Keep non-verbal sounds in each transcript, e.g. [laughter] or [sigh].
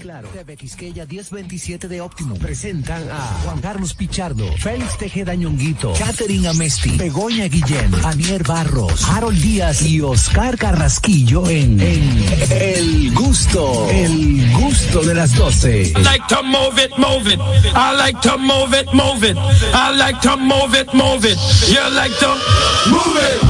Claro, TV Quisqueya 1027 de Óptimo presentan a Juan Carlos Pichardo, Félix Tejeda Ñonguito, Catherine Amesti, Begoña Guillén, Anier Barros, Harold Díaz y Oscar Carrasquillo en, en El Gusto, El Gusto de las 12. I like to move it, move it. I like to move it, move it. I like to move it, move it. You like to move it.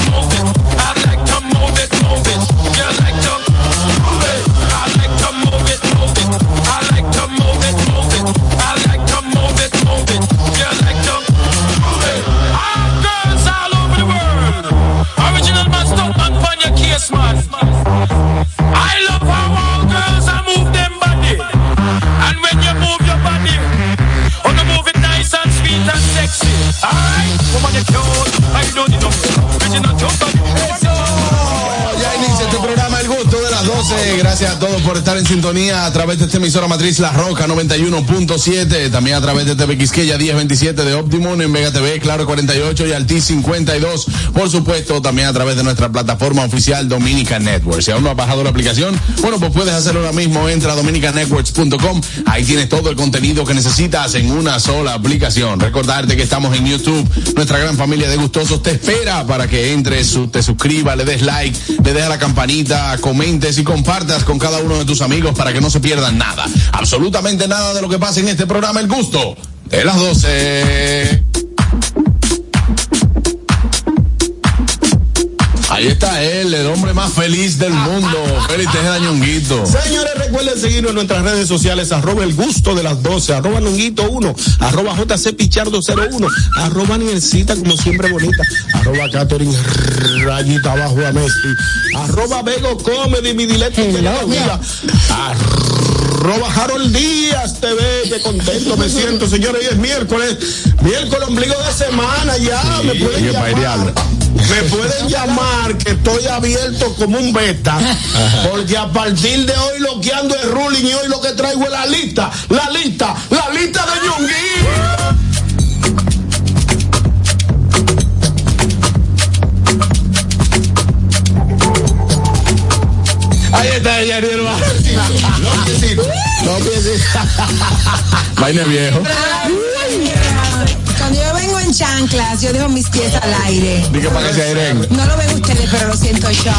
Alright, woman, you cute. I don't need no original las 12. Gracias a todos por estar en sintonía a través de esta emisora matriz La Roca 91.7. También a través de TV Quisqueya 1027 de Optimum en Vega TV, Claro 48 y Altis 52. Por supuesto, también a través de nuestra plataforma oficial Dominican Network. Si aún no has bajado la aplicación, bueno, pues puedes hacerlo ahora mismo. Entra a dominicanetworks.com. Ahí tienes todo el contenido que necesitas en una sola aplicación. Recordarte que estamos en YouTube. Nuestra gran familia de gustosos te espera para que entres, te suscribas, le des like, le des a la campanita, comentes y compartas con cada uno de tus amigos para que no se pierdan nada. Absolutamente nada de lo que pasa en este programa El Gusto de las 12. Ahí está él, el hombre más feliz del mundo, Félix Tejeda Ñonguito. Señores, recuerden seguirnos en nuestras redes sociales, arroba el gusto de las 12, arroba nonguito 1, arroba jc pichardo 01, arroba Nielcita como siempre bonita, arroba Catherine rayita abajo a Messi, arroba Bego Comedy, mi dilecto amiga, arroba Harold Díaz TV, que contento me siento, señores, hoy es miércoles, miércoles ombligo de semana ya, me pueden llamar. Me pueden llamar que estoy abierto como un beta, porque a partir de hoy lo que ando es ruling y hoy lo que traigo es la lista, la lista, la lista de Ñonguí. Ahí está ella, hermano. No piecito. Vaina viejo. Yo vengo en chanclas, yo dejo mis pies al aire. Diga para que se airen. No lo ven ustedes, pero lo siento yo.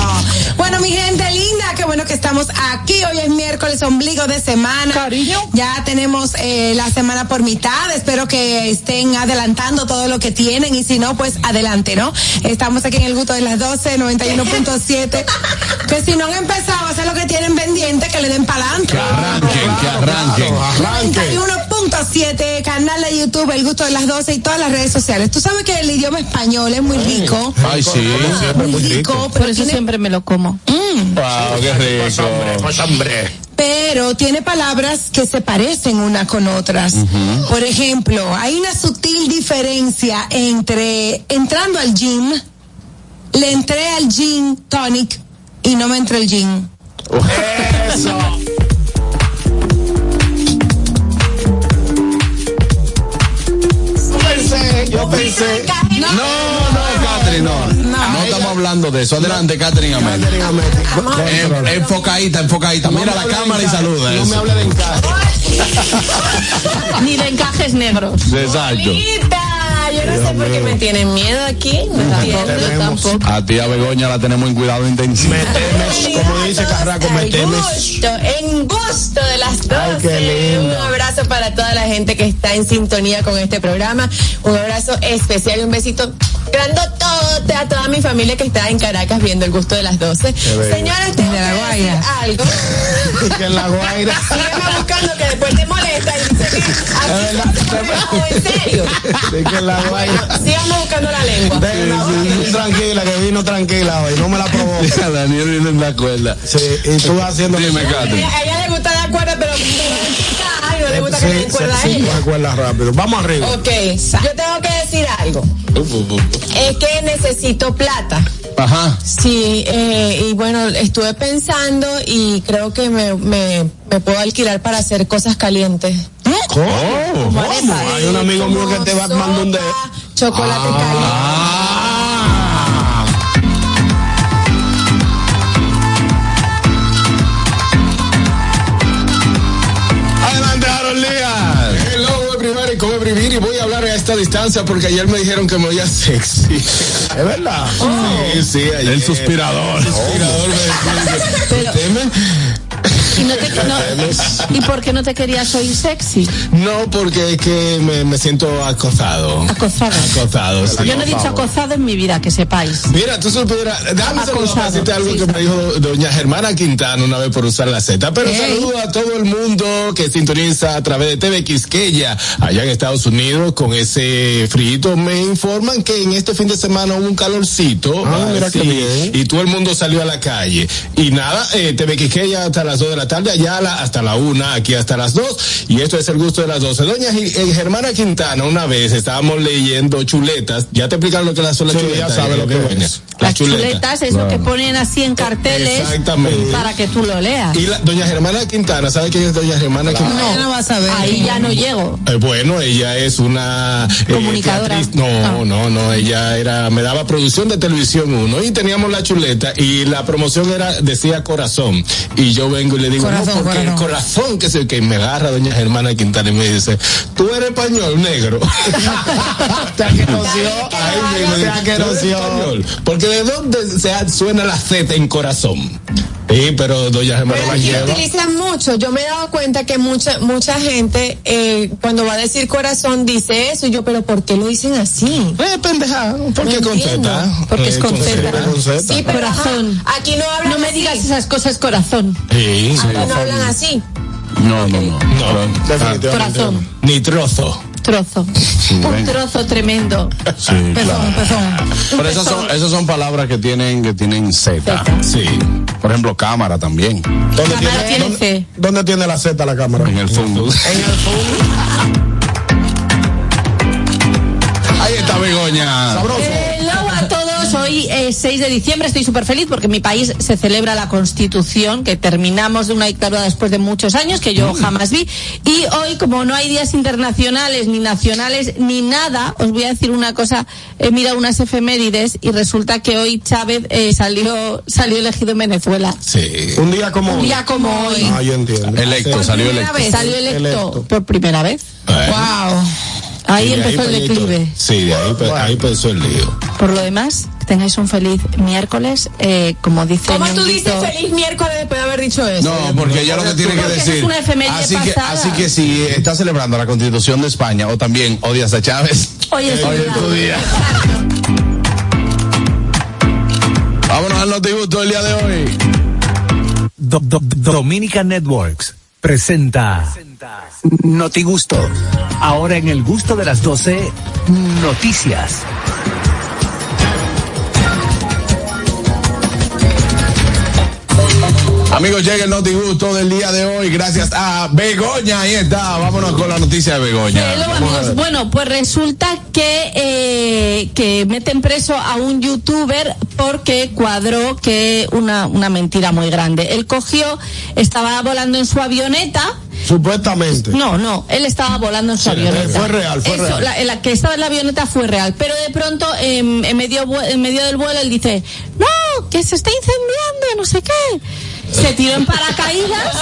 Bueno, mi gente linda, qué bueno que estamos aquí. Hoy es miércoles, ombligo de semana. Cariño. Ya tenemos eh, la semana por mitad. Espero que estén adelantando todo lo que tienen y si no, pues adelante, ¿no? Estamos aquí en el gusto de las 12, 91.7. [laughs] que si no han empezado a hacer lo que tienen pendiente, que le den para adelante. Que arranquen, que arranquen. arranquen. 91. 101.7, canal de YouTube, El Gusto de las 12 y todas las redes sociales. Tú sabes que el idioma español es muy rico. Ay, sí, ah, siempre muy rico. pero Por eso siempre me lo como. Mm. Wow, qué rico. Pues Pero tiene palabras que se parecen unas con otras. Por ejemplo, hay una sutil diferencia entre entrando al gym, le entré al gym tonic y no me entré el gym. Eso. Yo pensé. No, no, Catherine, no. No estamos hablando de eso. Adelante, Catherine. En- enfocadita, enfocadita. Mira la cámara y saluda. No me hable de encaje. [laughs] Ni de encajes negros. Exacto. Yo no sé por qué me tienen miedo aquí. No entiendo tampoco. A ti, a Begoña, la tenemos en cuidado intensivo. Me temes, como dice Carraco, me temes. gusto, en gusto las 12. Ay, qué lindo. Un abrazo para toda la gente que está en sintonía con este programa. Un abrazo especial y un besito grandotote a toda mi familia que está en Caracas viendo el gusto de las 12. Señores, tengo De la que Guaira. decir algo. [laughs] Que en la guaira. Sígueme buscando que después te molesta y dice que puede hablar, en serio. De que en la guaira. Síganme buscando la lengua. Tranquila, que vino tranquila hoy, no me la provoca. [laughs] Daniel viene en la cuerda. Sí, y tú haciendo. Dime, A A gusta dar cuerda, pero ay, no le gusta que le den cuerda a sí, ella. me acuerda rápido. Vamos arriba. Ok, yo tengo que decir algo. Es que necesito plata. Ajá. Sí, eh, y bueno, estuve pensando y creo que me, me, me puedo alquilar para hacer cosas calientes. ¿Cómo? Como arepa, Hay un amigo mío que te va mandando un de... Chocolate caliente. Esta distancia porque ayer me dijeron que me oía sexy. [laughs] ¿Es verdad? Sí, sí, ayer. El suspirador. El suspirador me decía, [laughs] Pero- "¿Usted me-?" ¿Y, no te- [laughs] no- ¿Y por qué no te querías oír sexy? No, porque es que me, me siento acosado. Acosado. Acosado, sí. Yo no he dicho acosado en mi vida, que sepáis. Mira, tú supieras, déjame saludar decirte algo sí, que me dijo do- doña Germana Quintana una vez por usar la Z. Pero saludo a todo el mundo que sintoniza a través de TV Quisqueya, allá en Estados Unidos, con ese frito. Me informan que en este fin de semana hubo un calorcito. Ah, mira qué sí, bien. Y todo el mundo salió a la calle. Y nada, eh, TV Quisqueya hasta las 2 de la tarde, allá la- hasta la 1, aquí hasta las 2. Y esto es el gusto de las 12. Doña eh, Germana Quintana, una vez estábamos leyendo chuletas. Ya te explicaron lo que son las Sí, chuletas. ya sabe eh, lo que doña. es. Las chuletas, eso que ponen así en carteles Exactamente. para que tú lo leas. Y la, doña Germana Quintana, ¿sabe quién es doña Germana Quintana? No, no vas a ver. Ahí ya no llego. Eh, bueno, ella es una eh, Comunicadora. teatriz. No, Ah. no, no, ella era, me daba producción de televisión uno y teníamos la chuleta y la promoción era, decía corazón. Y yo vengo y le digo, Corazón, no, porque corazón. corazón, que se, que me agarra doña Germana Quintana y me dice, tú eres español negro. [laughs] Te aqueroció. Te. Porque de dónde se ha- suena la Z en corazón. Sí, pero doña Germana Pero la aquí lleva. utilizan mucho. Yo me he dado cuenta que mucha mucha gente eh, cuando va a decir corazón dice eso. Y yo, pero ¿por qué lo dicen así? Eh, pendeja, ¿por qué No con entiendo. Z? Porque es Eh, con Z. con Z. Sí, pero Corazón. ajá, aquí no hablan No me así. digas esas cosas, corazón. Sí, sí. Aquí no hablan así. No, no, no. No, definitivamente. Corazón. Ni trozo. Trozo. Un trozo tremendo. Sí, claro. Un Pero esas son, pezón. esas son palabras que tienen, que tienen Z. Zeta. Sí. Por ejemplo, cámara también. ¿Dónde Cámara tiene dónde- C. ¿Dónde tiene la Z la cámara? En el fondo. Ahí está Begoña. Todos, hoy es 6 de diciembre, estoy súper feliz porque en mi país se celebra la Constitución, que terminamos de una dictadura después de muchos años, que yo jamás vi, y hoy como no hay días internacionales, ni nacionales, ni nada, os voy a decir una cosa, he mirado unas efemérides y resulta que hoy Chávez eh, salió, salió elegido en Venezuela. Sí. Un día como Un hoy. día como hoy. Ah, yo entiendo. Electo, salió electo. vez. Salió electo, Electo. por primera vez. Wow. Ahí Y empezó el declive. Sí, de ahí, ahí empezó el lío. Por lo demás, que tengáis un feliz miércoles, eh, como dice ¿Cómo tú dices feliz miércoles después de haber dicho eso? No, porque ella lo que tiene que esa es decir. una efeméride Así que, así que si está celebrando la constitución de España o también odias a Chávez, Hoy es hoy tu es tu día. Vámonos al notigusto el día de hoy. Do- Do- Dominica Networks presenta Notigusto. Ahora en el gusto de las 12, noticias. Amigos, llega el notigusto del día de hoy. Gracias a Begoña. Ahí está. Vámonos con la noticia de Begoña. Hello, amigos. Bueno, pues resulta que eh, que meten preso a un youtuber porque cuadró que una, una mentira muy grande. Él cogió, estaba volando en su avioneta. Supuestamente. No, no, él estaba volando en su avioneta. fue real, fue Eso, real. La, la que estaba en la avioneta fue real, pero de pronto en, en medio en medio del vuelo él dice, no, que se está incendiando, no sé qué. Se tiró en paracaídas,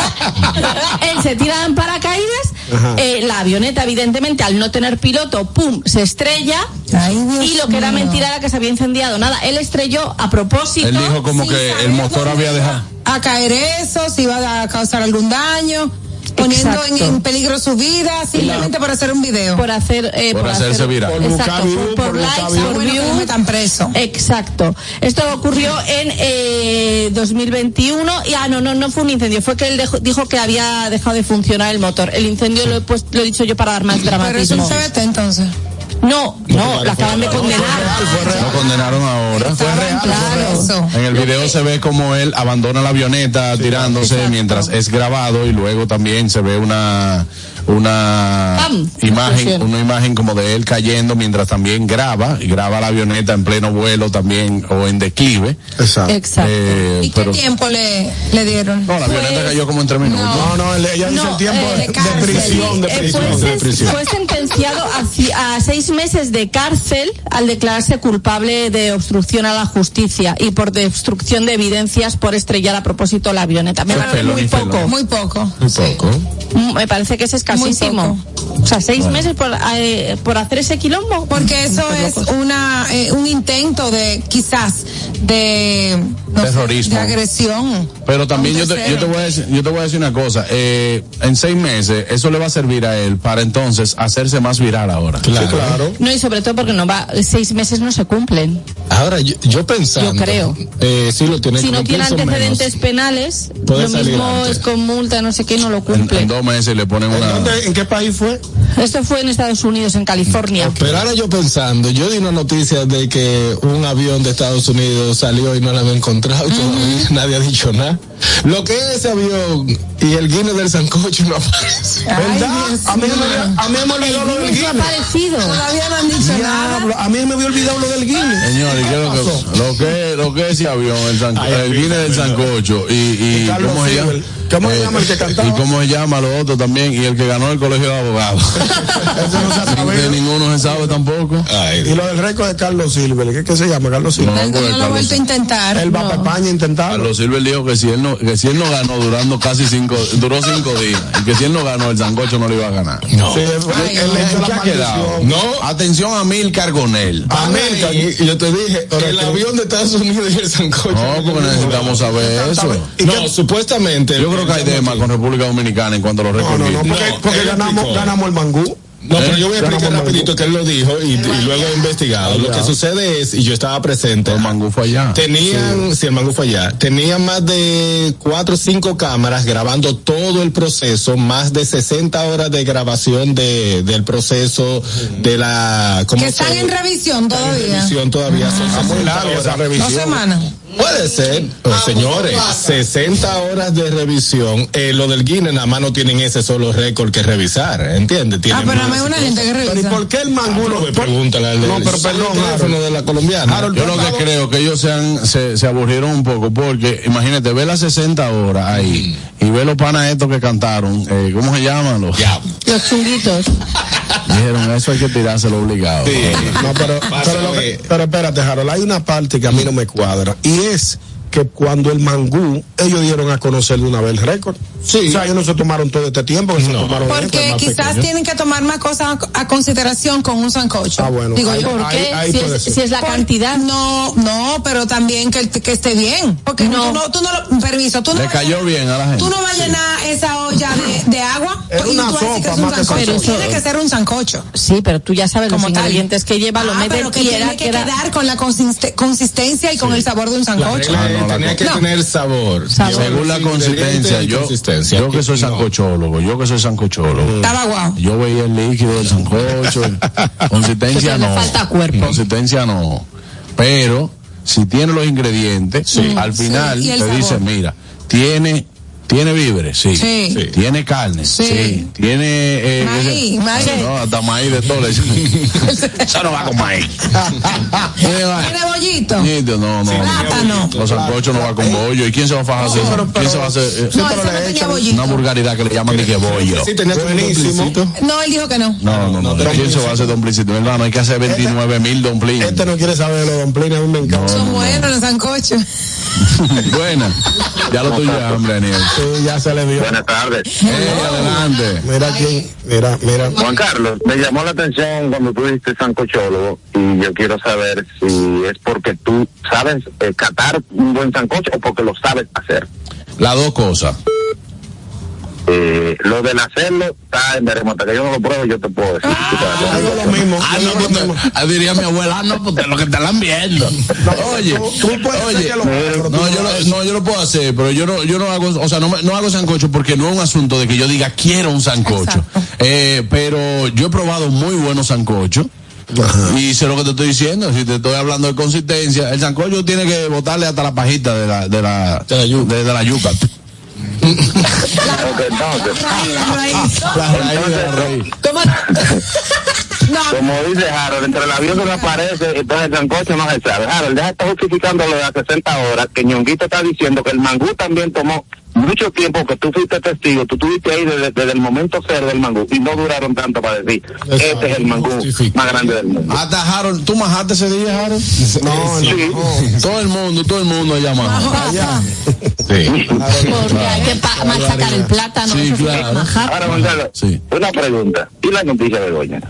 [laughs] él se tira en paracaídas, eh, la avioneta evidentemente al no tener piloto, pum, se estrella Ay, y lo que era mentira era que se había incendiado. Nada, él estrelló a propósito. Él dijo como que el motor había dejado. A caer eso, si iba a causar algún daño, poniendo en, peligro su vida, simplemente por hacer un video. por hacer eh, Por hacerse viral. Por exacto, buscar por, view, por por likes, view. por views. lo metan preso. Exacto. Esto ocurrió en eh, 2021 y ah no no no fue un incendio, fue que él dejó- dijo que había dejado de funcionar el motor. El incendio lo he, pues- lo he dicho yo para dar más Pero es un dramatismo. CBT entonces. No, no, la acaban de condenar. Lo condenaron ahora. Claro. En el video se ve como él abandona la avioneta tirándose mientras es grabado y luego también se ve una una Pam. imagen, una imagen como de él cayendo mientras también graba y graba la avioneta en pleno vuelo también o en declive. Exacto. Exacto. Eh, ¿Y qué tiempo le, le dieron? no, la avioneta cayó como en tres minutos. No, no, ella dice No, el tiempo eh, de, de de cárcel. prisión, de Eh, fue, de sen- prisión. fue sentenciado a, seis meses de cárcel al declararse culpable de obstrucción a la justicia y por destrucción de evidencias por estrellar a propósito la avioneta. Me parece muy y felón. poco. Muy poco. Un poco. Mm, Me parece que es escasísimo. O sea, seis meses por, eh, por hacer ese quilombo. Porque eso Qué es una eh, un intento de quizás de no sé, Terrorismo. de agresión. Pero también yo te, yo te voy a decir, yo te voy a decir una cosa, eh, en seis meses eso le va a servir a él para entonces hacerse más viral ahora. Sí, claro. No, y sobre todo porque no va, seis meses no se cumplen. Ahora, yo, yo pensando. Yo creo. Eh, sí lo tiene Si no tiene antecedentes menos. penales, lo mismo antes. es con multa, no sé qué, no lo En, cumple. en dos meses le ponen ¿En, una... dónde- ¿En qué país fue? Esto fue en Estados Unidos, en California. Pero ahora yo pensando, yo di una noticia de que un avión de Estados Unidos salió y no lo había encontrado, y todavía [laughs] nadie ha dicho nada. Lo que es ese avión y el Guinness del Sancocho no aparece. Ay, ¿Verdad? Dios A mí, me, mío. había- a mí me olvidó lo del ¿Qué ha Guinness. parecido? Todavía no han dicho nada. Diablo, a mí me había olvidado lo del Guinness. Señores, ¿qué es lo que, lo que, lo que es ese avión, el, sanco- Ay, el Guinness del. Sancocho y, y, Y ¿cómo se llama? ¿Cómo se llama el que cantaba? Y cómo se llama lo otro también y el que ganó el colegio de abogados. [laughs] Eso no se ha De ninguno se sabe tampoco. Y lo del récord de Carlos Silver, ¿qué, qué se llama Carlos Silver? No, no lo ha vuelto a intentar. Él va para España a intentarlo. Carlos Silver dijo que si él no, que si él no ganó durando casi cinco, duró cinco días, y que si él no ganó el sancocho no le iba a ganar. No. Sí, él, Ay, él le echó ¿Qué la ha quedado? No. Atención a Mil Cargonel. América, y, y yo te dije, el avión de Estados Unidos y el Sancocho. No, porque necesitamos saber eso. ¿Y No, supuestamente. Yo creo que hay tema con República Dominicana en cuanto a los No, no, no, porque, No, porque él ganamos, ganamos el mangú. No, pero yo voy a explicar rapidito que él lo dijo y, y luego he investigado. Lo que sucede es, y yo estaba presente, El mangú fue allá. tenían, si el mangú fue allá, tenían más de cuatro o cinco cámaras grabando todo el proceso, más de 60 horas de grabación de, del proceso, de la... ¿cómo Que están en revisión todavía. revisión todavía son 60 Muy horas. Dos semanas. Puede ser, señores, 60 horas de revisión. Eh, lo del Guinness nada más no tienen ese solo récord que revisar, ¿entiendes? Ah, Tienen pero hay una gente que Pero ¿y revisa. por qué el mangú no? cosas. por- Pregúntale al No, del- pero perdón, Harold. de la colombiana. Harold, Yo lo que creo que ellos se, han, se, se aburrieron un poco porque, imagínate, ve las 60 horas ahí y ve los panas estos que cantaron, eh, ¿cómo se llaman? Los, Ya. Los chunguitos. [laughs] Dijeron, eso hay que tirárselo obligado. No, pero, pero, lo que- pero espérate, Harold, hay una parte que a mí no me cuadra y es que cuando el mangú, ellos dieron a conocer una vez el récord. Sí. O sea, ellos no se tomaron todo este tiempo, que se tomaron Porque quizás pequeño. tienen que tomar más cosas a, a consideración con un sancocho. Ah, bueno. Digo Ahí- yo. ¿Por Ahí- qué? ahí si, es, si es la Por- cantidad. No, no, pero también que, que esté bien. Porque No. tú no, tú no lo, permiso, tú no Le a cayó bien a la gente. Tú no vas a llenar esa olla de, de agua [laughs] Es y una tú sopa, que es un sancocho. sancocho. Tiene que ser un sancocho. Sí, pero tú ya sabes los Como tal. ingredientes que lleva, lo Ah, meten pero que tiene que quedar con la consiste- consistencia y con el sabor de un sancocho. Ah, tenía que tener sabor. Según la los consistencia, yo, consistencia. yo que soy No. sancochólogo, yo que soy sancochólogo. Estaba guau. Yo veía el líquido del sancocho. [laughs] consistencia no. falta cuerpo. Consistencia no. Pero, si tiene los ingredientes, al final Sí, te sabor. dice, mira, tiene, tiene víveres, sí. Sí. Sí. Tiene carne, Sí. sí. Tiene, eh, Maíz, ese- maíz. No, hasta maíz de todo. [laughs] Eso no va con maíz. Tiene maíz. ¿Tiene bollito? No, no, Plátano. no. Los sancochos no va con bollo. ¿Y quién se va a fajar así? ¿Quién se va a hacer? eh, No, pero no le tenía echan una vulgaridad que le llaman de que bollo. Sí, tenía Buenísimo. No, él dijo que no. No, no, no. ¿Quién se va a hacer domplincito? Hermano, hay que hacer 29 mil domplines. Este no quiere saber de los domplines, a mí me encanta. Son buenos los sancochos. [laughs] Buena. Ya lo tuyo es hambre, Daniel. Sí, ya se le vio. Buenas tardes. Eh, adelante. Mira mira, mira. Juan Carlos, me llamó la atención cuando tú dijiste sancochólogo y yo quiero saber si es porque tú sabes eh, catar un buen sancocho o porque lo sabes hacer. Las dos cosas. Eh, lo del hacerlo está en veremos, hasta que yo no lo pruebo yo te puedo decir. Yo digo lo mismo. Ah, no, lo mismo. ah, diría mi abuela, ah, no, porque lo que te la viendo. Oye, Tú- tú puedes oye, que lo no, no yo lo, no, yo lo puedo hacer, pero yo no, yo no hago, o sea, no, no hago sancocho porque no es un asunto de que yo diga quiero un sancocho. Eh, pero yo he probado muy buenos sancochos. Y sé lo que te estoy diciendo, si te estoy hablando de consistencia, el sancocho tiene que botarle hasta la pajita de la, de la, de la yuca. De, la yuca. [laughs] Ok, entonces, La [laughs] como dice Harold, entre el avión que no aparece, entonces el sancocho no se sabe. Harold, deja de estar justificando lo de las 60 horas, que Ñonguito está diciendo que el mangú también tomó mucho tiempo, que tú fuiste testigo, tú estuviste ahí desde, desde el momento cero del mangú, y no duraron tanto para decir, este es el mangú más grande del mundo. Hasta Harold, ¿tú majaste ese día, Harold? No, Sí. Todo el mundo, todo el mundo allá majó. Sí. Porque hay que pa- machacar el plátano. Sí, claro. Ahora, Gonzalo, Sí. una pregunta. ¿Y la noticia de Goya?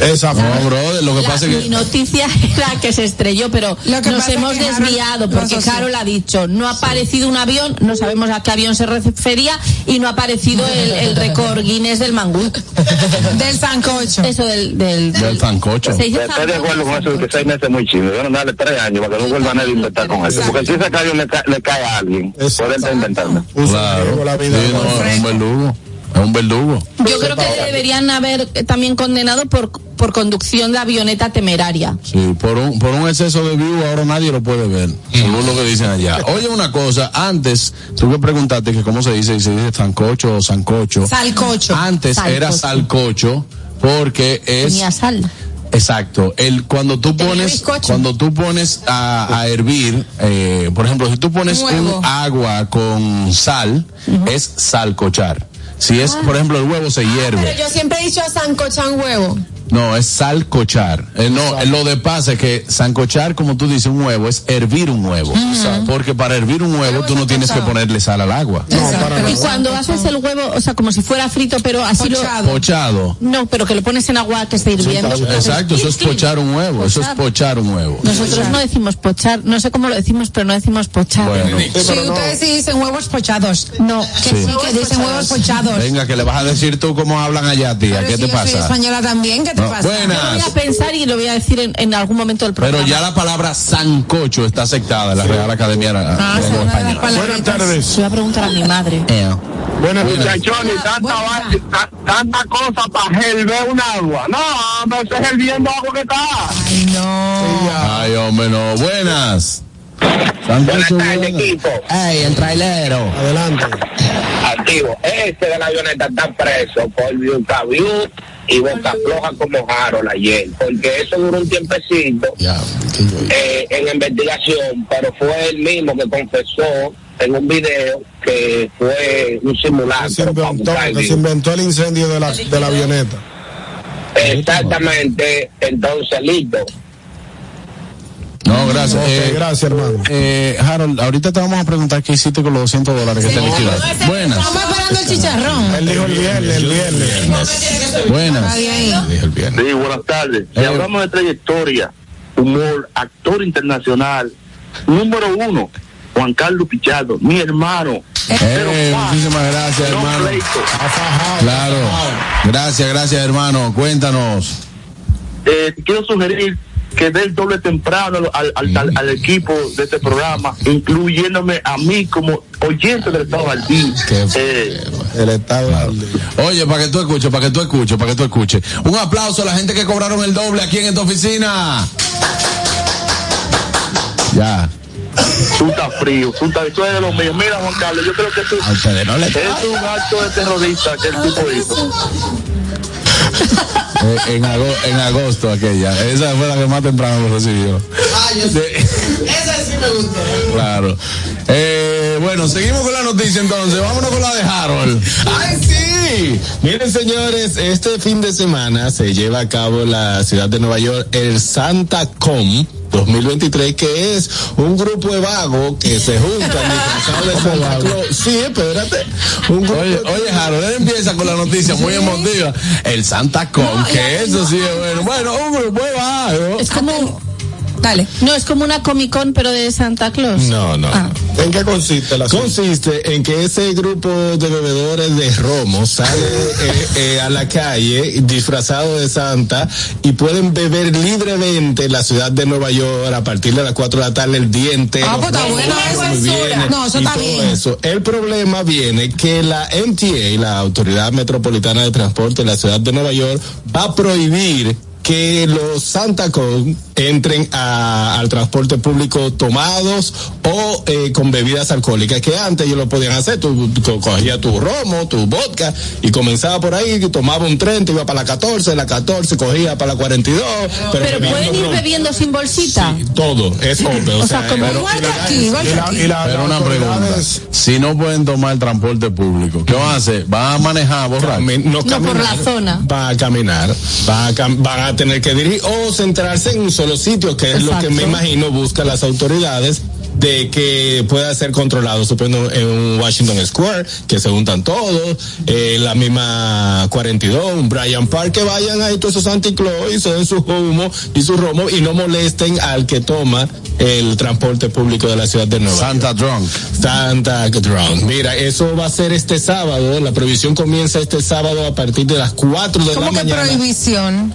Esa fue. No, brother, lo que La- pasa es Mi que. noticia [laughs] era que se estrelló, pero nos hemos que Harold desviado lo porque. Carol ha dicho, no ha aparecido un avión, no sabemos a qué avión se refería y no ha aparecido el, el récord Guinness del mangú. [laughs] Del sancocho. Eso del... del, Del sancocho. Estoy de acuerdo con eso que seis meses es muy chino. Deben darle tres años para que no vuelvan a inventar con eso. Porque si ese avión le, ca- le cae a alguien, puede estar inventando. Puso en Claro. la vida. Sí, no, un verdugo. Es un verdugo. Yo creo que deberían haber también condenado por, por conducción de avioneta temeraria. Sí, por un, por un exceso de vivo ahora nadie lo puede ver, según lo que dicen allá. [laughs] Oye, una cosa, antes, tú que preguntaste que cómo se dice, y se dice sancocho o sancocho. Salcocho. Antes era salcocho porque es... Tenía sal. Exacto. El cuando tú pones cuando tú pones a, a hervir, eh, por ejemplo, si tú pones Un agua con sal, es salcochar. Si es, por ejemplo, el huevo se hierve. Pero yo siempre he dicho sancochan huevo. No, es salcochar. Eh, no, lo de pasa es que sancochar, como tú dices, un huevo es hervir un huevo. Porque para hervir un huevo tú no tienes que ponerle sal al agua. Y cuando haces el huevo, o sea, como si fuera frito, pero así Pochado. lo... Pochado. No, pero que lo pones en agua que esté hirviendo. Exacto, eso es pochar un huevo. Eso es pochar un huevo. Nosotros no decimos pochar, no sé cómo lo decimos, pero no decimos pochar. Bueno, Sí, ustedes sí dicen huevos pochados. No, Que sí, que dicen huevos pochados. venga, que le vas a decir tú cómo hablan allá, tía. Pero ¿Qué si te yo soy pasa? española también, ¿qué te No, pasa? buenas. Yo voy a pensar y lo voy a decir en, en algún momento del programa. Pero ya la palabra sancocho está aceptada en la Real Academia Ah, de Española. Buenas tardes. Voy a preguntar a mi madre. Eh, Buenas. Muchachones, tanta, Buena. va- ta- tanta cosa para hervir un agua. No, no estés hirviendo agua que está. Ay, no. Ay, hombre, no. Buenas. Buenas tardes, equipo. Ey, el trailero. Adelante. Activo. Este de la avioneta está preso por View y Boca Floja como Harold ayer. Porque eso duró un tiempecito yo- eh, en investigación, pero fue él mismo que confesó en un video que fue un Que se simulacro. inventó, que se inventó el incendio de la, de la avioneta. Exactamente, entonces listo. No, gracias. Ok, Eh, gracias, hermano. eh, Harold, ahorita te vamos a preguntar qué hiciste con los 200 dólares que te liquidaste. Buenas. Estamos esperando el chicharrón. Él dijo el viernes, el viernes. Buenas. Dije el viernes. Sí, buenas tardes. Si Eh. hablamos de trayectoria, humor, actor internacional, número uno, Juan Carlos Pichardo, mi hermano. Eh, muchísimas gracias, No hermano. Claro. Gracias, gracias, hermano. Cuéntanos. Eh, quiero sugerir que dé el doble temprano al, al, al- al equipo de este programa, incluyéndome a mí como oyente del Estado Jardín. Eh, El estado del- Oye, para que tú escuches, para que tú escuches, para que tú escuches. Un aplauso a la gente que cobraron el doble aquí en esta oficina. Ya. tú estás frío, tú, estás, tú eres de los míos. Mira, Juan Carlos, yo creo que tú, A ustedes no le es un acto de terrorista que el tipo hizo. En, ago- en agosto aquella. Esa fue la que más temprano lo recibió. Esa sí me gusta. Claro. Eh, bueno, seguimos con la noticia entonces. Vámonos con la de Harold. ¡Ay, sí! Miren, señores, este fin de semana se lleva a cabo en la ciudad de Nueva York el Santa Com 2023, que es un grupo de vagos que se juntan disfrazados de Santa Claus. Sí, espérate. Un grupo Oye, de- oye, Harold, él empieza con la noticia muy emotiva. El Santa Con, que eso sí es bueno. Bueno, un grupo de vagos. Es como, Dale. no, es como una Comic Con, pero de Santa Claus. No, no. Ah. ¿En qué consiste la Consiste en que ese grupo de bebedores de romo sale eh, eh, a la calle disfrazado de Santa y pueden beber libremente en la ciudad de Nueva York a partir de las 4 de la tarde el día entero. Ah, pues está bueno muy eso. bien, No, eso está bien. eso. El problema viene que la MTA, la Autoridad Metropolitana de Transporte de la ciudad de Nueva York, va a prohibir que los Santa Con entren a- al transporte público tomados o eh, con bebidas alcohólicas, que antes ellos lo podían hacer, tú, tú cogías tu romo, tu vodka y comenzaba por ahí, y tomaba un tren, te iba para la 14, la 14 cogía para la 42, pero, Pero pueden ir ron. bebiendo sin bolsita. todo, es obvio. O sea, como pero- aquí, aquí. y la- Pero una pregunta. Si no pueden tomar el transporte público, ¿qué van a hacer? ¿Van a manejar? Cami- no, por caminar, la zona. Va a caminar, va a cam- van a tener que dirigir o centrarse en un solo sitio, que es lo que me imagino buscan las autoridades de que pueda ser controlado, supongo en un Washington Square, que se juntan todos, eh, la misma 42, un Bryant Park, que vayan ahí todos esos anticlos y se den su humo y su romo y no molesten al que toma el transporte público de la ciudad de Nueva York. Santa Drunk. Santa Drunk. Mira, eso va a ser este sábado. La prohibición comienza este sábado a partir de las 4 de la ¿Cómo que mañana. prohibición?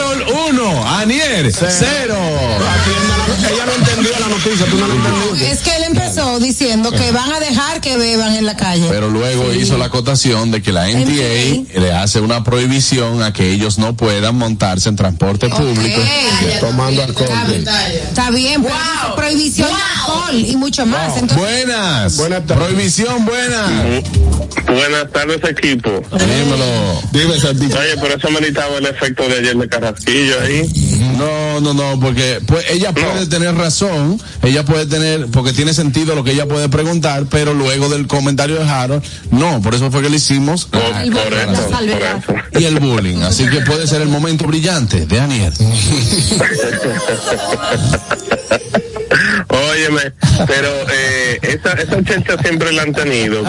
1, Anier 0. Ella no entendió la noticia, tú no la entendiste. Es que él empezó diciendo que van a dejar que beban en la calle. Pero luego hizo la acotación de que la NTA le hace una prohibición a que ellos no puedan montarse en transporte público. Tomando alcohol. Está bien, prohibición de alcohol y mucho más. Entonces, Buenas. Buenas tardes. Prohibición buena. Buenas tardes, equipo. Dímelo. Dime, Santito. Oye, pero eso meritaba el efecto de ayer de Carrasquillo ahí. No, no, no, porque pues ella puede tener razón, ella puede tener, porque tiene sentido lo que ella puede preguntar, pero luego del comentario de Harold, no, por eso fue que le hicimos Por, ah, por eso, por salvedad. eso. y el bullying, así que puede ser el momento brillante de Aniel. [laughs] Óyeme, pero eh, esa, esa chelcha siempre la han tenido.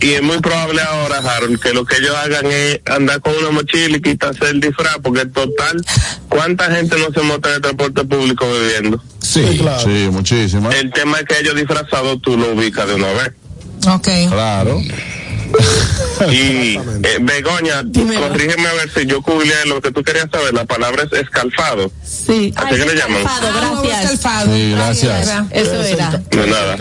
Y es muy probable ahora, Harold, que lo que ellos hagan es andar con una mochila y quitarse el disfraz, porque total, ¿cuánta gente no se monta en el transporte público bebiendo? Sí, claro. Sí, muchísimo. El tema es que ellos disfrazados tú lo ubicas de una vez. ok. Claro. [laughs] Y eh, Begoña, corrígeme a ver si yo googleé lo que tú querías saber. La palabra es escalfado. Sí. ¿A qué le llaman? Escalfado, Ah, gracias. escalfado. Sí, gracias. Era. Eso era. De nada.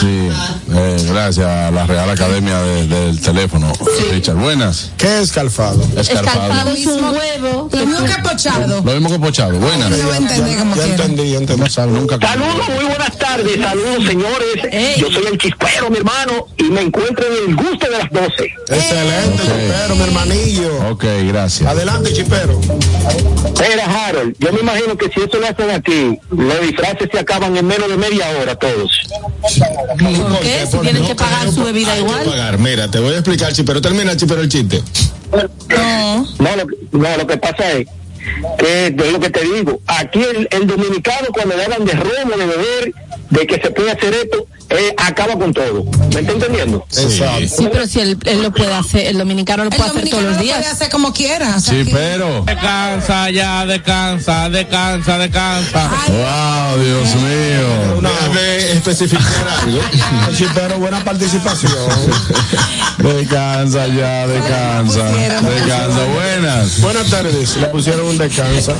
Sí, eh, gracias a la Real Academia de- del Teléfono. Richard, buenas. ¿Qué es calfado? Escalfado Escarpado. es un huevo. Lo mismo que pochado. Lo mismo que Pochado. Buenas. Yo entendí como Ya quiera. entendí, ya entendí. No sabe nunca. Saludos, muy buenas tardes, saludos señores. Ey. Yo soy el chispero, mi hermano, y me encuentro en el gusto de las 12. Excelente, Ok. chipero, mi hermanillo. Ok, gracias. Adelante, chipero. Mira, Harold, yo me imagino que si eso lo hacen aquí, los disfraces se acaban en menos de media hora todos. ¿Por qué? Si tienen que pagar su bebida igual. pagar. Mira, te voy a explicar, chipero. Termina, chipero, el chiste. No. No, lo, que- no, lo que pasa es que, es lo que te digo, aquí el, el dominicano cuando le hablan de romo, de beber, de que se puede hacer esto, eh, acaba con todo. ¿Me está entendiendo? Exacto. Sí, pero si él, él lo puede hacer, el dominicano lo El puede hacer todos los lo puede días. hacer como quiera. o sea Sí, que- pero. Descansa ya, descansa, descansa, descansa. Ay, Wow, Dios mío. Déjame especificar algo. Chipero, buena participación. Descansa ya, descansa. Descansa. Buenas. Buenas tardes. Le pusieron un descanso.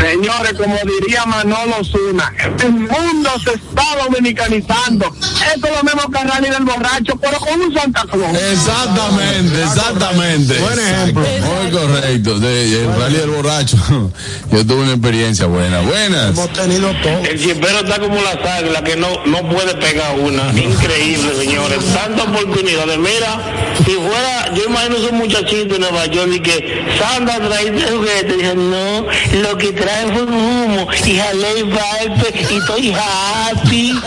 Señores, como diría Manolo Zuna, el mundo se está dominicanizando. Esto es lo mismo que Rally del borracho, pero con un Santa Claus. Exactamente, exactamente. Buen ejemplo. Muy correcto. De, el rally del borracho. [laughs] Yo tuve una experiencia buena. Buenas. Hemos tenido todo. El chipero está como las águilas que no, no puede pegar una. Increíble, señores. Tanta oportunidades. Mira, si fuera, yo imagino esos muchachitos en Nueva York y que Sandra trae juguete. Dicen, no, lo que trae fue un humo. Y jalé el vibe y estoy happy.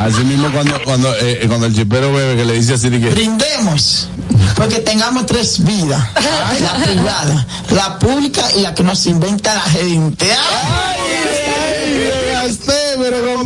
Así mismo cuando, cuando, eh, cuando el chipero bebe que le dice así de que. brindemos porque tengamos tres vidas la privada la pública y la que nos inventa la gente ¡Ay! gasté, pero Lo gasté.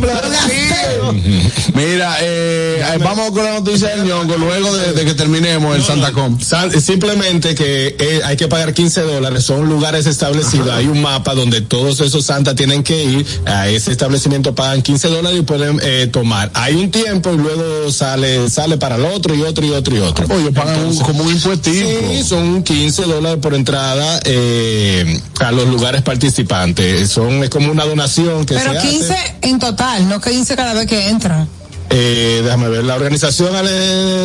[laughs] Mira, eh, eh, vamos con la noticia del ñongo luego de, de que terminemos el Santa Com. San- simplemente que eh, hay que pagar 15 dólares, son lugares establecidos, hay un mapa donde todos esos santas tienen que ir, a ese establecimiento pagan 15 dólares y pueden eh, tomar. Hay un tiempo y luego sale sale para el otro y otro y otro y otro. Oye, pagan un- como un impuestivo. Sí, son 15 dólares por entrada eh, a los lugares participantes. Son es como una donación que Pero se hace. 15 en total, no 15 cada vez que entran. Eh, déjame ver, la organización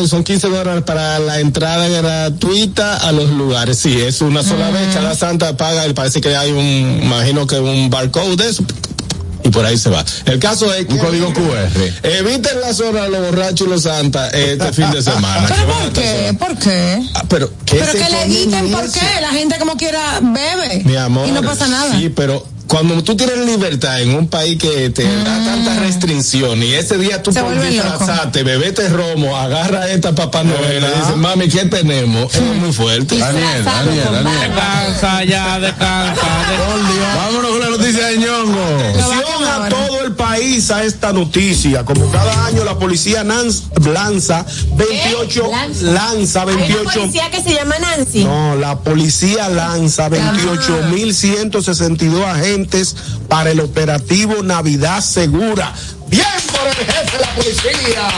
son 15 dólares para la entrada gratuita a los lugares. Sí, es una sola Mm. vez, cada santa paga, y parece que hay un, imagino que un barcode de eso. Y por ahí se va. El caso es que. Un código QR. Eviten la zona los borrachos y los santas este fin de semana. ¿Pero que por qué? ¿Por qué? Ah, pero ¿qué Pero que le eviten, ¿por qué? La gente como quiera bebe. Mi amor. Y no pasa nada. Sí, pero cuando tú tienes libertad en un país que te da tanta restricción y ese día tú por disfrazarte, bebete romo, agarra esta papá Noel y le dices, mami, ¿qué tenemos? Es muy fuerte. Daniel, Daniel, Daniel. Descansa ya, descansa. Vámonos con la noticia de ñongo. Atención a todo el país a esta noticia. Como cada año la policía lanza 28, ¿Qué? Lanza. lanza Hay una 28 policía que se llama Nancy. No, la policía lanza 28.162 agentes para el operativo Navidad Segura. Bien por el jefe de la policía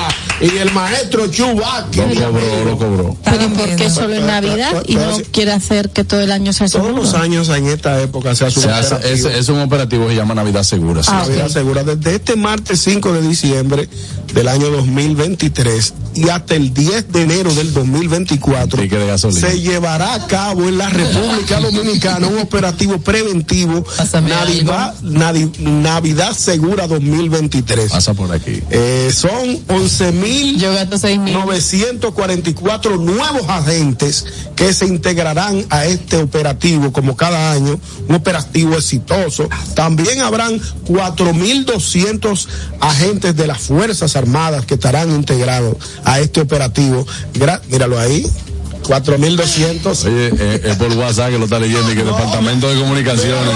y el maestro Chubaki. Lo cobró, lo cobró. Pero ¿por qué solo en Navidad y no quiere hacer que todo el año sea Todos seguro? los años en esta época se hace un Se hace- operativo. es, es un operativo que se llama Navidad Segura. sí. Ah, Navidad. Segura desde este martes 5 de diciembre del año 2023 y hasta el 10 de enero del 2024 Ticket de gasolina. se llevará a cabo en la República Dominicana un operativo preventivo Navidad, Navidad Segura 2023. Pasa por aquí. Eh, son 11.000 Yo gasto seis mil. 944 nuevos agentes que se integrarán a este operativo como cada año, un operativo exitoso. También habrán 4.200 agentes de las Fuerzas Armadas que estarán integrados a este operativo. Gra- míralo ahí, 4.200. Oye, eh, es por WhatsApp que lo está leyendo y que el Departamento de Comunicaciones.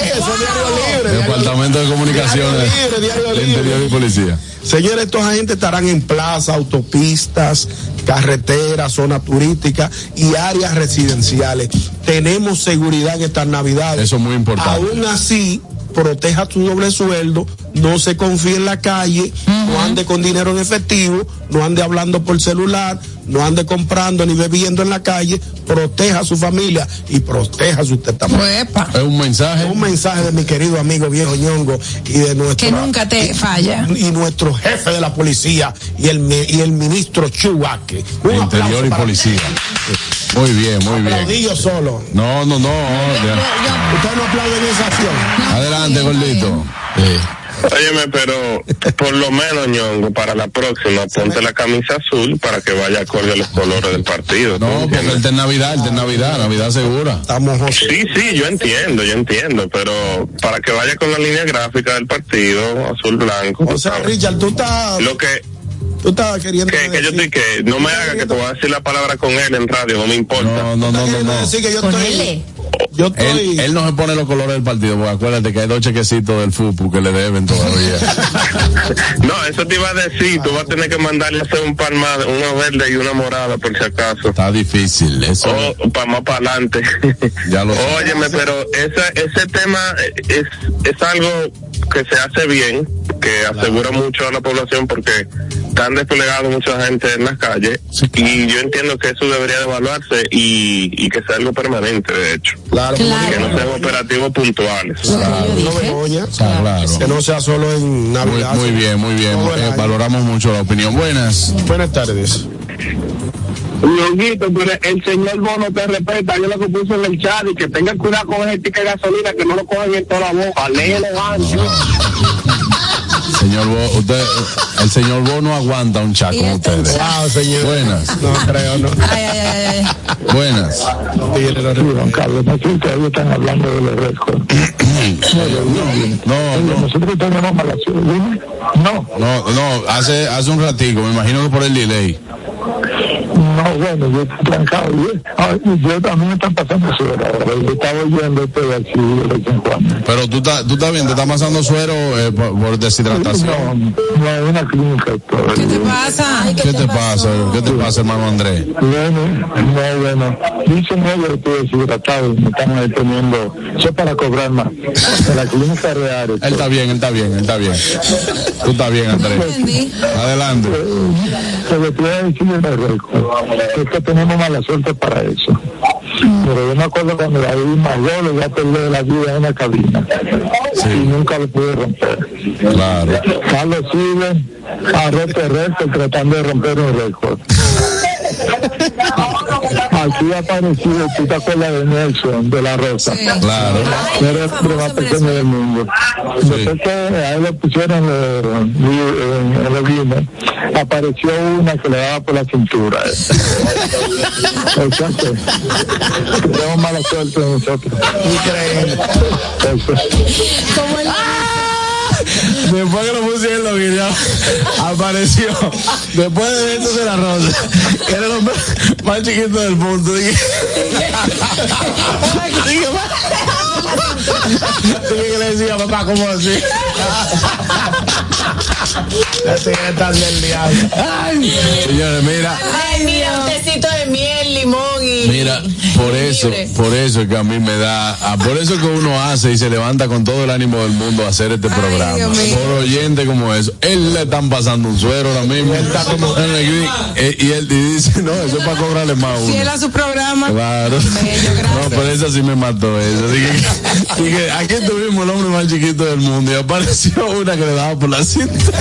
Eso es diario libre. Departamento de Comunicaciones. Diario libre, diario libre. Interior y Policía. Señores, estos agentes estarán en plazas, autopistas, carreteras, zonas turísticas y áreas residenciales. Tenemos seguridad en estas navidades. Eso es muy importante. Aún así, proteja tu doble sueldo, no se confíe en la calle, no ande con dinero en efectivo, no ande hablando por celular, no ande comprando ni bebiendo en la calle, proteja a su familia y proteja su testamento. Uepa. Es un mensaje. Un mensaje de mi querido amigo viejo ñongo y de nuestro Que nunca te falla. y nuestro jefe de la policía y el y el ministro Chubaque. Un Interior y Policía. Muy bien, muy bien. Aplaudillo solo. No, no, no. ya. Ustedes no aplauden esa acción. Adelante, gordito. Óyeme, pero por lo menos, ñongo, para la próxima, ponte la camisa azul para que vaya acorde a los colores del partido. ¿tú No, porque entiendes? el de Navidad, el de Navidad, Navidad segura. Estamos. Sí, sí, yo entiendo, yo entiendo, pero para que vaya con la línea gráfica del partido, azul blanco. O sea. Richard, tú estás, Lo que, tú estás queriendo que, que yo estoy que, no me haga que te voy a decir la palabra con él en radio, no me importa. No, no, no, no, decir que yo Con estoy, L. yo estoy, Él, él no se pone los colores del partido, porque acuérdate que hay dos chequecitos del fútbol que le deben todavía. [laughs] No, eso te iba a decir, tú vas a tener que mandarle a hacer un par más, una verde y una morada por si acaso. Está difícil, eso. O para más para adelante. [laughs] Ya lo sé. Óyeme, pero ese, ese tema es, es algo que se hace bien, que asegura mucho a la población porque están desplegados mucha gente en las calles y yo entiendo que eso debería de evaluarse y, y que sea algo permanente, de hecho. Claro, Que no sean operativos puntuales. No. Begoña, claro. que no sea solo en Muy, Navidad. muy bien, muy bien. Eh, valoramos mucho la opinión. Buenas. Buenas tardes. Ñonguito, pero el señor Bono te respeta. Yo lo que puse en el chat y que tenga cuidado con ese ticket de gasolina que no lo cogen en toda la boca. Léelo antes. Señor Bo, usted, el señor Bo no aguanta un chat con este ustedes. chat. Wow, señor. Buenas, No creo, no. Ay, ay, ay, ay, ay. buenas. Don Carlos, ¿por qué ustedes están hablando de los récords? No, no, Nosotros tenemos mala suerte. No. no, no, hace, hace un ratico, me imagino que por el delay. No, bueno, yo estoy trancado. Yo, ah, yo también me están pasando suero ahora. Yo estaba oyendo esto de aquí de vez en cuando. Pero tú, estás- tú estás bien, te está pasando suero eh, por, por deshidratación. No, no, una clínica todo. ¿Qué te pasa? ¿Qué te pasa? ¿Qué te pasa, hermano Andrés? Bueno, no, bueno. Dicen ellos que estoy deshidratado me están ahí teniendo. Eso es para cobrar más. En la clínica real. Él está bien, él está bien, él está bien. Tú estás bien, Andrés. Adelante. Se le voy a decir en el récord, que es que tenemos mala suerte para eso. Pero yo me acuerdo cuando David Mayor ya perdió la vida en una cabina y nunca lo pude romper. Claro. Carlos sigue a reto reto tratando de romper un récord. [laughs] Aquí ha aparecido, tú te acuerdas de Nelson, de la Rosa. Claro. Era el hombre más pequeño del mundo. Después que a él lo pusieron en, en, el Guinness, apareció una que le daba por la cintura. [laughs] O sea que tenemos mala suerte nosotros. Increíble. Como el... Después que lo pusieron los videos, apareció. Después de esto de la rosa, que era hombre más chiquito del mundo. Dije, dije, dije que le decía, papá, ¿cómo así? Así que están del diablo. Ay, señores, mira. Ay, mira, un tecito de miel, limón y. Mira, por eso, por eso es que a mí me da, por eso que uno hace y se levanta con todo el ánimo del mundo a hacer este programa. Dios mío. Por oyente como eso. Él le están pasando un suero ahora mismo. En el green, eh, y él y dice, no, eso es para cobrarle más uno. Fiel a su programa. Claro. No, pero esa sí me mató eso. Así que, aquí tuvimos el hombre más chiquito del mundo y apareció una que le daba por la cinta. [laughs]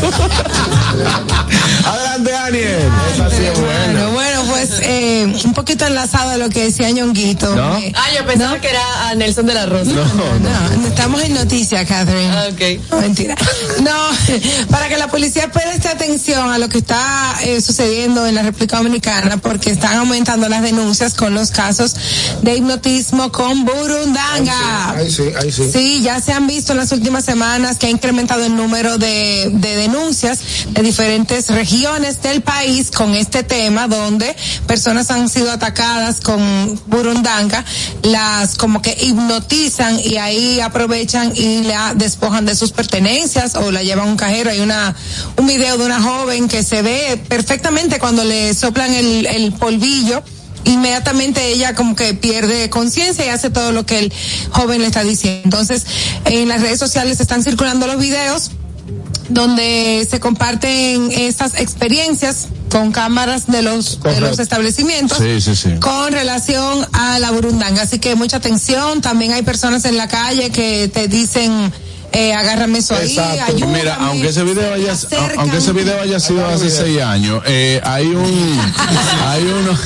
Adelante, Daniel. Esa sí es buena. Bueno, bueno, pues eh, un poquito enlazado a lo que decía Ñonguito. ¿No? Eh, Ah, yo pensaba que era a Nelson de la Rosa. no, estamos en noticias, Catherine. Ah, ok. No, mentira. No, para que la policía preste atención a lo que está eh, sucediendo en la República Dominicana, porque están aumentando las denuncias con los casos de hipnotismo con Burundanga. Ahí sí, ahí sí. Sí, ya se han visto en las últimas semanas que ha incrementado el número de, de denuncias de diferentes regiones del país con este tema, donde personas han sido atacadas con burundanga, las como que hipnotizan y ahí aprovechan y la despojan de sus pertenencias o la llevan a un cajero. Hay una un video de una joven que se ve perfectamente cuando le soplan el, el polvillo inmediatamente ella como que pierde conciencia y hace todo lo que el joven le está diciendo. Entonces, en las redes sociales están circulando los videos donde se comparten estas experiencias con cámaras de los de los establecimientos Sí, sí, sí. con relación a la burundanga. Así que mucha atención. También hay personas en la calle que te dicen eh, agárrame eso ahí, Exacto. ayúdame. Mira, aunque ese video haya, aunque ese video haya sido hace seis años, eh, hay un, hay uno,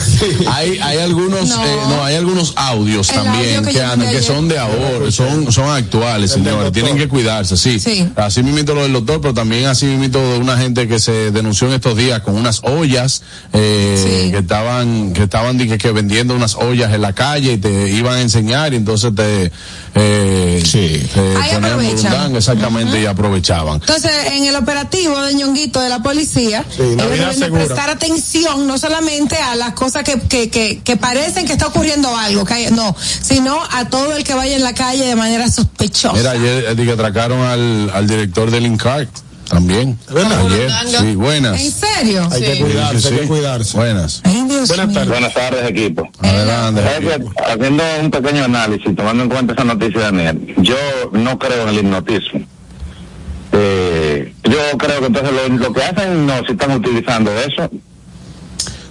hay, hay algunos, No. eh, no, hay algunos audios El también audio que son de ahora, son, son actuales, señores, tienen que cuidarse, sí. Sí. Así mismo lo del doctor, pero también así mismo de una gente que se denunció en estos días con unas ollas, eh, Sí. que estaban, que estaban que, que vendiendo unas ollas en la calle y te iban a enseñar y entonces te, eh, Sí. te exactamente, y aprovechaban. Entonces, en el operativo de ñonguito de la policía, segura. prestar atención no solamente a las cosas que, que, que, que parecen que está ocurriendo algo, que hay- no, sino a todo el que vaya en la calle de manera sospechosa. Mira, ayer eh, que atracaron al, al director del INCART también. Ayer, sí, buenas. ¿En serio? Hay que cuidarse, sí, hay que cuidarse. Buenas. Ay, Buenas tardes. Buenas tardes, equipo. Adelante. Haciendo un pequeño análisis, tomando en cuenta esa noticia de Daniel, yo no creo en el hipnotismo. Eh, yo creo que entonces lo, lo que hacen no, si están utilizando eso,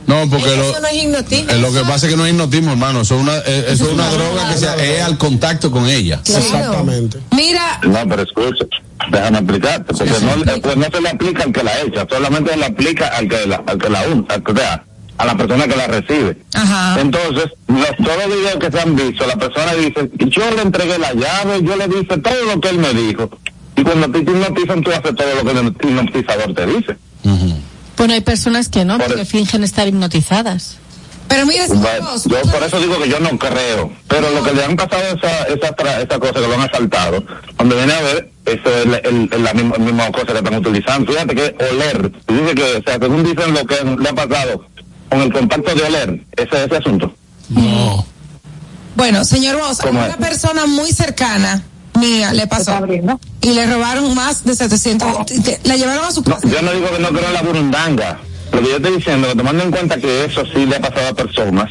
No, porque lo, Eso no es hipnotismo. eh, lo que pasa es que no es hipnotismo, hermano. Eso es una, eh, eso es una droga que se, es al contacto con ella. Claro. Exactamente. Mira, no, pero escucha, déjame explicarte, porque no, eh, pues no se le aplica al que la echa, solamente se le aplica al que la, al que la un- al que, o sea, a la persona que la recibe. Ajá. Entonces, los, todos los videos que se han visto, la persona dice, yo le entregué la llave, yo le dije todo lo que él me dijo. Y cuando te hipnotizan, tú haces todo lo que el hipnotizador te dice. Bueno, hay personas que no, Por porque fingen estar hipnotizadas. pero mira, chicos, yo por eso digo que yo no creo. Pero lo que le han pasado esa, esa, tra- esa cosa que lo han asaltado, cuando viene a ver, eso es el- el- el- la misma, misma cosa que están utilizando. Fíjate que oler, dice que, o sea, según dicen lo que le ha pasado, con el contacto de oler ese, ese asunto. No. Bueno, señor Vos, a ¿Cómo una es? persona muy cercana mía le pasó y le robaron más de 700. te- La llevaron a su No, casa. yo no digo que no creo en la burundanga. Lo que yo estoy diciendo, que tomando en cuenta que eso sí le ha pasado a personas,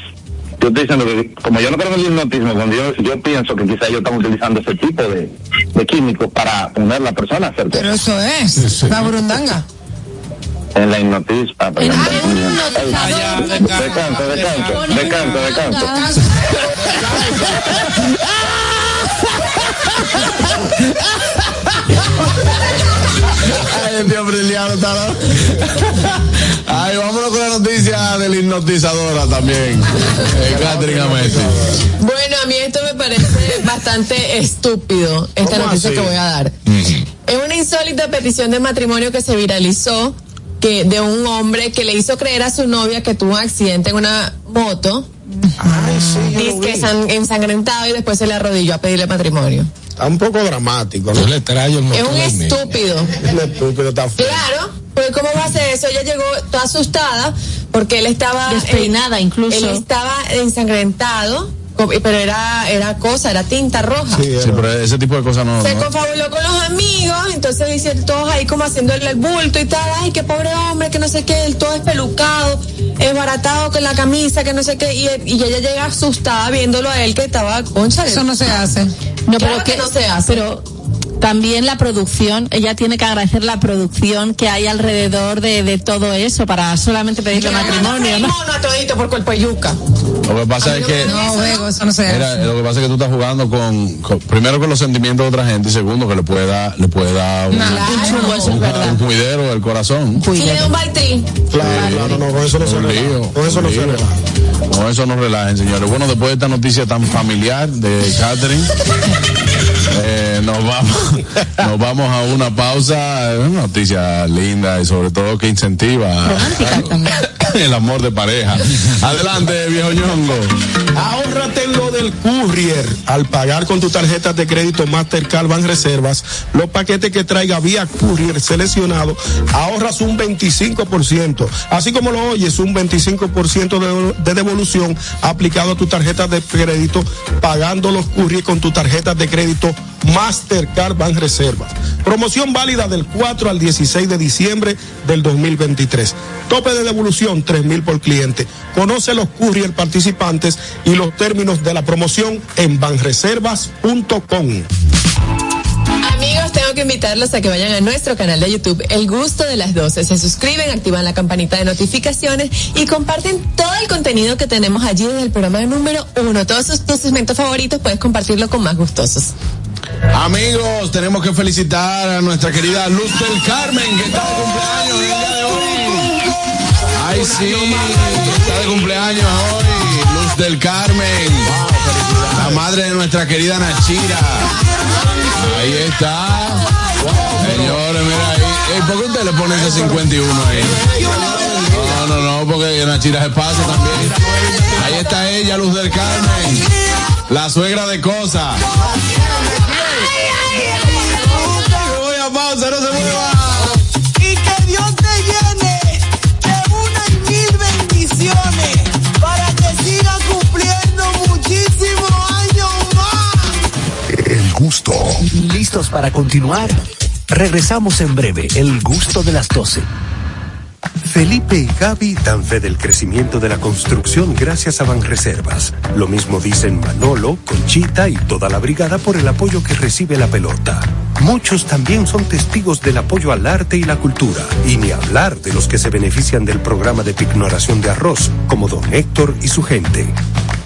yo estoy diciendo que como yo no creo en el hipnotismo, cuando yo, yo pienso que quizás ellos están utilizando ese tipo de, de químicos para poner a la persona a hacer Pero eso es, la burundanga. En la hipnotismo. ah. Descanso, descanso, descanso, descanso. [laughs] Ay, el tío Briliano está. Ay, vámonos con la noticia de la hipnotizadora también. Eh, Catherine. Bueno, a mí esto me parece bastante estúpido, esta ¿Cómo noticia así? que voy a dar. Es una insólita petición de matrimonio que se viralizó que de un hombre que le hizo creer a su novia que tuvo un accidente en una moto, Ay, sí, dice que ensangrentado y después se le arrodilló a pedirle matrimonio. Está un poco dramático, ¿no? Yo le traigo el Es un estúpido. Un estúpido está feo. Claro, pues ¿cómo va a hacer eso? Ella llegó toda asustada porque él estaba Despeinada él- incluso. Él estaba ensangrentado, pero era era cosa, era tinta roja. Sí, Sí, pero ese tipo de cosas no. Se no. confabuló con los amigos, entonces dice todos ahí como haciéndole el bulto y tal, ay, qué pobre hombre, que no sé qué, él todo espelucado, esbaratado con la camisa, que no sé qué, y, y ella llega asustada viéndolo a él que estaba, concha, Eso no se hace. No, Claro pero que no se hace. Pero también la producción, ella tiene que agradecer la producción que hay alrededor de, de todo eso para solamente pedirle matrimonio, ¿no? mono a todito por cuerpo de yuca. Lo que pasa es que. No, eso no se hace. Mira, lo que pasa es que tú estás jugando con, con- primero con los sentimientos de otra gente y segundo que le puede dar, le puede dar un, es un, cuidero del corazón. Y le da un baitri. Claro, claro, no, con eso no se Con eso no se. Con eso no relajen, señores. Bueno, después de esta noticia tan familiar de Catherine, eh, nos vamos, nos vamos a una pausa. Una noticia linda y sobre todo que incentiva [laughs] el amor de pareja. Adelante, viejo ñongo. Ahórrate lo del courier. Al pagar con tu tarjeta de crédito Mastercard Ban Reservas, los paquetes que traiga vía courier seleccionado, ahorras un 25%. Así como lo oyes, un 25% de, de devolución aplicado a tu tarjeta de crédito, pagando los courier con tu tarjeta de crédito Mastercard Ban Reservas. Promoción válida del 4 al 16 de diciembre del 2023. Tope de devolución 3 mil por cliente. Conoce los courier participantes y los términos de la promoción en banreservas.com. Amigos, tengo que invitarlos a que vayan a nuestro canal de YouTube, El Gusto de las 12. Se suscriben, activan la campanita de notificaciones y comparten todo el contenido que tenemos allí desde el programa número uno. Todos sus, tus segmentos favoritos puedes compartirlo con más gustosos. Amigos, tenemos que felicitar a nuestra querida Luz del Carmen, que está de cumpleaños el día de hoy. Ay, sí, está de cumpleaños hoy, Luz del Carmen, la madre de nuestra querida Nachira. Ahí está. Señores, mira ahí. ¿Por qué usted le pone ese 51 ahí? No, no, no, porque Nachira se pasa también. Ahí está ella, Luz del Carmen, la suegra de Cosa. Voy a pausa, no se mueva. Gusto. ¿Listos para continuar? Regresamos en breve. El gusto de las 12. Felipe y Gaby dan fe del crecimiento de la construcción gracias a Banreservas. Lo mismo dicen Manolo, Conchita y toda la brigada por el apoyo que recibe la pelota. Muchos también son testigos del apoyo al arte y la cultura, y ni hablar de los que se benefician del programa de pignoración de arroz, como don Héctor y su gente.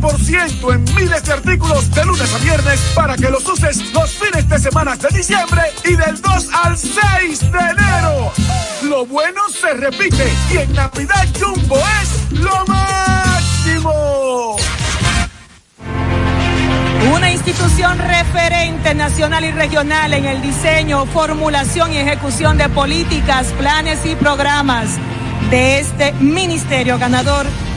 20% en miles de artículos de lunes a viernes para que los uses los fines de semana de diciembre y del 2 al 6 de enero. Lo bueno se repite y en Navidad Jumbo es lo máximo. Una institución referente nacional y regional en el diseño, formulación y ejecución de políticas, planes y programas de este ministerio ganador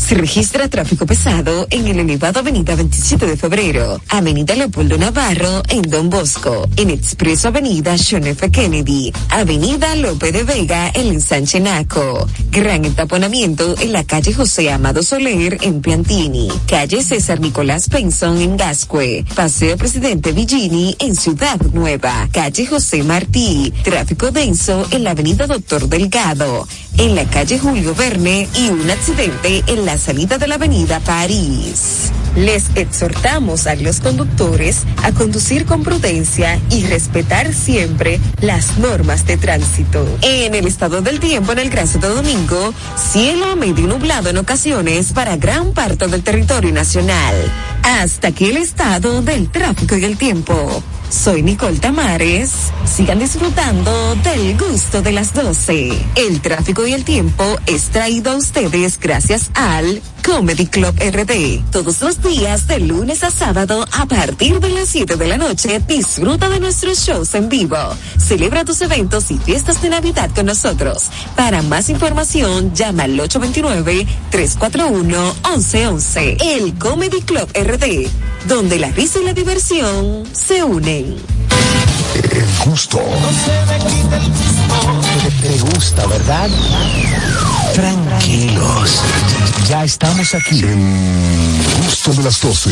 Se registra tráfico pesado en el elevado Avenida 27 de Febrero, Avenida Leopoldo Navarro en Don Bosco, en Expreso Avenida John F. Kennedy, Avenida Lope de Vega en Ensanche Naco, gran entaponamiento en la calle José Amado Soler en Piantini, calle César Nicolás Penson en Gascue, Paseo Presidente Villini en Ciudad Nueva, calle José Martí, tráfico denso en la Avenida Doctor Delgado, en la calle Julio Verne y un accidente en la salida de la avenida París. Les exhortamos a los conductores a conducir con prudencia y respetar siempre las normas de tránsito. En el estado del tiempo en el Gran Santo Domingo, cielo medio nublado en ocasiones para gran parte del territorio nacional. Hasta aquí el estado del tráfico y el tiempo. Soy Nicole Tamares. Sigan disfrutando del gusto de las 12. El tráfico y el tiempo es traído a ustedes gracias al Comedy Club RD. Todos los días de lunes a sábado a partir de las 7 de la noche disfruta de nuestros shows en vivo. Celebra tus eventos y fiestas de Navidad con nosotros. Para más información llama al 829-341-1111. El Comedy Club RD, donde la risa y la diversión se unen. El gusto. Te, te gusta, ¿verdad? Tranquilos. Ya estamos aquí. El gusto de las 12.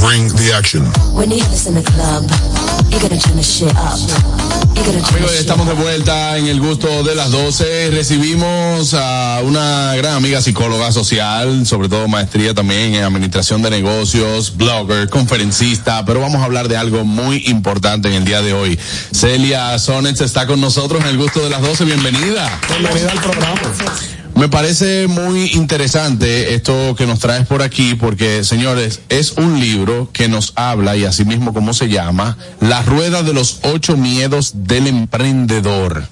Bring the action. When you listen to club, you're gonna turn the shit up. Amigos, estamos de vuelta en el gusto de las 12. Recibimos a una gran amiga psicóloga social, sobre todo maestría también en administración de negocios, blogger, conferencista, pero vamos a hablar de algo muy importante en el día de hoy. Celia Sonets está con nosotros en el gusto de las 12. Bienvenida. Bienvenida al programa. Me parece muy interesante esto que nos traes por aquí, porque, señores, es un libro que nos habla, y así mismo como se llama, La Rueda de los Ocho Miedos del Emprendedor.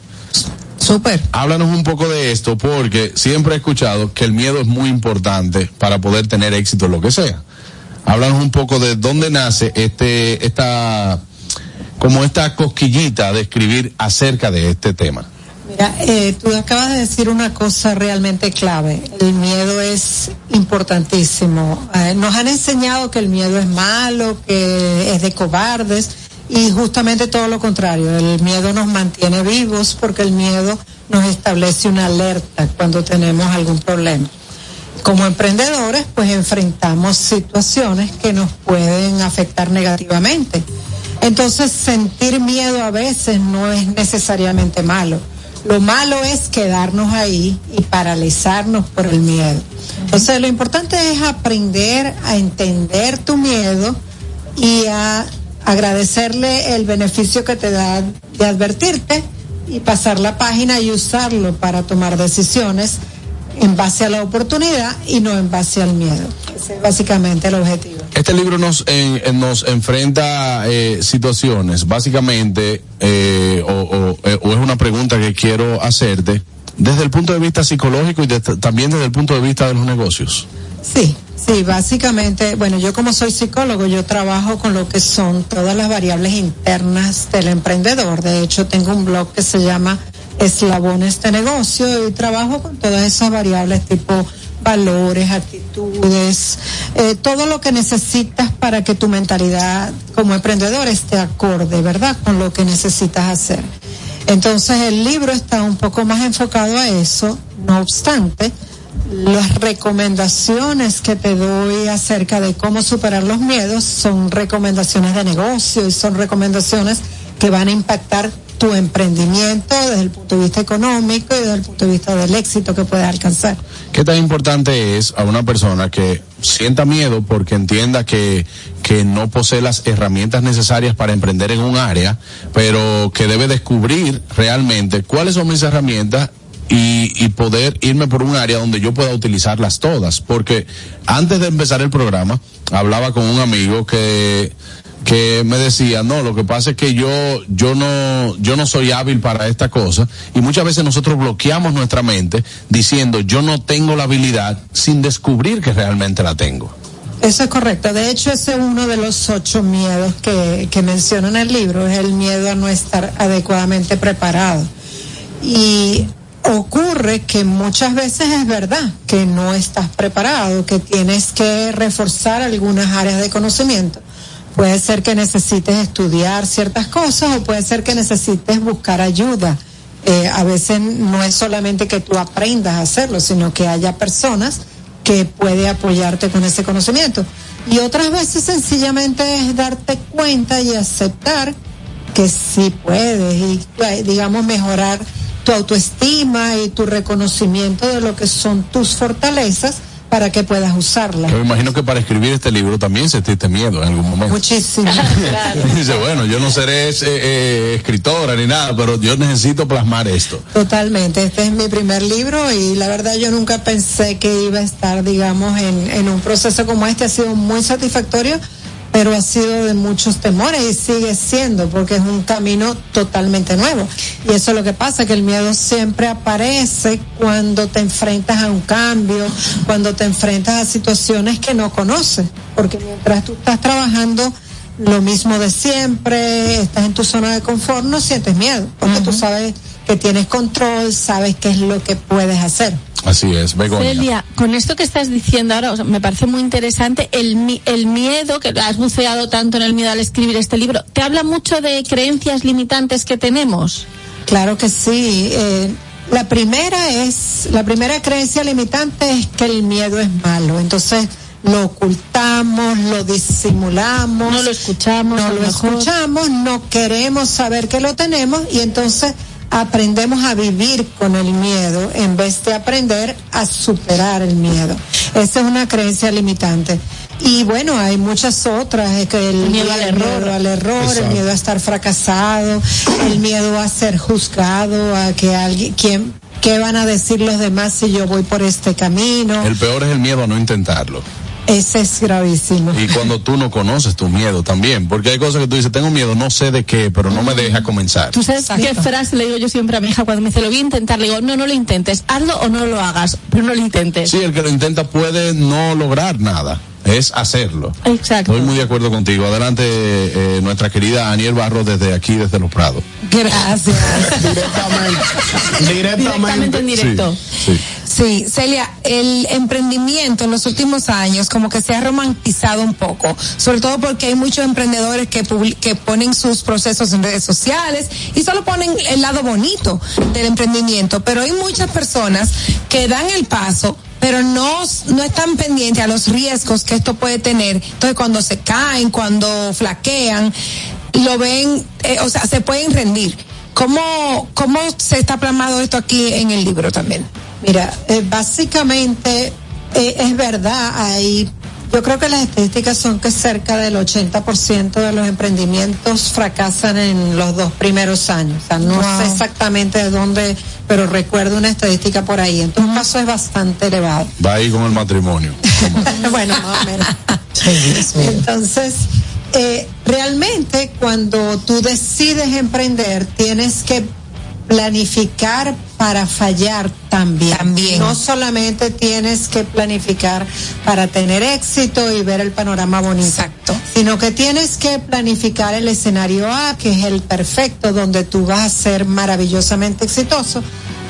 Súper. Háblanos un poco de esto, porque siempre he escuchado que el miedo es muy importante para poder tener éxito en lo que sea. Háblanos un poco de dónde nace este, esta, como esta cosquillita de escribir acerca de este tema. Mira, eh, tú acabas de decir una cosa realmente clave. El miedo es importantísimo. Eh, nos han enseñado que el miedo es malo, que es de cobardes y justamente todo lo contrario. El miedo nos mantiene vivos porque el miedo nos establece una alerta cuando tenemos algún problema. Como emprendedores, pues enfrentamos situaciones que nos pueden afectar negativamente. Entonces, sentir miedo a veces no es necesariamente malo. Lo malo es quedarnos ahí y paralizarnos por el miedo. Entonces, lo importante es aprender a entender tu miedo y a agradecerle el beneficio que te da de advertirte y pasar la página y usarlo para tomar decisiones en base a la oportunidad y no en base al miedo. Ese es básicamente el objetivo. Este libro nos, en- nos enfrenta eh, situaciones, básicamente, eh, o, eh, o es una pregunta que quiero hacerte, desde el punto de vista psicológico y también desde el punto de vista de los negocios. Sí, sí, básicamente, bueno, yo como soy psicólogo, yo trabajo con lo que son todas las variables internas del emprendedor. De hecho, tengo un blog que se llama Eslabones de Negocio y trabajo con todas esas variables tipo valores, actitudes, eh, todo lo que necesitas para que tu mentalidad como emprendedor esté acorde, ¿verdad? Con lo que necesitas hacer. Entonces el libro está un poco más enfocado a eso, no obstante, las recomendaciones que te doy acerca de cómo superar los miedos son recomendaciones de negocio y son recomendaciones que van a impactar tu emprendimiento desde el punto de vista económico y desde el punto de vista del éxito que puedes alcanzar. ¿Qué tan importante es a una persona que sienta miedo porque entienda que, que no posee las herramientas necesarias para emprender en un área, pero que debe descubrir realmente cuáles son mis herramientas y, y poder irme por un área donde yo pueda utilizarlas todas? Porque antes de empezar el programa, hablaba con un amigo que que me decía, no, lo que pasa es que yo, yo no, yo no soy hábil para esta cosa, y muchas veces nosotros bloqueamos nuestra mente diciendo yo no tengo la habilidad sin descubrir que realmente la tengo. Eso es correcto. De hecho, ese es uno de los ocho miedos que, que menciona en el libro, es el miedo a no estar adecuadamente preparado. Y ocurre que muchas veces es verdad que no estás preparado, que tienes que reforzar algunas áreas de conocimiento. Puede ser que necesites estudiar ciertas cosas o puede ser que necesites buscar ayuda. Eh, a veces no es solamente que tú aprendas a hacerlo, sino que haya personas que puede apoyarte con ese conocimiento. Y otras veces sencillamente es darte cuenta y aceptar que sí puedes y eh, digamos mejorar tu autoestima y tu reconocimiento de lo que son tus fortalezas para que puedas usarlas. Yo me imagino que para escribir este libro también sentiste miedo en algún momento. Muchísimo. [laughs] [laughs] Dice, bueno, yo no seré eh, eh, escritora ni nada, pero yo necesito plasmar esto. Totalmente, este es mi primer libro y la verdad yo nunca pensé que iba a estar, digamos, en, en un proceso como este. Ha sido muy satisfactorio, pero ha sido de muchos temores y sigue siendo porque es un camino totalmente nuevo. Y eso es lo que pasa, que el miedo siempre aparece cuando te enfrentas a un cambio, cuando te enfrentas a situaciones que no conoces, porque mientras tú estás trabajando lo mismo de siempre, estás en tu zona de confort, no sientes miedo, porque tú sabes que tienes control, sabes qué es lo que puedes hacer. Así es, Begoña. Celia, con esto que estás diciendo ahora, o sea, me parece muy interesante el, el miedo, que has buceado tanto en el miedo al escribir este libro, ¿te habla mucho de creencias limitantes que tenemos? Claro que sí. eh, la primera es, la primera creencia limitante es que el miedo es malo. Entonces, lo ocultamos, lo disimulamos, No lo escuchamos, no lo mejor. escuchamos, no queremos saber que lo tenemos y entonces aprendemos a vivir con el miedo en vez de aprender a superar el miedo. Esa es una creencia limitante. Y bueno, hay muchas otras, que el Miedo al error. miedo al error, el miedo a estar fracasado, el miedo a ser juzgado, a que alguien, quien, qué van a decir los demás si yo voy por este camino. El peor es el miedo a no intentarlo. Ese es gravísimo. Y cuando tú no conoces tu miedo también, porque hay cosas que tú dices, tengo miedo, no sé de qué, pero no me deja comenzar. ¿Tú sabes qué frase le digo yo siempre a mi hija cuando me dice lo voy a intentar? Le digo, no, no lo intentes, hazlo o no lo hagas, pero no lo intentes. Sí, el que lo intenta puede no lograr nada, es hacerlo. Exacto. Estoy muy de acuerdo contigo. Adelante, eh, nuestra querida Aniel Barro desde aquí, desde Los Prados. Gracias. Directamente en directo. Sí. Sí, Celia, el emprendimiento en los últimos años como que se ha romantizado un poco, sobre todo porque hay muchos emprendedores que, publi- que ponen sus procesos en redes sociales y solo ponen el lado bonito del emprendimiento, pero hay muchas personas que dan el paso pero no, no están pendientes a los riesgos que esto puede tener. Entonces, cuando se caen, cuando flaquean, lo ven, eh, o sea, se pueden rendir. ¿Cómo, ¿Cómo se está plasmado esto aquí en el libro también? Mira, eh, básicamente eh, es verdad, hay, yo creo que las estadísticas son que cerca del 80% de los emprendimientos fracasan en los dos primeros años. O sea, no Wow. sé exactamente de dónde, pero recuerdo una estadística por ahí. En todo caso es bastante elevado. Va ahí con el matrimonio. [laughs] bueno, más o menos. [laughs] Entonces, eh, realmente cuando tú decides emprender, tienes que planificar para fallar también. También. No solamente tienes que planificar para tener éxito y ver el panorama bonito. Exacto. Sino que tienes que planificar el escenario A, que es el perfecto, donde tú vas a ser maravillosamente exitoso.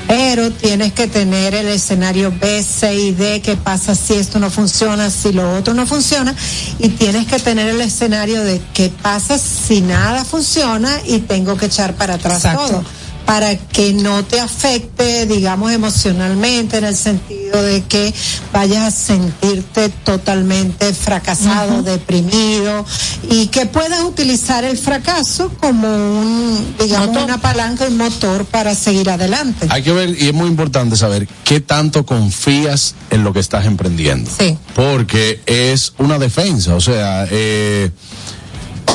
Pero tienes que tener el escenario B, C y D, qué pasa si esto no funciona, si lo otro no funciona. Y tienes que tener el escenario de qué pasa si nada funciona y tengo que echar para atrás Exacto. todo para que no te afecte, digamos, emocionalmente, en el sentido de que vayas a sentirte totalmente fracasado, deprimido, y que puedas utilizar el fracaso como un, digamos, Motor. una palanca, un motor para seguir adelante. Hay que ver, y es muy importante saber qué tanto confías en lo que estás emprendiendo. Sí. Porque es una defensa, o sea, eh,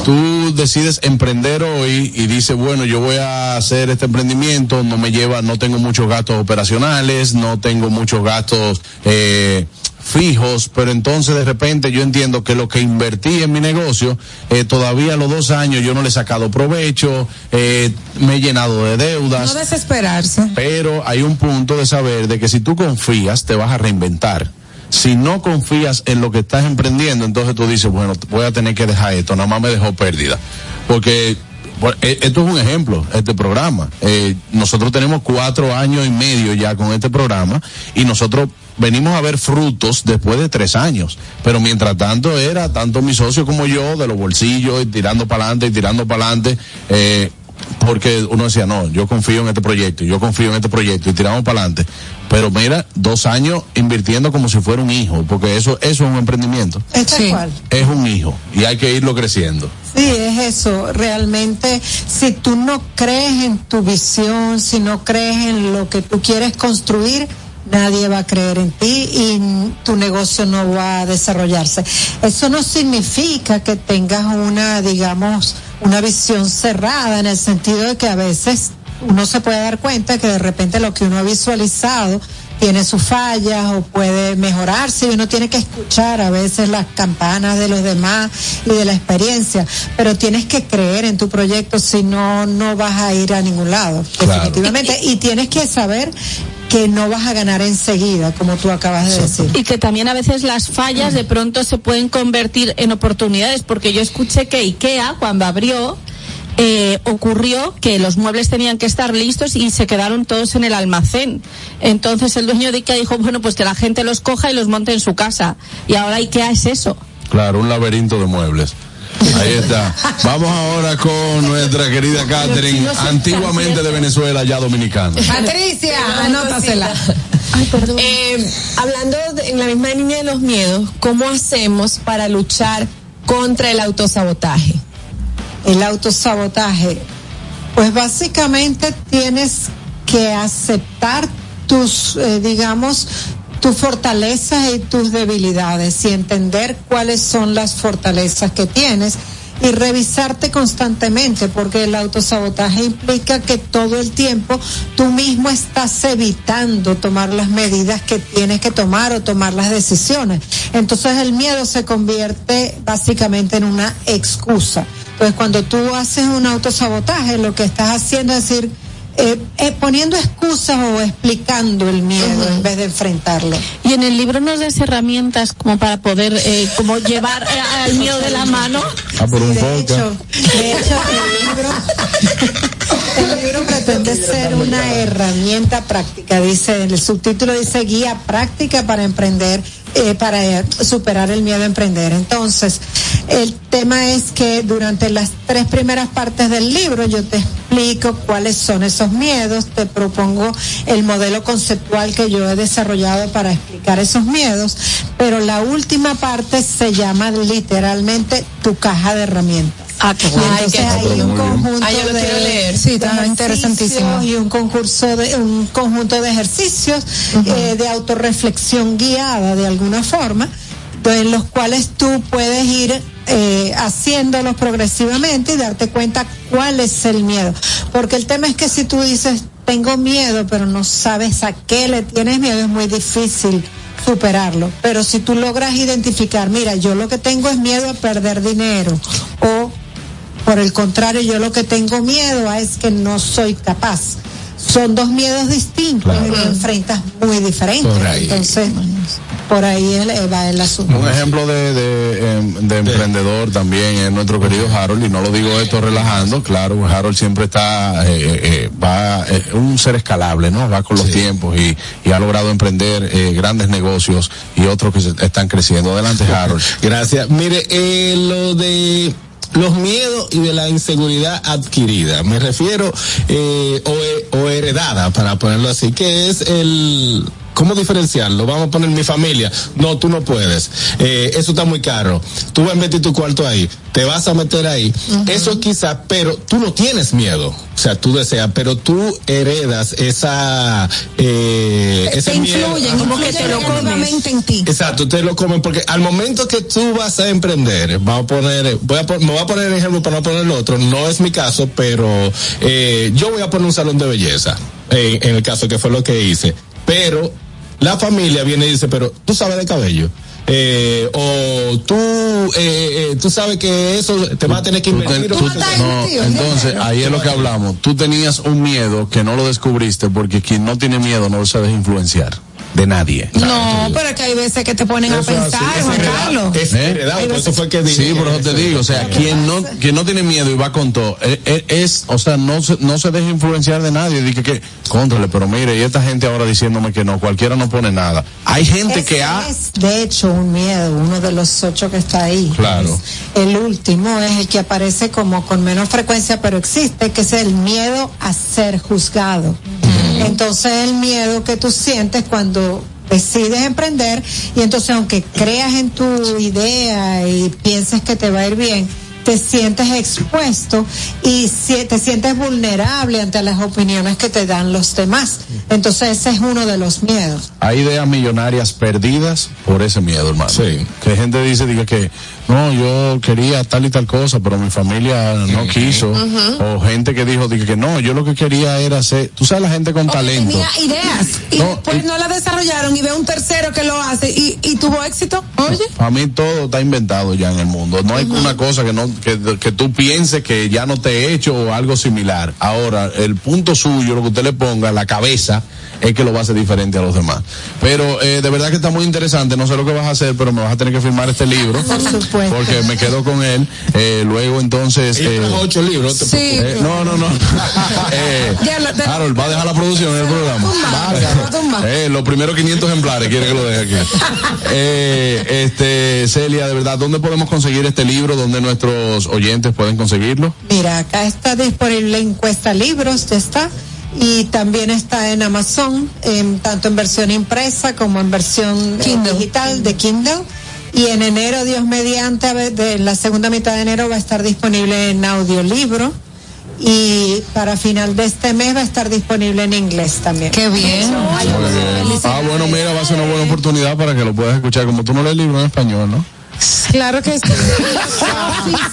tú decides emprender hoy y dices, bueno, yo voy a hacer este emprendimiento, no me lleva, no tengo muchos gastos operacionales, no tengo muchos gastos eh, fijos, pero entonces de repente yo entiendo que lo que invertí en mi negocio, eh, todavía a los dos años yo no le he sacado provecho, eh, me he llenado de deudas. No desesperarse. Pero hay un punto de saber de que si tú confías, te vas a reinventar. Si no confías en lo que estás emprendiendo, entonces tú dices, bueno, voy a tener que dejar esto, nada más me dejó pérdida. Porque eh, esto es un ejemplo, este programa. Eh, nosotros tenemos cuatro años y medio ya con este programa y nosotros venimos a ver frutos después de tres años. Pero mientras tanto era tanto mi socio como yo de los bolsillos y tirando para adelante y tirando para adelante. Eh, porque uno decía, no, yo confío en este proyecto, yo confío en este proyecto y tiramos para adelante. Pero mira, dos años invirtiendo como si fuera un hijo, porque eso, eso es un emprendimiento. Es tal Sí. cual. Es un hijo y hay que irlo creciendo. Sí, es eso. Realmente, si tú no crees en tu visión, si no crees en lo que tú quieres construir, nadie va a creer en ti y tu negocio no va a desarrollarse. Eso no significa que tengas una, digamos, una visión cerrada en el sentido de que a veces uno se puede dar cuenta que de repente lo que uno ha visualizado tiene sus fallas o puede mejorarse y uno tiene que escuchar a veces las campanas de los demás y de la experiencia, pero tienes que creer en tu proyecto, si no, no vas a ir a ningún lado, Claro. definitivamente. Y tienes que saber que no vas a ganar enseguida, como tú acabas de decir. Y que también a veces las fallas de pronto se pueden convertir en oportunidades, porque yo escuché que IKEA, cuando abrió, eh, ocurrió que los muebles tenían que estar listos y se quedaron todos en el almacén. Entonces el dueño de IKEA dijo, bueno, pues que la gente los coja y los monte en su casa. Y ahora IKEA es eso. Claro, un laberinto de muebles. Ahí está. Vamos ahora con nuestra querida Catherine, antiguamente de Venezuela, ya dominicana. Patricia, anótasela. Eh, hablando de- en la misma línea de los miedos, ¿cómo hacemos para luchar contra el autosabotaje? El autosabotaje. Pues básicamente tienes que aceptar tus, eh, digamos, tus fortalezas y tus debilidades y entender cuáles son las fortalezas que tienes y revisarte constantemente porque el autosabotaje implica que todo el tiempo tú mismo estás evitando tomar las medidas que tienes que tomar o tomar las decisiones. Entonces el miedo se convierte básicamente en una excusa. Entonces cuando tú haces un autosabotaje lo que estás haciendo es decir, eh, eh, poniendo excusas o explicando el miedo en vez de enfrentarlo. Y en el libro nos des herramientas como para poder eh, como llevar eh, al [laughs] miedo de la mano. Ah, por un de hecho, de hecho, el libro, [laughs] el libro pretende ser una herramienta práctica. Dice, el subtítulo dice guía práctica para emprender, eh, para eh, superar el miedo a emprender. Entonces, el tema es que durante las tres primeras partes del libro yo te explico cuáles son esos miedos, te propongo el modelo conceptual que yo he desarrollado para explicar esos miedos, pero la última parte se llama literalmente tu caja de herramientas. Ah, qué Y entonces hay un conjunto Ay, yo lo de, quiero leer. sí, está interesantísimo. ejercicios y un concurso de un conjunto de ejercicios eh, de autorreflexión guiada de alguna forma en los cuales tú puedes ir eh, haciéndolos progresivamente y darte cuenta cuál es el miedo. Porque el tema es que si tú dices tengo miedo pero no sabes a qué le tienes miedo es muy difícil superarlo. Pero si tú logras identificar mira yo lo que tengo es miedo a perder dinero o por el contrario, yo lo que tengo miedo a es que no soy capaz. Son dos miedos distintos y enfrentas muy diferentes. Por ahí. Entonces, por ahí eh, va el asunto. Un ejemplo de, de, em, de emprendedor también es nuestro querido Harold, y no lo digo esto relajando, claro, Harold siempre está, eh, eh, eh, va, es un ser escalable, ¿no? Va con los tiempos y, y ha logrado emprender eh, grandes negocios y otros que se- están creciendo. Adelante, [laughs] Harold. Gracias. Mire, eh, lo de los miedos y de la inseguridad adquirida, me refiero, eh, o, o heredada, para ponerlo así, que es el... ¿Cómo diferenciarlo? Vamos a poner mi familia. No, tú no puedes. Eh, eso está muy caro. Tú vas a meter tu cuarto ahí. Te vas a meter ahí. Eso quizá, pero tú no tienes miedo. O sea, tú deseas, pero tú heredas esa, eh, ese te miedo. influyen, como que te lo comes en ti. Exacto, ustedes lo comen porque al momento que tú vas a emprender, vamos a poner, voy a, me voy a poner el ejemplo para no poner el otro, no es mi caso, pero eh, yo voy a poner un salón de belleza, en, en el caso que fue lo que hice, pero la familia viene y dice, pero tú sabes de cabello. Eh, o tú, eh, eh, tú sabes que eso te va a tener que invertir. ten- o tú- tú te- no, entonces ahí es lo que hablamos. Tú tenías un miedo que no lo descubriste porque quien no tiene miedo no se deja influenciar de nadie. No, pero es que hay veces que te ponen a Eso pensar, es Juan heredado. Carlos. Es heredado, por eso fue que dije Sí, por eso te digo, o sea, quien no, quien no tiene miedo y va con todo, eh, eh, es, o sea, no se, no se deja influenciar de nadie, dije que, contrale, pero mire, y esta gente ahora diciéndome que no, cualquiera no pone nada. Hay gente que ha, es, de hecho, un miedo, uno de los ocho que está ahí. claro, El último es el que aparece como con menos frecuencia, pero existe, que es el miedo a ser juzgado. Entonces el miedo que tú sientes cuando decides emprender y entonces aunque creas en tu idea y pienses que te va a ir bien, te sientes expuesto y si- te sientes vulnerable ante las opiniones que te dan los demás. Entonces ese es uno de los miedos. hay ideas millonarias perdidas por ese miedo, hermano. Sí. Que gente dice, diga que, no, yo quería tal y tal cosa, pero mi familia no quiso. O gente que dijo, diga que no, yo lo que quería era hacer, tú sabes la gente con talento. Tenía ideas y No, después no las desarrollaron y ve un tercero que lo hace y, y tuvo éxito. Oye. Para mí todo está inventado ya en el mundo. No hay una cosa que no que, que tú pienses que ya no te he hecho o algo similar. Ahora, el punto suyo, lo que usted le ponga, la cabeza, es que lo va a hacer diferente a los demás. Pero eh, de verdad que está muy interesante. No sé lo que vas a hacer, pero me vas a tener que firmar este libro. Por supuesto. Porque me quedo con él. Eh, luego entonces... Eh, trajo ocho libros, te Sí. eh, no, no, no. [laughs] Eh, Harold, va a dejar la producción en el programa. Tumba, tumba. Eh, los primeros 500 ejemplares, quiere que lo deje aquí. Eh, este, Celia, de verdad, ¿dónde podemos conseguir este libro? ¿Dónde nuestros oyentes pueden conseguirlo? Mira, acá está disponible en Cuesta Libros, ya está. Y también está en Amazon, en, tanto en versión impresa como en versión eh, digital de Kindle. Y en enero, Dios mediante, de la segunda mitad de enero va a estar disponible en audiolibro. Y para final de este mes va a estar disponible en inglés también. Qué bien. Ah, bueno, mira, va a ser una buena oportunidad para que lo puedas escuchar. Como tú no lees libro en español, ¿no? Claro que sí.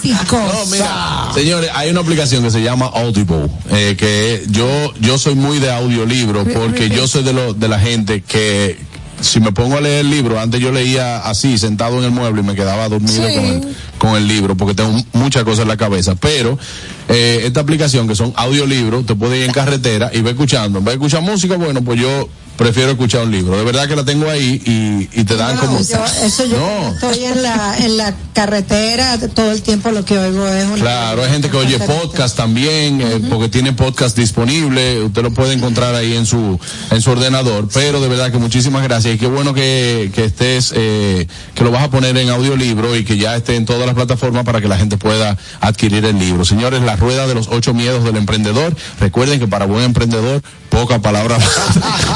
Físico. No, mira, señores, hay una aplicación que se llama Audible, eh, que yo yo soy muy de audiolibro porque yo soy de lo, de la gente que si me pongo a leer el libro, antes yo leía así, sentado en el mueble y me quedaba dormido Sí. con, el, con el libro porque tengo muchas cosas en la cabeza. Pero eh, esta aplicación que son audiolibros, te puedes ir en carretera y va escuchando. Vez de escuchar música, bueno, pues yo prefiero escuchar un libro. De verdad que la tengo ahí y, y te dan como... Yo- eso yo No. estoy en la, en la carretera, todo el tiempo lo que oigo es una... Claro, hay gente que oye podcast también, eh, porque tiene podcast disponible, usted lo puede encontrar ahí en su en su ordenador, pero de verdad que muchísimas gracias y qué bueno que, que estés, eh, que lo vas a poner en audiolibro y que ya esté en todas las plataformas para que la gente pueda adquirir el libro. Señores, la rueda de los ocho miedos del emprendedor, recuerden que para buen emprendedor, poca palabra.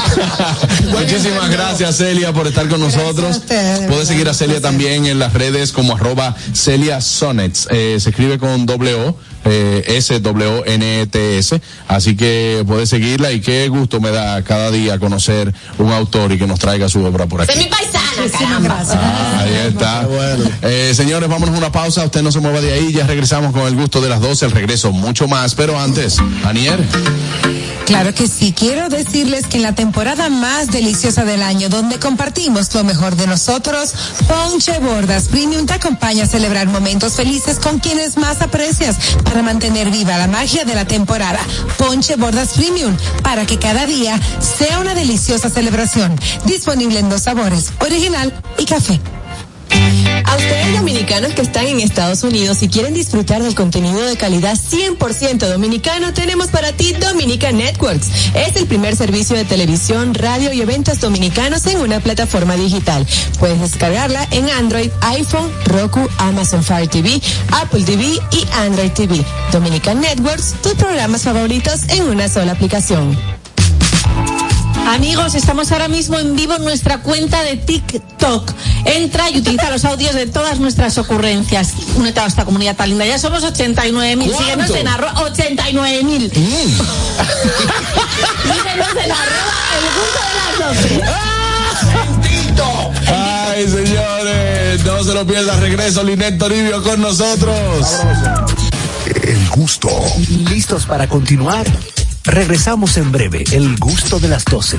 [laughs] muchísimas gracias Celia por estar con nosotros. Puedes seguir a Celia también en las redes como arroba Celia Sonnets. Eh, se escribe con doble O, eh, S W O N E T S. Así que puedes seguirla y qué gusto me da cada día conocer un autor y que nos traiga su obra por aquí. mi paisana, caramba. Ahí está. Eh, señores, vámonos a una pausa. Usted no se mueva de ahí. Ya regresamos con el gusto de las 12. El regreso mucho más. Pero antes, Anier. Claro que sí. Quiero decirles que en la temporada más deliciosa del año, donde compartimos lo mejor de nosotros, Ponche Bordas Premium te acompaña a celebrar momentos felices con quienes más aprecias para mantener viva la magia de la temporada. Ponche Bordas Premium, para que cada día sea una deliciosa celebración. Disponible en dos sabores, original y café. A ustedes dominicanos que están en Estados Unidos y quieren disfrutar del contenido de calidad 100% dominicano, tenemos para ti Dominica Networks. Es el primer servicio de televisión, radio y eventos dominicanos en una plataforma digital. Puedes descargarla en Android, iPhone, Roku, Amazon Fire TV, Apple TV y Android TV. Dominica Networks, tus programas favoritos en una sola aplicación. Amigos, estamos ahora mismo en vivo en nuestra cuenta de TikTok. Entra y utiliza los audios de todas nuestras ocurrencias. Únete a esta comunidad tan linda. Ya somos 89 mil. ¿Cuánto? Síguenos en arroba 89 mil. Mm. [laughs] Síguenos en arroba el gusto de las 12. Ay, señores, no se lo pierda. Regreso Linet Toribio con nosotros. El gusto. ¿Listos para continuar? Regresamos en breve. El gusto de las 12.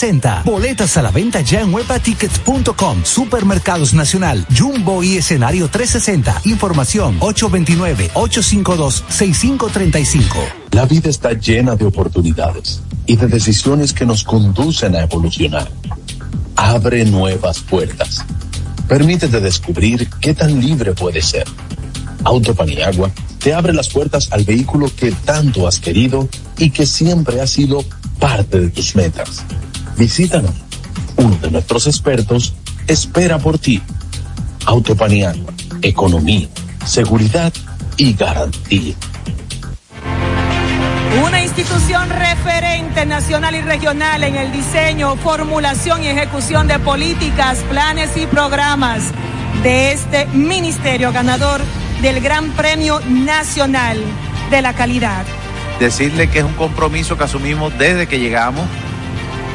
Boletas a la venta ya en webatickets.com, Supermercados Nacional, Jumbo y escenario 360. Información 829-852-6535. La vida está llena de oportunidades y de decisiones que nos conducen a evolucionar. Abre nuevas puertas. Permítete descubrir qué tan libre puedes ser. Autopaniagua te abre las puertas al vehículo que tanto has querido y que siempre ha sido parte de tus metas. Visítanos. Uno de nuestros expertos espera por ti. Autopaniagua, economía, seguridad y garantía. Una institución referente nacional y regional en el diseño, formulación y ejecución de políticas, planes y programas de este ministerio ganador del Gran Premio Nacional de la Calidad. decirle que es un compromiso que asumimos desde que llegamos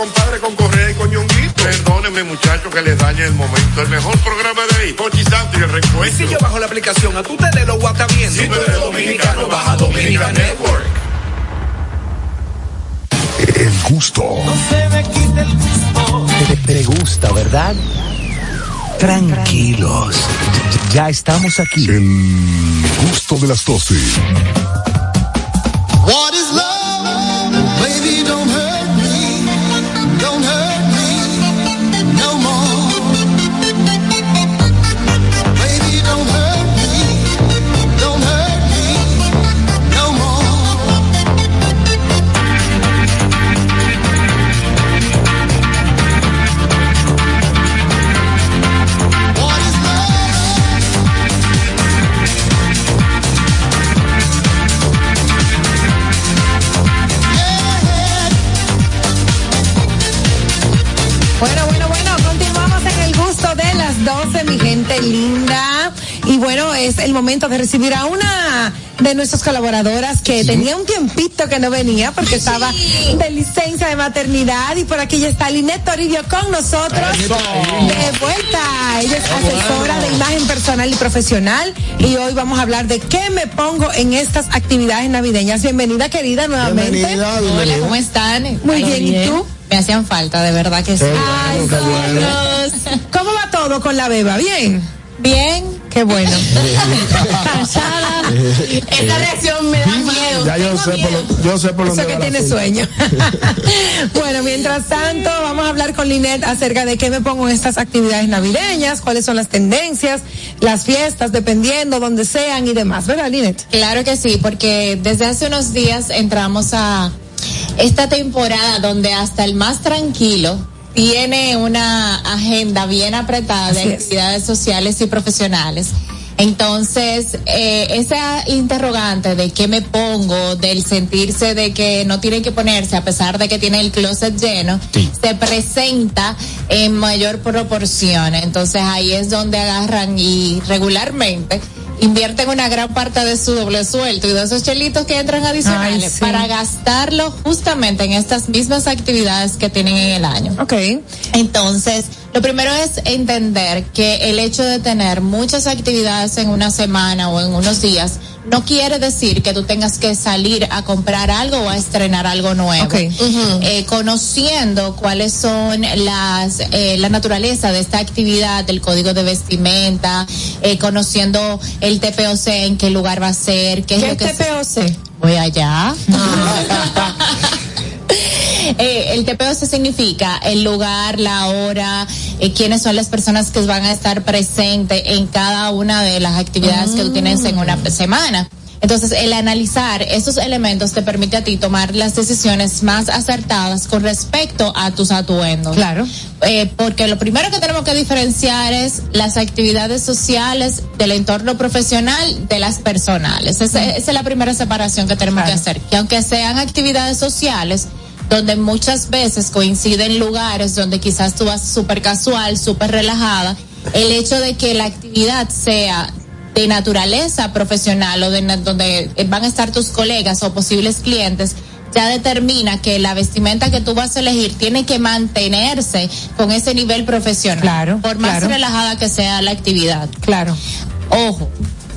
compadres con Correa y con Ñonguito. Perdónenme, muchachos, que les dañe el momento. El mejor programa de ahí, Pochi Santo y el recuento. Si yo bajo la aplicación, a tú te de lo guata bien. Si tú eres dominicano, baja Dominica Network. El gusto. Te, te gusta, ¿verdad? Tranquilos. Ya estamos aquí. El gusto de las 12. What is love? Linda. Y bueno, es el momento de recibir a una de nuestras colaboradoras que tenía un tiempito que no venía porque estaba de licencia de maternidad y por aquí ya está Linet Toribio con nosotros de vuelta. Ella es asesora de imagen personal y profesional y hoy vamos a hablar de qué me pongo en estas actividades navideñas. Bienvenida querida nuevamente. Hola, ¿cómo están? Muy bien, ¿y tú? Me hacían falta, de verdad que sí. Ay, nosotros. ¿Cómo va todo con la beba? ¿Bien? Bien. Qué bueno. [laughs] Cansada. Esta reacción me da miedo. Ya yo sé, por lo, yo sé por Eso dónde que tiene sueño. [laughs] bueno, mientras tanto, vamos a hablar con Linet acerca de qué me pongo en estas actividades navideñas, cuáles son las tendencias, las fiestas, dependiendo donde sean y demás, ¿verdad, Linet? Claro que sí, porque desde hace unos días entramos a esta temporada donde hasta el más tranquilo tiene una agenda bien apretada de es. actividades sociales y profesionales. Entonces, eh, esa interrogante de qué me pongo, del sentirse de que no tiene que ponerse a pesar de que tiene el closet lleno, se presenta en mayor proporción. Entonces ahí es donde agarran y regularmente invierten una gran parte de su doble sueldo y de esos chelitos que entran adicionales Ay, sí. para gastarlo justamente en estas mismas actividades que tienen en el año. Ok. Entonces, lo primero es entender que el hecho de tener muchas actividades en una semana o en unos días no quiere decir que tú tengas que salir a comprar algo o a estrenar algo nuevo. Ok. Eh, conociendo cuáles son las eh, la naturaleza de esta actividad, el código de vestimenta, eh, conociendo el TPOC, en qué lugar va a ser, qué, es ¿Qué lo que se- TPOC? Voy allá. [laughs] Eh, el TPOC significa el lugar, la hora, eh, quiénes son las personas que van a estar presentes en cada una de las actividades que tú tienes en una semana. Entonces, el analizar esos elementos te permite a ti tomar las decisiones más acertadas con respecto a tus atuendos. Claro. Eh, porque lo primero que tenemos que diferenciar es las actividades sociales del entorno profesional de las personales. Esa, esa es la primera separación que tenemos que hacer. Que aunque sean actividades sociales, donde muchas veces coinciden lugares donde quizás tú vas súper casual, súper relajada, el hecho de que la actividad sea de naturaleza profesional o de donde van a estar tus colegas o posibles clientes, ya determina que la vestimenta que tú vas a elegir tiene que mantenerse con ese nivel profesional. Claro, Por más claro. relajada que sea la actividad. Claro. Ojo,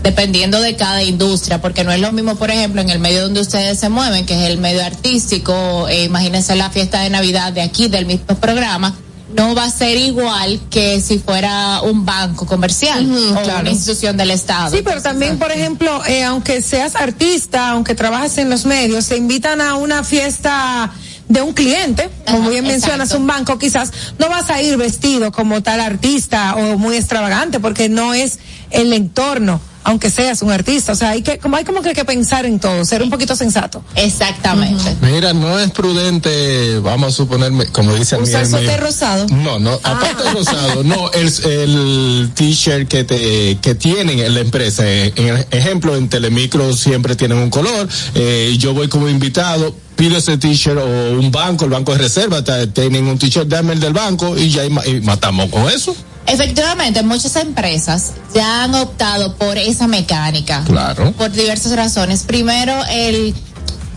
dependiendo de cada industria, porque no es lo mismo, por ejemplo, en el medio donde ustedes se mueven, que es el medio artístico, eh, imagínense la fiesta de Navidad de aquí, del mismo programa, no va a ser igual que si fuera un banco comercial o claro. una institución del Estado. Sí, pero también, por ejemplo, eh, aunque seas artista, aunque trabajes en los medios, te invitan a una fiesta de un cliente, como bien mencionas, un banco, quizás no vas a ir vestido como tal artista o muy extravagante, porque no es el entorno aunque seas un artista. O sea, hay que, como hay como que, que pensar en todo, ser un poquito sensato. Exactamente. Mira, no es prudente, vamos a suponerme, como dice el Usar mío, suéter rosado. No, no, aparte de rosado, no, el, el t-shirt que te, que tienen en la empresa, eh, en el ejemplo, en Telemicro siempre tienen un color, eh, yo voy como invitado, pido ese t-shirt o un banco, el banco de reserva, tienen un t-shirt, dame el del banco y ya y matamos con eso. Efectivamente, muchas empresas ya han optado por esa mecánica. Claro. Por diversas razones. Primero, el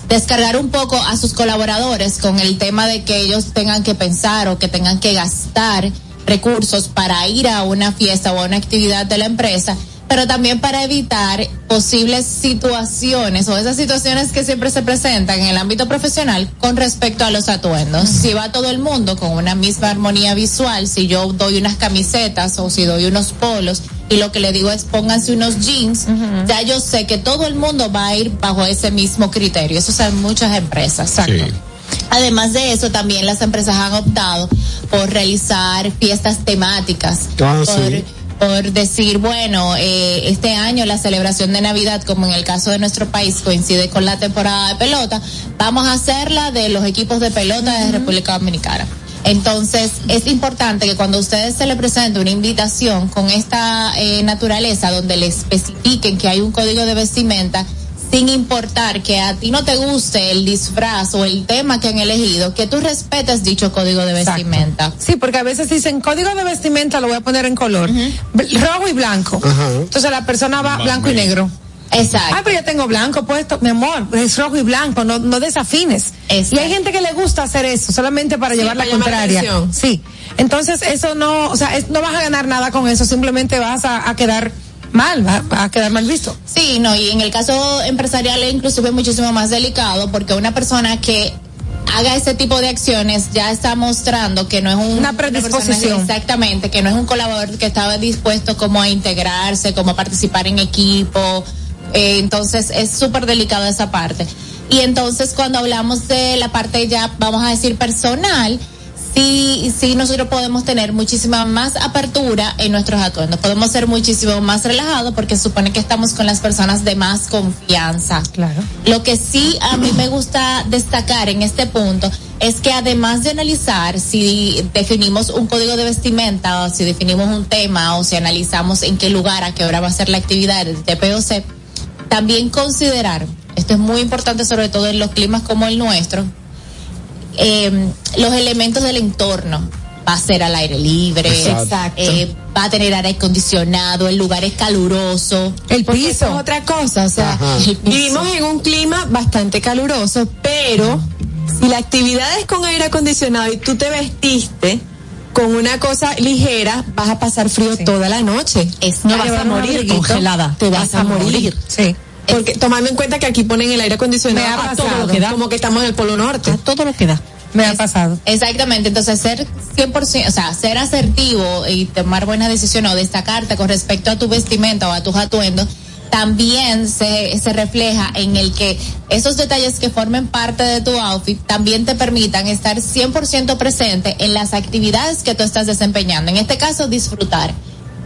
descargar un poco a sus colaboradores con el tema de que ellos tengan que pensar o que tengan que gastar recursos para ir a una fiesta o a una actividad de la empresa, pero también para evitar posibles situaciones o esas situaciones que siempre se presentan en el ámbito profesional con respecto a los atuendos. Si va todo el mundo con una misma armonía visual, si yo doy unas camisetas o si doy unos polos y lo que le digo es pónganse unos jeans, ya yo sé que todo el mundo va a ir bajo ese mismo criterio. Eso son muchas empresas. Además de eso, también las empresas han optado por realizar fiestas temáticas. Ah, por, sí. Por decir, bueno, eh, este año la celebración de Navidad, como en el caso de nuestro país, coincide con la temporada de pelota, vamos a hacerla de los equipos de pelota de República Dominicana. Entonces, es importante que cuando a ustedes se le presente una invitación con esta eh, naturaleza, donde le especifiquen que hay un código de vestimenta, sin importar que a ti no te guste el disfraz o el tema que han elegido, que tú respetes dicho código de vestimenta. Sí, porque a veces dicen código de vestimenta lo voy a poner en color rojo y blanco. Entonces la persona va blanco y negro. Exacto. Ah, pero yo tengo blanco puesto, mi amor, es rojo y blanco, no, no desafines. Y hay gente que le gusta hacer eso, solamente para Sí, llevar la la contraria. atención. Sí. Entonces eso no, o sea, es- no vas a ganar nada con eso, simplemente vas a, a quedar mal, vas a, a quedar mal visto. Sí, no, y en el caso empresarial es inclusive muchísimo más delicado porque una persona que haga ese tipo de acciones ya está mostrando que no es un- Una predisposición. exactamente, que no es un colaborador que estaba dispuesto como a integrarse, como a participar en equipo. Eh, entonces es súper delicado esa parte. Y entonces cuando hablamos de la parte ya, vamos a decir, personal, sí, sí nosotros podemos tener muchísima más apertura en nuestros atuendos. Podemos ser muchísimo más relajados porque supone que estamos con las personas de más confianza. Claro. Lo que sí a mí me gusta destacar en este punto es que además de analizar si definimos un código de vestimenta o si definimos un tema o si analizamos en qué lugar, a qué hora va a ser la actividad del TPOC, también considerar, esto es muy importante sobre todo en los climas como el nuestro, eh, los elementos del entorno. Va a ser al aire libre, Exacto. eh, va a tener aire acondicionado, el lugar es caluroso. El eso es otra cosa, o sea, piso. vivimos en un clima bastante caluroso, pero si la actividad es con aire acondicionado y tú te vestiste con una cosa ligera, vas a pasar frío toda la noche. No vas a morir congelada. Te vas, a, morir. Sí. Porque tomando en cuenta que aquí ponen el aire acondicionado Me ha a todo pasado. lo que da, como que estamos en el Polo Norte. todo lo que da. Me ha pasado. Exactamente, entonces ser 100%, o sea, ser asertivo y tomar buenas decisiones o destacarte con respecto a tu vestimenta o a tus atuendos, también se, se refleja en el que esos detalles que formen parte de tu outfit también te permitan estar 100% presente en las actividades que tú estás desempeñando. En este caso, disfrutar.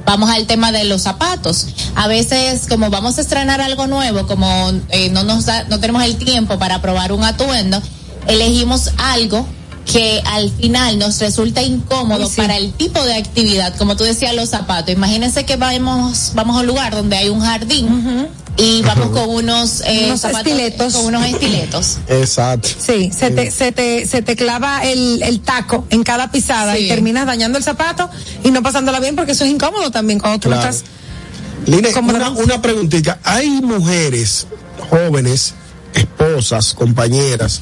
Vamos al tema de los zapatos. A veces, como vamos a estrenar algo nuevo, como eh, no nos da- no tenemos el tiempo para probar un atuendo, elegimos algo que al final nos resulta incómodo para el tipo de actividad, como tú decías, los zapatos. Imagínense que vamos, vamos a un lugar donde hay un jardín y vamos con unos, eh, Unos zapatos- estiletos. con unos estiletos. Exacto. Sí, se te, se te, se te clava el, el taco en cada pisada Sí. y terminas dañando el zapato y no pasándola bien porque eso es incómodo también cuando tú Claro. estás. Line, ¿Cómo una, una preguntita. Hay mujeres jóvenes, esposas, compañeras,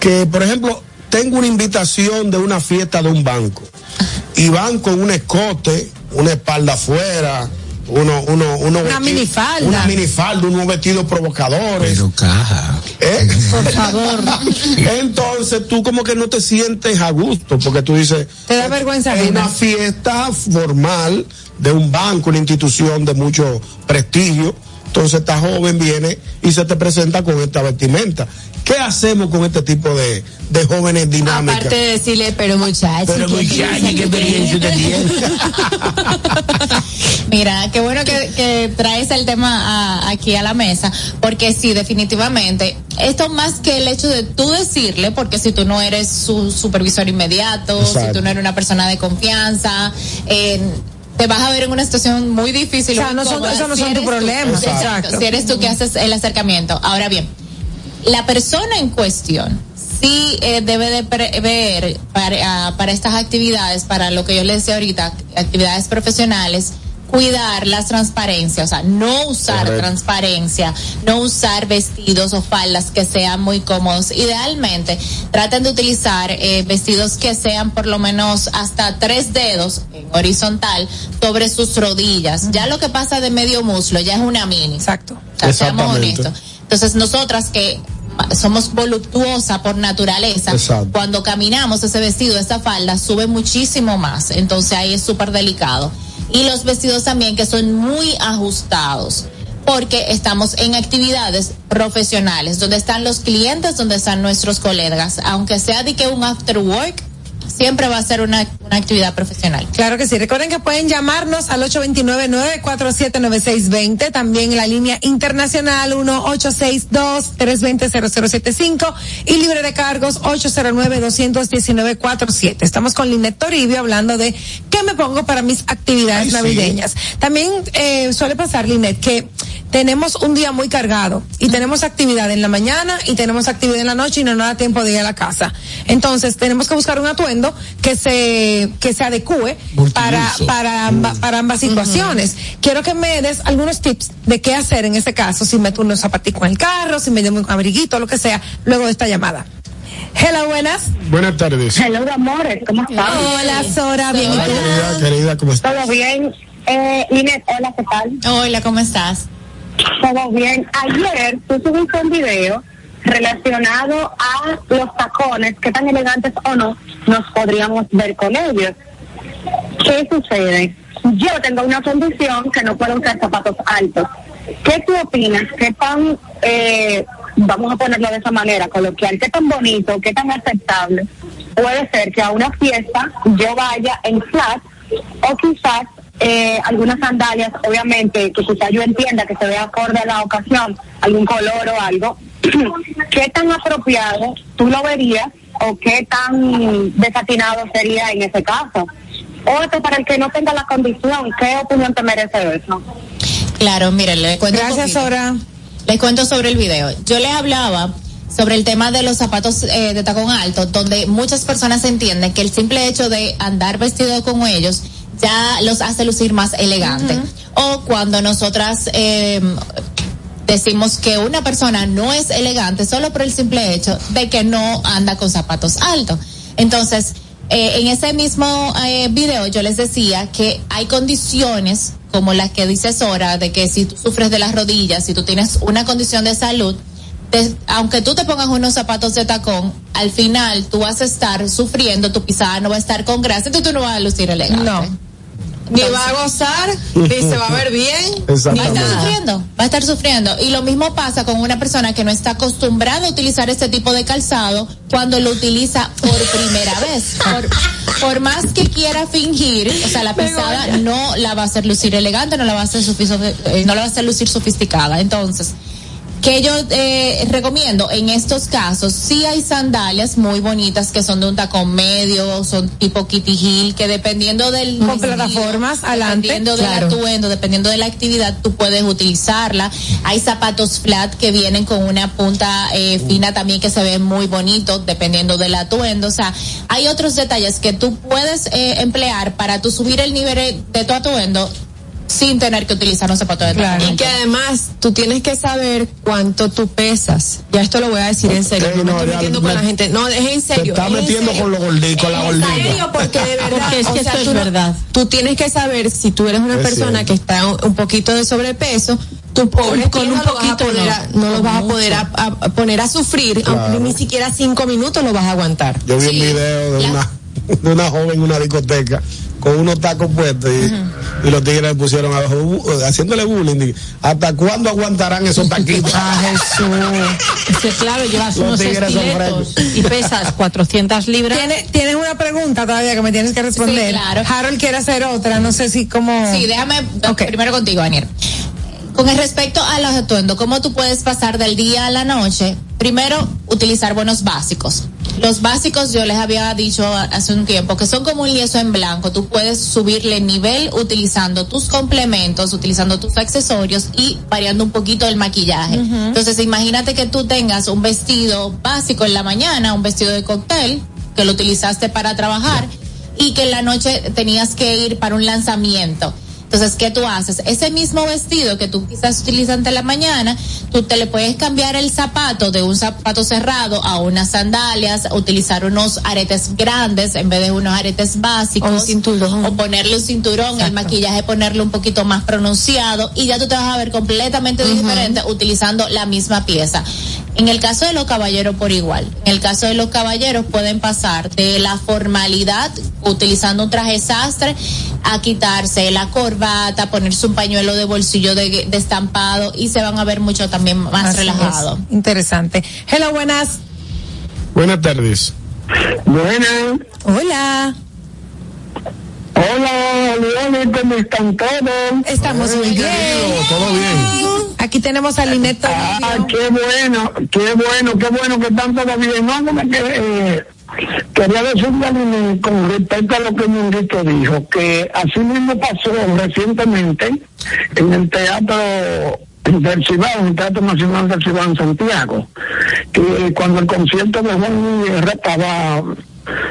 que, por ejemplo, tengo una invitación de una fiesta de un banco y van con un escote, una espalda afuera, uno, uno, uno Una minifalda. una minifalda, unos vestidos provocadores. Pero caja. ¿Eh? Por favor. [laughs] Entonces tú como que no te sientes a gusto porque tú dices, Te da vergüenza es una fiesta formal de un banco, una institución de mucho prestigio Entonces esta joven viene y se te presenta con esta vestimenta. ¿Qué hacemos con este tipo de, de jóvenes dinámicas? Aparte de decirle, pero muchachos. Pero muchacha, ¿qué experiencia usted tiene? [laughs] Mira, qué bueno que, que traes el tema a- aquí a la mesa, porque sí, definitivamente, esto más que el hecho de tú decirle, porque si tú no eres su supervisor inmediato, si tú no eres una persona de confianza, eh, te vas a ver en una situación muy difícil. O sea, no son- esos no Si son tus problemas. Exacto. Exacto. Si eres tú que haces el acercamiento. Ahora bien, la persona en cuestión sí eh, debe de prever para, ah, para estas actividades, para lo que yo le decía ahorita, actividades profesionales, cuidar las transparencias, o sea, no usar Correcto. transparencia, no usar vestidos o faldas que sean muy cómodos. Idealmente, traten de utilizar eh, vestidos que sean por lo menos hasta tres dedos en horizontal sobre sus rodillas. Ya lo que pasa de medio muslo ya es una mini. Exacto. seamos honestos. Entonces nosotras que somos voluptuosa por naturaleza, Exacto. cuando caminamos ese vestido, esa falda sube muchísimo más, entonces ahí es súper delicado. Y los vestidos también que son muy ajustados, porque estamos en actividades profesionales, donde están los clientes, donde están nuestros colegas, aunque sea de que un after work, siempre va a ser una, una actividad profesional. Claro que sí. Recuerden que pueden llamarnos al 829-947-9620. También en la línea internacional 1-862-320-0075 y libre de cargos 809-219-47. Estamos con Linet Toribio hablando de qué me pongo para mis actividades Ay, sí. navideñas. También eh, suele pasar, Linet, que tenemos un día muy cargado y tenemos actividad en la mañana y tenemos actividad en la noche y no nos da tiempo de ir a la casa. Entonces tenemos que buscar un atuendo que se que se adecue para para amba- para ambas situaciones. Quiero que me des algunos tips de qué hacer en ese caso, si me turno zapatico en el carro, si me llevo un abriguito, lo que sea, luego de esta llamada. Hello, buenas. Buenas tardes. Hello, de amores, ¿cómo estás? Hola, Sora, bien, ¿y tú? Querida, querida, ¿cómo estás? ¿Todo bien? Eh, Linet, hola, ¿qué tal? Hola, ¿cómo estás? Todo bien. Ayer tú un video relacionado a los tacones, qué tan elegantes o no nos podríamos ver con ellos. ¿Qué sucede? Yo tengo una condición que no puedo usar zapatos altos. ¿Qué tú opinas? ¿Qué tan, eh, vamos a ponerlo de esa manera, coloquial, qué tan bonito, qué tan aceptable puede ser que a una fiesta yo vaya en flat o quizás eh, algunas sandalias, obviamente, que quizás yo entienda que se vea acorde a la ocasión, algún color o algo, [clears throat] ¿qué tan apropiado tú lo verías o qué tan desatinado sería en ese caso? Otro, para el que no tenga la condición, ¿qué opinión te merece eso? Claro, miren, le cuento. Gracias. Sora. Les cuento sobre el video. Yo les hablaba sobre el tema de los zapatos eh, de tacón alto, donde muchas personas entienden que el simple hecho de andar vestido con ellos ya los hace lucir más elegantes. O cuando nosotras eh, decimos que una persona no es elegante solo por el simple hecho de que no anda con zapatos altos. Entonces, eh, en ese mismo eh, video yo les decía que hay condiciones como las que dice Sora, de que si tú sufres de las rodillas, si tú tienes una condición de salud, te- aunque tú te pongas unos zapatos de tacón, al final tú vas a estar sufriendo, tu pisada no va a estar con grasa, entonces tú no vas a lucir elegante. No. Ni va a gozar, ni se va a ver bien. Va a estar Nada. sufriendo, va a estar sufriendo. Y lo mismo pasa con una persona que no está acostumbrada a utilizar este tipo de calzado cuando lo utiliza por primera [laughs] vez. Por, por más que quiera fingir, o sea, la pisada no la va a hacer lucir elegante, no la va a hacer, eh, no la va a hacer lucir sofisticada. Entonces, que yo eh, recomiendo en estos casos, sí hay sandalias muy bonitas que son de un tacón medio, son tipo Kitty Hill, que dependiendo del Con plataformas adelante, dependiendo del atuendo, dependiendo de la actividad, tú puedes utilizarla. Hay zapatos flat que vienen con una punta eh, fina también que se ven muy bonitos, dependiendo del atuendo. O sea, hay otros detalles que tú puedes eh, emplear para tú subir el nivel de tu atuendo sin tener que utilizar un zapato de tacón Y que además tú tienes que saber cuánto tú pesas. Ya esto lo voy a decir en serio. No me estoy metiendo me- con la gente. No, es en Te serio. está es en metiendo serio. con los gorditos, la En gordita. serio, porque de [laughs] verdad. Porque es que o sea, esto es tú no- verdad. tú tienes que saber si tú eres una Es persona cierto. que está un un poquito de sobrepeso, tu pobre Con un no lo vas a poquito poder no, a- no, lo con vas a poder a, poner a sufrir, Claro. aunque ni siquiera cinco minutos lo vas a aguantar. Yo vi un video de La- una, [laughs] de una joven en una discoteca con unos tacos puestos y, y los tigres le pusieron abajo, haciéndole bullying. Dije, ¿Hasta cuándo aguantarán esos taquitos? [laughs] Ah, Jesús. Es claro, llevas Los unos tigres son estiletos y pesas 400 libras. ¿Tienes, tienes una pregunta todavía que me tienes que responder. Sí, claro. Harold quiere hacer otra, no sé si como... Sí, déjame primero contigo, Daniel. Con el respecto a los atuendos, ¿cómo tú puedes pasar del día a la noche? Primero, utilizar buenos básicos. Los básicos yo les había dicho hace un tiempo que son como un lienzo en blanco. Tú puedes subirle nivel utilizando tus complementos, utilizando tus accesorios y variando un poquito el maquillaje. Entonces, imagínate que tú tengas un vestido básico en la mañana, un vestido de cóctel, que lo utilizaste para trabajar y que en la noche tenías que ir para un lanzamiento. Entonces, ¿qué tú haces? Ese mismo vestido que tú quizás utilizas ante la mañana, tú te le puedes cambiar el zapato de un zapato cerrado a unas sandalias, utilizar unos aretes grandes en vez de unos aretes básicos. O ponerle un cinturón, el maquillaje ponerle un poquito más pronunciado y ya tú te vas a ver completamente diferente utilizando la misma pieza. En el caso de los caballeros por igual. En el caso de los caballeros pueden pasar de la formalidad utilizando un traje sastre a quitarse la corbata, ponerse un pañuelo de bolsillo de, de estampado y se van a ver mucho también más Así relajados. es. Interesante. Hello, buenas. Buenas tardes. Buenas. Hola. Hola, Leones, ¿cómo están todos? Estamos muy bien. Todo bien. Aquí tenemos a Linet Ah, qué bueno, qué bueno, qué bueno que están todos bien. No, no me quedé, eh, quería decirle con respecto a lo que Ñonguito dijo, que así mismo pasó recientemente en el teatro del Cibao, en el Teatro Nacional del Cibao en Santiago, que cuando el concierto de Juan Guerra estaba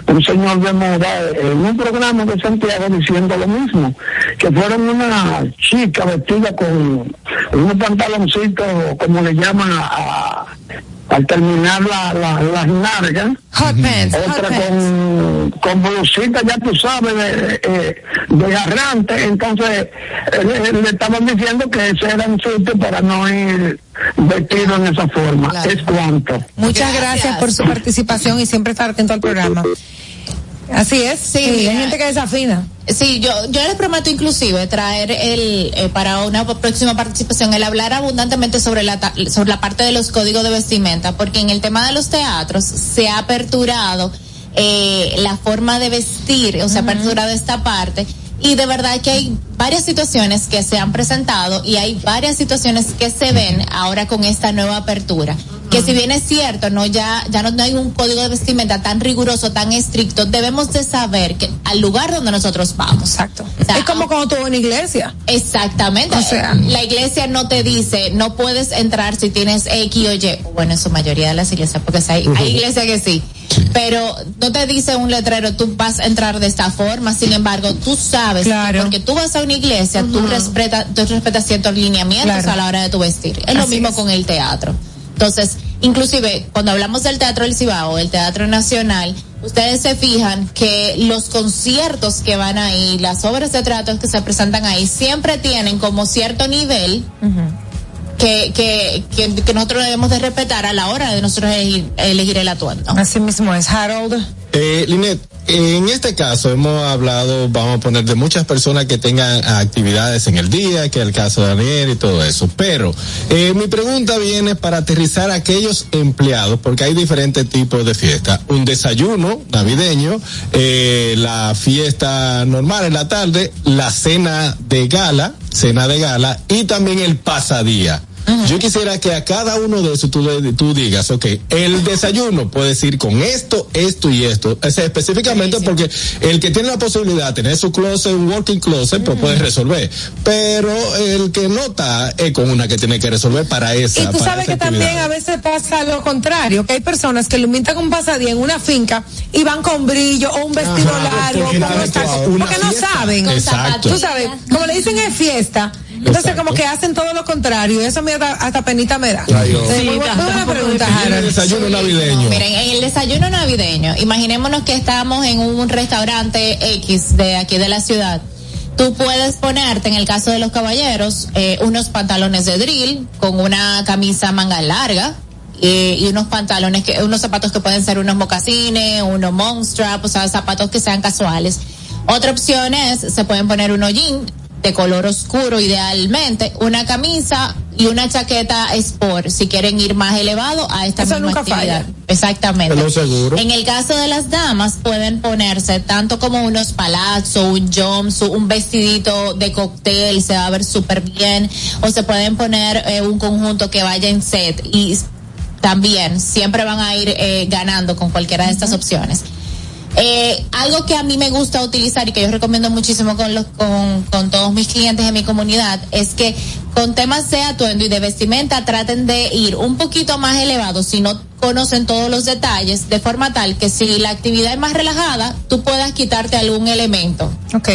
un señor de moda en un programa de Santiago diciendo lo mismo, que fueron una chica vestida con unos pantaloncitos, como le llaman a, al terminar la, la, las Hot pants. otra hot con, con blusita, ya tú sabes, de, eh, de agarrante, entonces le, le estaban diciendo que ese era un sitio para no ir vestido en esa forma, es cuanto. Muchas gracias. por su participación y siempre estar atento al programa. Así es. Sí, hay gente que desafina. Sí, yo, yo les prometo inclusive traer el, eh, para una próxima participación, el hablar abundantemente sobre la, sobre la parte de los códigos de vestimenta, porque en el tema de los teatros se ha aperturado eh, la forma de vestir, o sea, ha aperturado esta parte. Y de verdad que hay varias situaciones que se han presentado y hay varias situaciones que se ven ahora con esta nueva apertura. Que si bien es cierto, no ya, ya no, no hay un código de vestimenta tan riguroso, tan estricto, debemos de saber que al lugar donde nosotros vamos. Exacto. es como cuando tú vas a una iglesia. Exactamente. O sea- la iglesia no te dice, no puedes entrar si tienes X o Y. Bueno, en su mayoría de las iglesias, porque hay, hay iglesias que sí. Pero no te dice un letrero, tú vas a entrar de esta forma. Sin embargo, tú sabes que porque tú vas a una iglesia, tú, respetas, tú respetas ciertos lineamientos Claro. a la hora de tu vestir. Es lo mismo es. con el teatro. Entonces, inclusive, cuando hablamos del Teatro del Cibao, el Teatro Nacional, ustedes se fijan que los conciertos que van ahí, las obras de teatro que se presentan ahí, siempre tienen como cierto nivel que, que, que, nosotros debemos de respetar a la hora de nosotros elegir, elegir el atuendo. Así mismo es, Harold. Eh, Linet, en este caso hemos hablado, vamos a poner, de muchas personas que tengan actividades en el día, que es el caso de Daniel y todo eso. Pero eh, mi pregunta viene para aterrizar a aquellos empleados, porque hay diferentes tipos de fiestas. Un desayuno navideño, eh, la fiesta normal en la tarde, la cena de gala, cena de gala y también el pasadía. Yo quisiera que a cada uno de esos tú, le- tú digas, ok, el desayuno puedes ir con esto, esto y esto. O sea, específicamente porque el que tiene la posibilidad de tener su closet, un working closet, pues puede resolver. Pero el que no está es con una que tiene que resolver para esa. Y tú para sabes que también a veces pasa lo contrario, que hay personas que lo invitan un pasadía en una finca y van con brillo o un vestido Ajá, largo, porque con no porque saben. Exacto. Tú sabes, como le dicen es fiesta, entonces Exacto. como que hacen todo lo contrario, eso mí hasta, penita me da. Ay, oh. Sí, pregunta, en el desayuno navideño. Miren, en el desayuno navideño, imaginémonos que estamos en un restaurante X de aquí de la ciudad. Tú puedes ponerte, en el caso de los caballeros, eh, unos pantalones de drill con una camisa manga larga y unos pantalones, que, unos zapatos que pueden ser unos mocasines, unos monstrap, o sea, zapatos que sean casuales. Otra opción es, se pueden poner un hollín de color oscuro idealmente, una camisa y una chaqueta sport si quieren ir más elevado a esta Eso misma nunca actividad. falla. Exactamente. En el caso de las damas pueden ponerse tanto como unos palazzo, un jumpsuit, un vestidito de cóctel, se va a ver súper bien, o se pueden poner eh, un conjunto que vaya en set y también siempre van a ir eh, ganando con cualquiera de estas opciones. Eh, algo que a mí me gusta utilizar y que yo recomiendo muchísimo con, los, con, con todos mis clientes de mi comunidad es que con temas de atuendo y de vestimenta traten de ir un poquito más elevados si no conocen todos los detalles de forma tal que si la actividad es más relajada tú puedas quitarte algún elemento. Ok.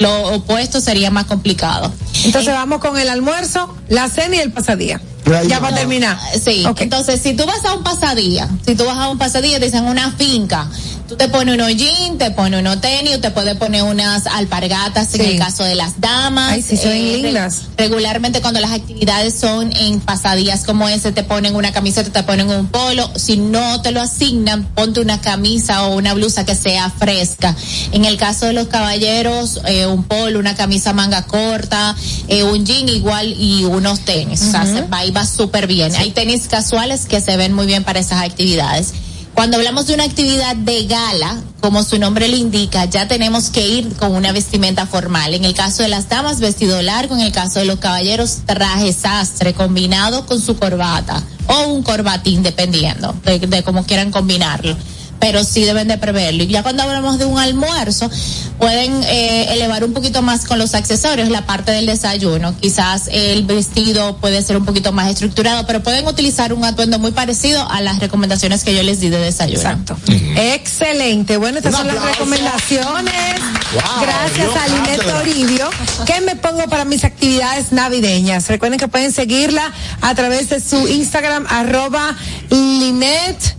Lo opuesto sería más complicado. Entonces vamos con el almuerzo, la cena y el pasadía. Ya para terminar. Sí, entonces si tú vas a un pasadía, si tú vas a un pasadía, te dicen una finca, tú te pones unos jeans, te pones unos tenis, te puedes poner unas alpargatas en el caso de las damas. Ay, sí, ven re- lindas. regularmente cuando las actividades son en pasadías como ese, te ponen una camiseta, te ponen un polo. Si no te lo asignan, ponte una camisa o una blusa que sea fresca. En el caso de los caballeros, eh, un polo, una camisa manga corta, eh, un jean igual y unos tenis. O sea, se va, y va súper bien. Hay tenis casuales que se ven muy bien para esas actividades. Cuando hablamos de una actividad de gala, como su nombre lo indica, ya tenemos que ir con una vestimenta formal. En el caso de las damas, vestido largo. En el caso de los caballeros, traje sastre combinado con su corbata o un corbatín, dependiendo de, de cómo quieran combinarlo. Pero sí deben de preverlo. Y ya cuando hablamos de un almuerzo, pueden eh, elevar un poquito más con los accesorios, la parte del desayuno. Quizás el vestido puede ser un poquito más estructurado, pero pueden utilizar un atuendo muy parecido a las recomendaciones que yo les di de desayuno. Exacto. Excelente. Bueno, estas Un son las recomendaciones. Wow, Gracias Dios a Linet. Toribio. que me pongo para mis actividades navideñas? Recuerden que pueden seguirla a través de su Instagram, arroba Linet.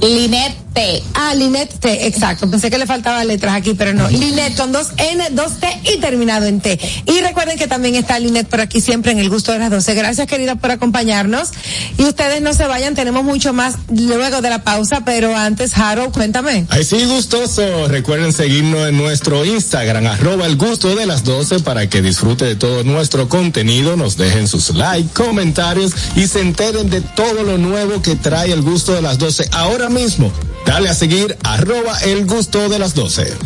Linet T. Ah, Linet T, exacto. Pensé que le faltaban letras aquí, pero no. Linet con dos N, dos T y terminado en T. Y recuerden que también está Linet por aquí siempre en el gusto de las 12. Gracias, querida, por acompañarnos. Y ustedes no se vayan, tenemos mucho más luego de la pausa, pero antes, Harold, cuéntame. Ahí sí, gustoso. Recuerden seguirnos en nuestro Instagram, arroba el gusto de las 12 para que disfrute de todo nuestro contenido, nos dejen sus likes, comentarios y se enteren de todo lo nuevo que trae el gusto de las 12 ahora mismo. Dale a seguir arroba el gusto de las 12.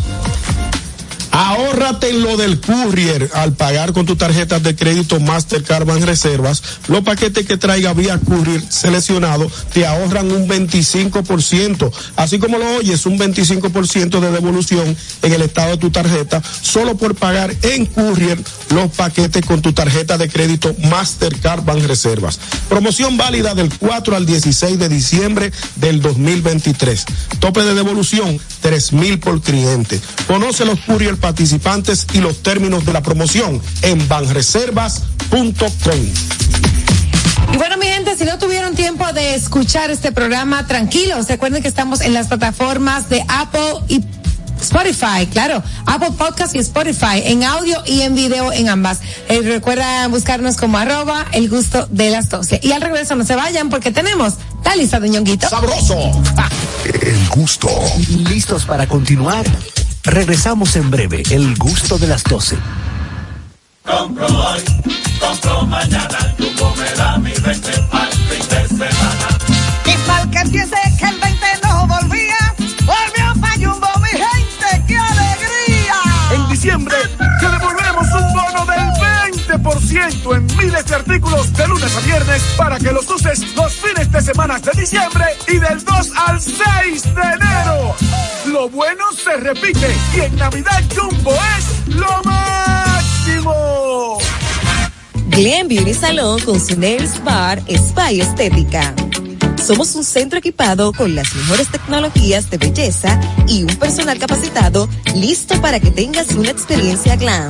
Ahórrate en lo del courier al pagar con tu tarjeta de crédito Mastercard Reservas. Los paquetes que traiga vía courier seleccionado te ahorran un 25%. Así como lo oyes, un 25% de devolución en el estado de tu tarjeta solo por pagar en courier los paquetes con tu tarjeta de crédito Mastercard Reservas. Promoción válida del 4 al 16 de diciembre del 2023. Tope de devolución 3 mil por cliente. Conoce los courier participantes y los términos de la promoción en banreservas.com. Y bueno, mi gente, si no tuvieron tiempo de escuchar este programa, tranquilos. Recuerden que estamos en las plataformas de Apple y Spotify, claro, Apple Podcast y Spotify, en audio y en video en ambas. Eh, recuerda buscarnos como arroba el gusto de las 12. Y al regreso no se vayan porque tenemos la lista de ñonguito. ¡Sabroso! El gusto. ¿Listos para continuar? Regresamos en breve, el gusto de las 12. Compro hoy, compro mañana, Jumbo me da mi 20 al fin de semana. Y pa'l que piense que el 20 no volvía, volvió pa' Jumbo, mi gente, qué alegría. En diciembre te devolvemos un bono del 20% en miles de artículos de lunes a viernes para que los uses los fines de semana de diciembre y del 2 al 6 de enero. Lo bueno se repite y en Navidad Jumbo es lo máximo. Glen Beauty Salón con su Nails Bar Spa y Estética. Somos un centro equipado con las mejores tecnologías de belleza y un personal capacitado listo para que tengas una experiencia glam.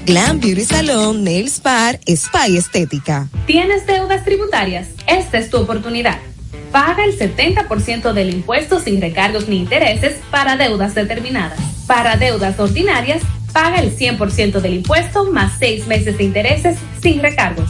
Glam Beauty Salon, Nails Bar, Spa y Estética. ¿Tienes deudas tributarias? Esta es tu oportunidad. Paga el 70% del impuesto sin recargos ni intereses para deudas determinadas. Para deudas ordinarias, paga el 100% del impuesto más seis meses de intereses sin recargos.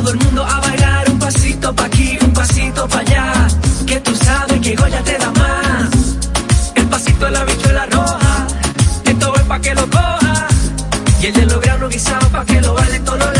Todo el mundo a bailar un pasito pa' aquí, un pasito pa' allá. Que tú sabes que Goya te da más. El pasito de la bichuela roja. Esto es pa' que lo coja. Y el de los granos guisados pa' que lo baile en todos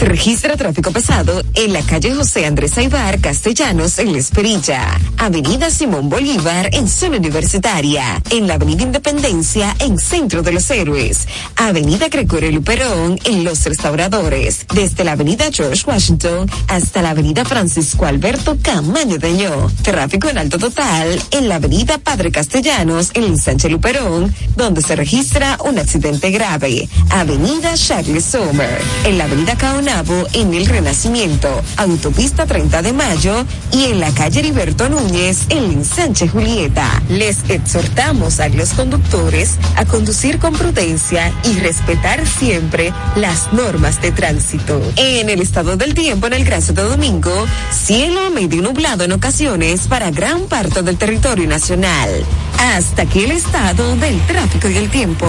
Registra tráfico pesado en la calle José Andrés Aibar Castellanos en La Esperilla, Avenida Simón Bolívar en zona universitaria, en la Avenida Independencia en Centro de los Héroes, Avenida Gregorio Luperón en Los Restauradores, desde la Avenida George Washington hasta la Avenida Francisco Alberto Camaño Deño. Tráfico en alto total en la Avenida Padre Castellanos en Sánchez Luperón, donde se registra un accidente grave. Avenida Charles Sommer, en la Avenida En el Renacimiento, Autopista 30 de Mayo y en la calle Heriberto Núñez en Sánchez Julieta. Les exhortamos a los conductores a conducir con prudencia y respetar siempre las normas de tránsito. En el estado del tiempo en el Gran Santo Domingo, cielo medio nublado en ocasiones para gran parte del territorio nacional. Hasta aquí el estado del tráfico y el tiempo.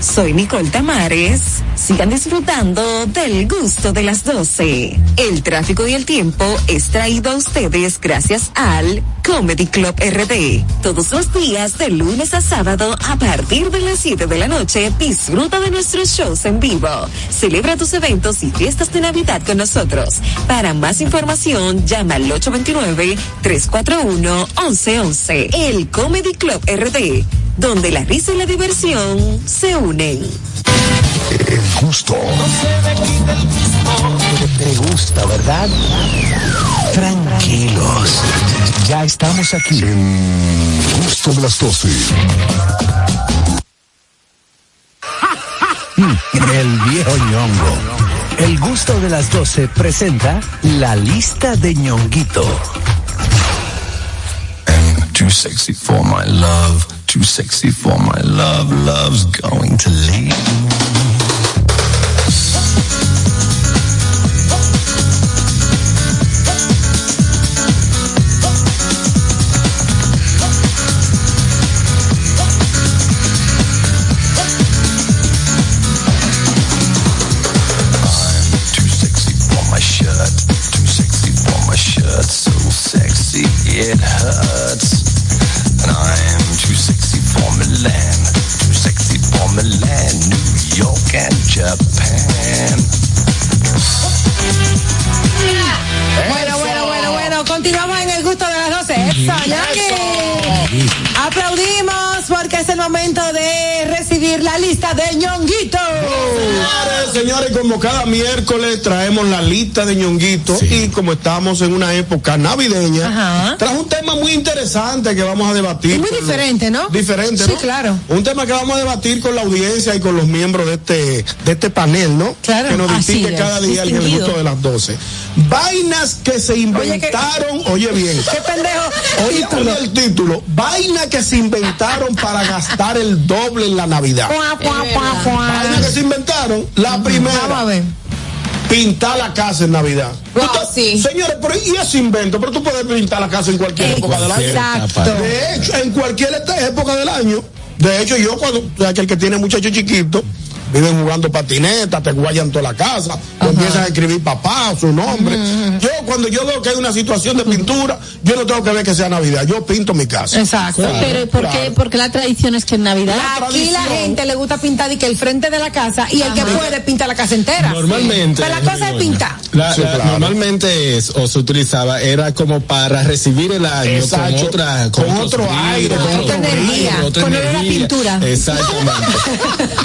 Soy Nicole Tamares. Sigan disfrutando del gusto de las 12. El tráfico y el tiempo es traído a ustedes gracias al Comedy Club RD. Todos los días de lunes a sábado a partir de las 7 de la noche disfruta de nuestros shows en vivo. Celebra tus eventos y fiestas de Navidad con nosotros. Para más información llama al 829-341-1111. El Comedy Club RD, donde la risa y la diversión se unen. El gusto. Te gusta, ¿verdad? Tranquilos. Ya estamos aquí. El gusto de las 12. El viejo ñongo. El gusto de las 12 presenta la lista de ñonguito. Too sexy for my love, too sexy for my love, love's going to leave. I'm too sexy for my shirt, too sexy for my shirt, so sexy it hurts. And I'm too sexy for Milan, too sexy for Milan, New York and Japan. Bueno, bueno, bueno, bueno, continuamos en el gusto de las 12. Eso. Aplaudimos porque es el momento de la lista de ñonguito. Señores, señores, como cada miércoles traemos la lista de ñonguito y como estamos en una época navideña, trajo un tema muy interesante que vamos a debatir. Muy con- diferente, ¿no? Diferente, Sí, ¿no? claro. Un tema que vamos a debatir con la audiencia y con los miembros de este, de este panel, ¿no? Claro, Que nos distingue es, cada día el gusto de las 12. Vainas que se inventaron, oye, bien. [laughs] Qué pendejo. Oye, oye el título. Vainas que se inventaron para gastar el doble en la Navidad. Vainas que se inventaron. La primera. Vamos a ver. Pintar la casa en Navidad. Usted- Señores, pero y ese invento, pero tú puedes pintar la casa en cualquier época del año. Exacto. De hecho, en cualquier época del año. De hecho, yo cuando, o sea, que el que tiene muchachos chiquitos, viven jugando patineta, te guayan toda la casa, empiezan a escribir papá, su nombre. Yo, cuando yo veo que hay una situación de pintura, yo no tengo que ver que sea Navidad, yo pinto mi casa. Exacto. Claro, Pero ¿por qué? claro. Porque la tradición es que en Navidad. Aquí la gente le gusta pintar y que el frente de la casa y el que puede pinta la casa entera. Normalmente. Pero la cosa es pintar. La- Sí, la- claro. Normalmente es, o se utilizaba, era como para recibir el año Exacto. con otra, Con otro aire, con otra energía, otra con olor a energía. pintura. Exactamente.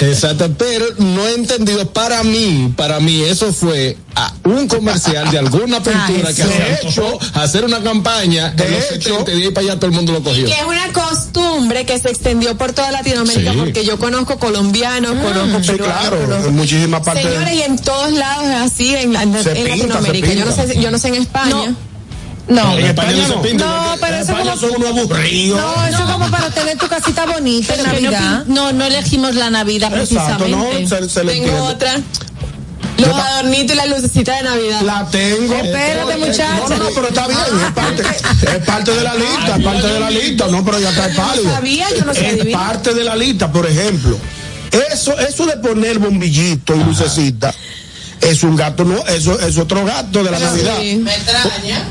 [laughs] Exacto. Pero no he entendido, para mí, para mí, eso fue a un comercial de alguna [laughs] pintura que se antojó hacer una campaña de los 70 y de ahí para allá todo el mundo lo cogió. Que es una costumbre que se extendió por toda Latinoamérica, Sí. porque yo conozco colombianos, conozco Sí, peruanos, claro, conozco- en muchísimas partes. Señores, y en todos lados es así, en, la- en pinta, Latinoamérica. Yo no, sé, yo no sé en España. No. En España no se pinta. No, pero eso España como- son unos aburridos. No, eso es como para tener tu casita bonita en Pero no, Navidad. no, no elegimos la Navidad Exacto, no, precisamente. se, se le Tengo entiende. otra. Los adornitos y las lucecitas de Navidad. La tengo. Espérate, muchacha. No, no, no, pero está bien, es parte, es parte de la lista, es parte de la lista, no, pero ya está pálido. sabía, yo no soy Es adivina. parte de la lista, por ejemplo. Eso, eso de poner bombillito y lucecita, es un gato, no, eso es otro gato de la Navidad. Me extraña.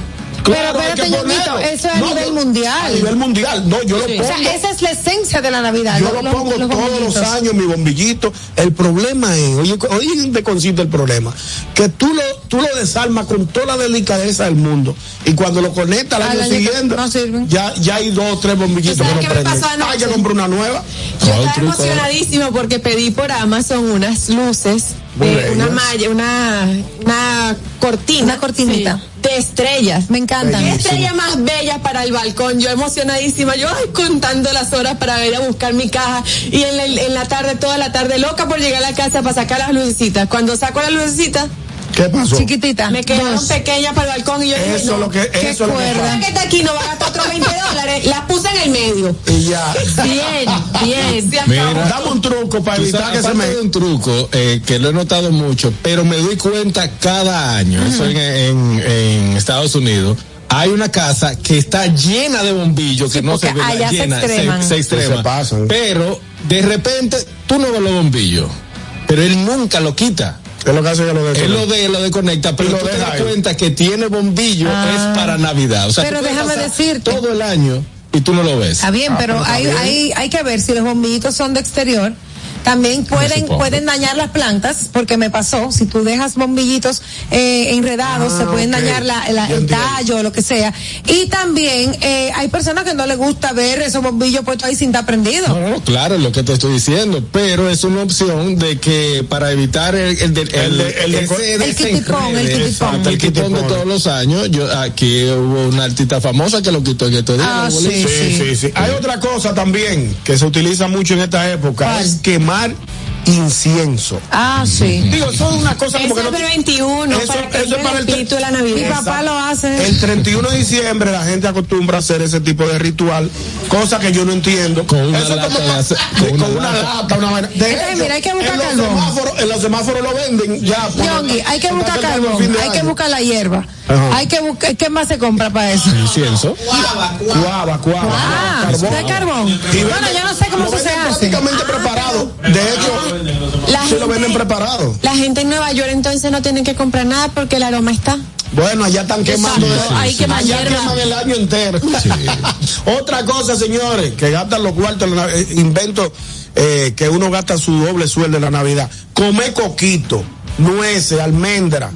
Claro, pero espérate, Ñonguito, eso es a No, nivel no, mundial. A nivel mundial, no, yo O lo sea, pongo. esa es la esencia de la Navidad. Yo lo pongo los todos los años, mi bombillito. El problema es, oye, oye, ¿dónde consiste el problema? Que tú lo, tú lo desarmas con toda la delicadeza del mundo. Y cuando lo conectas al año año siguiente, no ya, ya hay dos o tres bombillitos ¿Tú que no prenden. Hay que comprar una nueva. Yo estaba emocionadísima porque pedí por Amazon unas luces, eh, una malla, una, una cortina. Una cortinita. De estrellas. Me encanta. Qué estrella más bella para el balcón. Yo emocionadísima. Yo ay, contando las horas para ir a buscar mi caja. Y en la, en la tarde, toda la tarde, loca por llegar a la casa para sacar las lucecitas. Cuando saco las lucecitas, ¿Qué pasó? Chiquitita. me quedaron Dos. pequeñas para el balcón. Y yo dije, Eso no, lo que, qué eso lo que cuerda. la que está aquí no va a gastar otros 20 [laughs] dólares. Las puse en el medio. Y ya. Bien, bien. Se. Mira. Dame un truco para evitar sabes, que se me. de un truco eh, que lo he notado mucho, pero me doy cuenta cada año, eso en, en- en Estados Unidos. Hay una casa que está llena de bombillos que no se ve allá se llena, se, extrema. Se pasan. Pero de repente tú no ves los bombillos, pero él nunca lo quita. Es lo que hace que lo Él lo de lo desconecta, pero Y lo tú te das ahí. cuenta que tiene bombillo Ah. es para Navidad. O sea, Pero déjame decirte. todo el año y tú no lo ves. Está bien, Ah, pero, pero está hay, bien. hay, hay que ver si los bombillitos son de exterior. También pueden, pueden dañar las plantas, porque me pasó, si tú dejas bombillitos eh, enredados, Ah, se pueden ok. dañar la, el tallo o lo que sea. Y también eh, hay personas que no les gusta ver esos bombillos puestos ahí sin estar prendidos. No, no, claro, es lo que te estoy diciendo, pero es una opción de que para evitar el el, del- El el el el de todos los años, yo aquí hubo una artista famosa que lo quitó en estos días. Ah, sí. Sí, sí, sí. Hay otra cosa también que se utiliza mucho en esta época, ¿Cuál? es quemar mar incienso. Ah, sí. Digo, eso es una cosa como que es no. el 21, Eso- para que eso es para el espíritu de la Mi Navidad. papá lo hace. El 31 de diciembre la gente acostumbra a hacer ese tipo de ritual, cosa que yo no entiendo. Con una Eso es lata como- de ace- Sí, con con una una lata. lata, una vaina. De Entonces, hecho, mira, hay que buscar en los carbón. semáforos, en los semáforos lo venden ya. Yongi, hay que buscar carbón, hay que buscar la hierba. Ajá. Hay que buscar, ¿qué más se compra para eso? Incienso. Cuava, cuava. Ah, ¿de carbón? Y Bueno, yo no sé cómo eso se hace. prácticamente preparado. De hecho, La sí lo gente- venden preparado. La gente en Nueva York entonces no tiene que comprar nada porque el aroma está. Bueno, allá están quemando. Exacto, hay que allá mañana. queman el año entero. [laughs] Otra cosa, señores, que gastan los cuartos, eh, invento eh, que uno gasta su doble sueldo en la Navidad. Come coquito, nueces, almendra.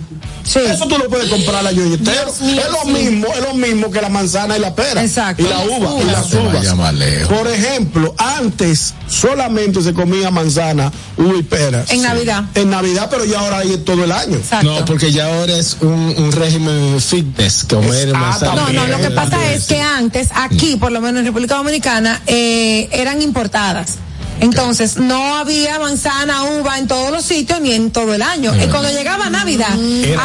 Sí. Eso tú lo puedes comprar entero. Dios mío, es lo sí. mismo, es lo mismo que la manzana y la pera. Exacto. Y la uva, y las uvas. Por ejemplo, antes solamente se comía manzana, uva y pera. En Navidad. En Navidad, pero ya ahora hay todo el año. Exacto. No, porque ya ahora es un, un régimen fitness, comer Ah, manzana. No, no, lo que pasa es que antes, aquí, por lo menos en República Dominicana, eh, eran importadas. Entonces, no había manzana, uva en todos los sitios ni en todo el año. Y cuando llegaba Navidad,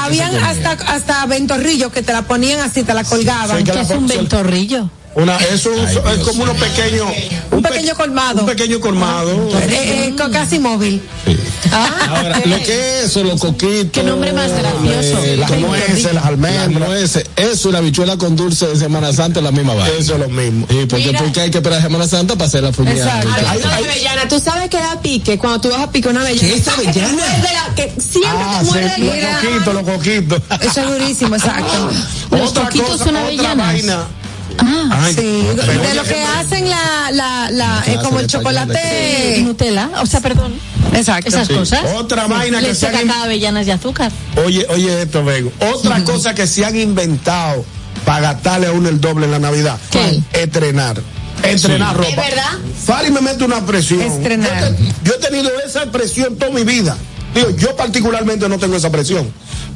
habían hasta, hasta ventorrillos que te la ponían así, te la colgaban. ¿Qué es un ventorrillo? Una, eso es, Ay, es Dios como unos pequeños. Un pe- pequeño colmado. Un pequeño colmado. Eh, eh, co- casi móvil. Ah, Ahora, lo que es eso, los coquitos. Qué nombre más gracioso. eh, Las nueces, las almendras. Las nueces. Eso y la bichuela con dulce de Semana Santa es la misma vaina. Eso es lo mismo. Sí, porque, Mira. porque hay que esperar a Semana Santa para hacer la fuñada. Exacto. Ay, Hablando de ay. avellana, tú sabes que da pique cuando tú vas a picar una avellana. ¿Qué es ¿Sabes que avellana? la- que siempre Ah, te muerde sí, los coquitos, los coquitos. Eso es durísimo, exacto. [laughs] Los otra coquitos cosa, son otra avellanas. vaina. Ah, Ay, Sí, pero de lo que hacen la, la, la, eh, como el chocolate. Nutella, o sea, perdón. Exacto. Esas cosas. Otra vaina que se han cacao, avellanas y azúcar. Oye, oye esto, Vego. Otra cosa que se han inventado para gastarle a uno el doble en la Navidad. ¿Qué? Estrenar. Estrenar ropa. ¿Es verdad? Fari me mete una presión. Estrenar. Yo, te- yo he tenido esa presión toda mi vida. Digo, yo particularmente no tengo esa presión.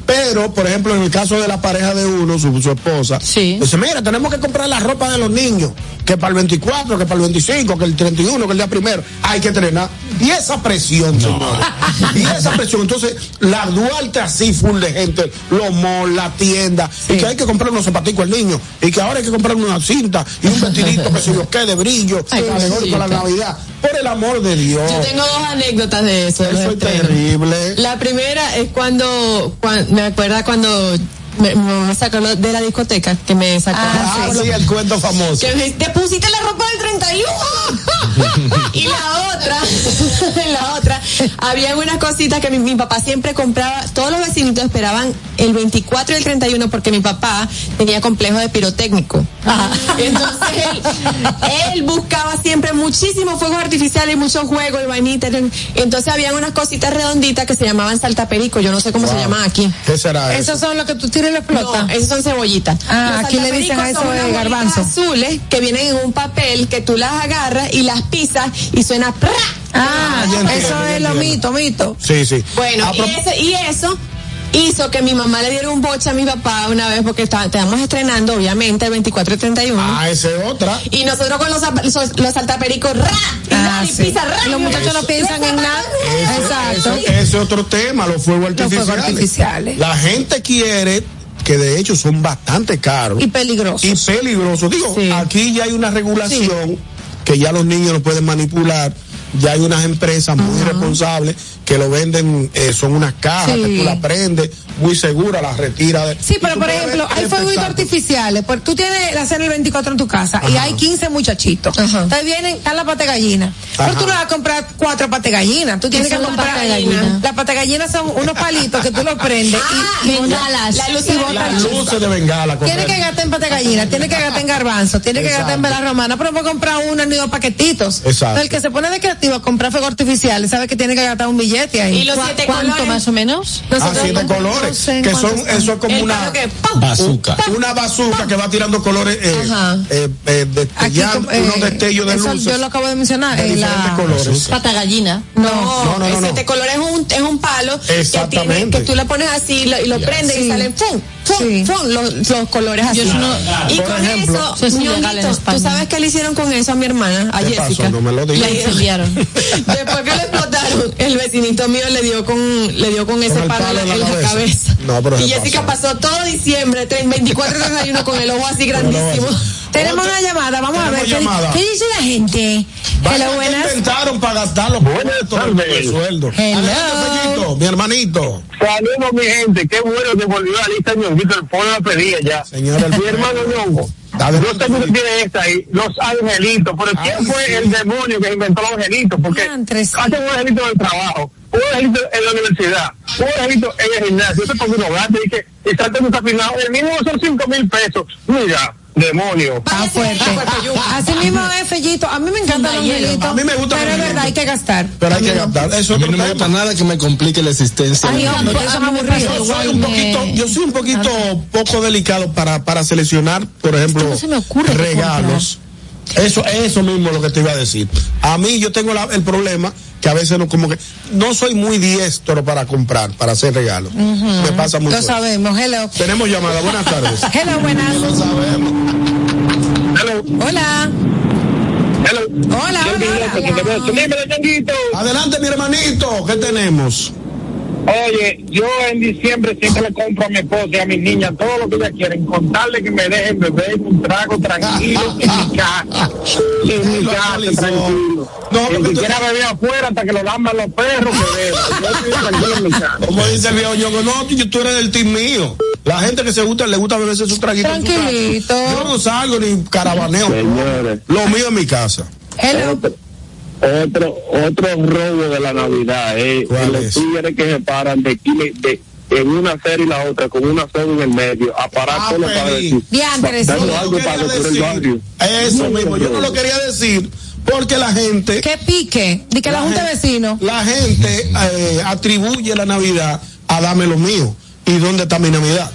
Pero, por ejemplo, en el caso de la pareja de uno, su, su esposa, Sí. dice, mira, tenemos que comprar la ropa de los niños, que para el 24, que para el 25, que el 31, que el día primero, hay que entrenar. Y esa presión, señores. Y esa presión. Entonces, la Duarte así full de gente, los malls, la tienda, y que hay que comprar unos zapaticos al niño, y que ahora hay que comprar una cinta y un vestidito que se yo qué de brillo, Ay, alegórico a la. Navidad. Por el amor de Dios. Yo tengo dos anécdotas de eso. Eso es terrible. La primera es cuando, cuan- me acuerda cuando me, sacó lo de la discoteca, que me sacó. Ah, sí, el cuento famoso. Que me- te pusiste la ropa del 31. [laughs] y la otra, [laughs] la otra, había unas cositas que mi, mi papá siempre compraba, todos los vecinitos esperaban el 24 y el 31 porque mi papá tenía complejo de pirotécnico. [laughs] Entonces él, él buscaba siempre muchísimos fuegos artificiales, muchos juegos, el vainita. Entonces había unas cositas redonditas que se llamaban saltaperico, yo no sé cómo se llaman aquí. ¿Qué será eso? Esos son los que tú tiras explotas. No, esos son cebollitas. Ah, Los aquí le dicen a eso de garbanzo. azules que vienen en un papel que tú las agarras y las pisas y suena ¡pra! Ah, ya entiendo, eso es lo mito, mito. Sí, sí. Bueno, y, ese- y eso hizo que mi mamá le diera un boche a mi papá una vez porque está- estábamos estrenando, obviamente, el 24 y 31. Ah, esa es otra. Y nosotros con los, los, los saltapericos, ¡ra! Y, Ah, sí. pisa, ¡ra! Y los muchachos no piensan en nada. Eso, Exacto. eso- ese es otro tema, los fuegos Los artificiales. fuegos artificiales. La gente quiere, que de hecho son bastante caros Y peligrosos. y peligrosos. Digo, Sí. aquí ya hay una regulación que ya los niños no pueden manipular. Ya hay unas empresas muy responsables que lo venden, eh, son unas cajas Sí. que tú la prendes, muy segura, las retiras. de- Sí, pero por puedes ejemplo, hay fuegos artificiales. Pues tú tienes la cena el 24 en tu casa y hay 15 muchachitos. Ajá. Entonces vienen, están las pate gallinas. Pero tú no vas a comprar cuatro pate gallinas. Tú tienes ¿Qué que comprar. pate gallinas? Las pate gallinas son unos palitos que tú los prendes Ah, y, y bengalas. La y Las luces de bengala. Tiene correcto. que gastar en pate gallina, tiene que gastar en garbanzo, tiene que gastar en velas romanas, pero no puede comprar uno ni dos paquetitos. Exacto. Entonces, el que se pone de creativo a comprar fuegos artificiales sabe que tiene que gastar un billete ahí. Y los ¿Cu- siete ¿Cuánto colores. más o menos? Ah, siete no- colores. no sé en que son, eso es como El una. que. Una bazooka que va tirando colores, eh, Ajá. eh, eh, destellando, como, eh, unos destellos de eso luces. yo lo acabo de mencionar. de eh, la- colores. Pata gallina. No, No, no, no, el no. siete colores es un, es un palo que, Exactamente. tiene, que tú le pones así y lo, y lo prendes Sí. y salen ¡fum! ¡Fum! Sí. Los, los colores así. Yo no- y Por con ejemplo, eso, Eso es. ¿tú sabes qué le hicieron con eso a mi hermana, a ¿Qué Jessica? pasó? No me lo digas. La incendiaron. [laughs] Después que lo explotaron, el vecinito mío le dio con, le dio con ese palo en la, cabeza. cabeza. No, pero y Jessica pasó todo diciembre, 30, 24 31 con el ojo así grandísimo. Tenemos una llamada, vamos a ver. ¿qué, llamada. qué dice la gente? Hello, buenas. intentaron para gastar los del sueldo. Hello. Mi hermanito. Saludos, mi gente. Qué bueno que volvió a la lista Ñonguito. El pueblo la pedía ya. Señor, el- mi hermano Ñongo. Yo tengo que tiene esta ahí, los angelitos. Pero ¿quién fue el demonio que inventó los angelitos? Porque Diantres. hacen un angelito en el trabajo, un angelito en la universidad, un angelito en el gimnasio. Yo te pongo unos gastos y que y un afinado. El mínimo son cinco mil pesos. Mira, demonio. Está fuerte. Así mismo es, Fellito. A mí me encanta el angelito. A mí me gusta Pero es verdad, hay que gastar. Pero hay que gastar. Eso A es mí no me gusta nada que me complique la existencia. Yo soy un poquito, yo soy un poquito poco delicado para, para seleccionar, por ejemplo, regalos. Eso, eso mismo es lo que te iba a decir. A mí yo tengo la- el problema que a veces no como que no soy muy diestro para comprar, para hacer regalos. Me pasa mucho. Lo sabemos. Hello. Tenemos llamada. Buenas tardes. [laughs] Hello, buenas. Lo sabemos. Hello, Hola. hello. Hola, hola, hola. Adelante, mi hermanito. ¿Qué tenemos? Oye, yo en diciembre siempre le compro a mi esposa y a mis niñas todo lo que ellas quieren, contarle que me dejen beber un trago tranquilo [laughs] en mi casa. En mi casa, tranquilo. No, tú- quiera beber afuera hasta que lo lamban los perros, que beba. [laughs] Yo estoy tranquilo en mi casa. Como dice el viejo Ñongo, no, tú, tú eres del team mío. La gente que se gusta, le gusta beberse su traguito. en su. Tranquilito. Yo no salgo ni caravaneo. Señores. Lo mío en mi casa. Hello. Otro, otro, robo de la Navidad, eh. ¿Cuál los es? tigres que se paran de aquí, de, en una serie y la otra, con una soda en el medio, a parar Ah, solo para decir. Diantres, algo no para decorar el barrio. decir Eso mismo, yo no lo quería decir porque la gente, Que pique. Di que la, Junta de gente- Vecinos. la gente eh, atribuye la Navidad a dame lo mío. ¿Y dónde está mi Navidad?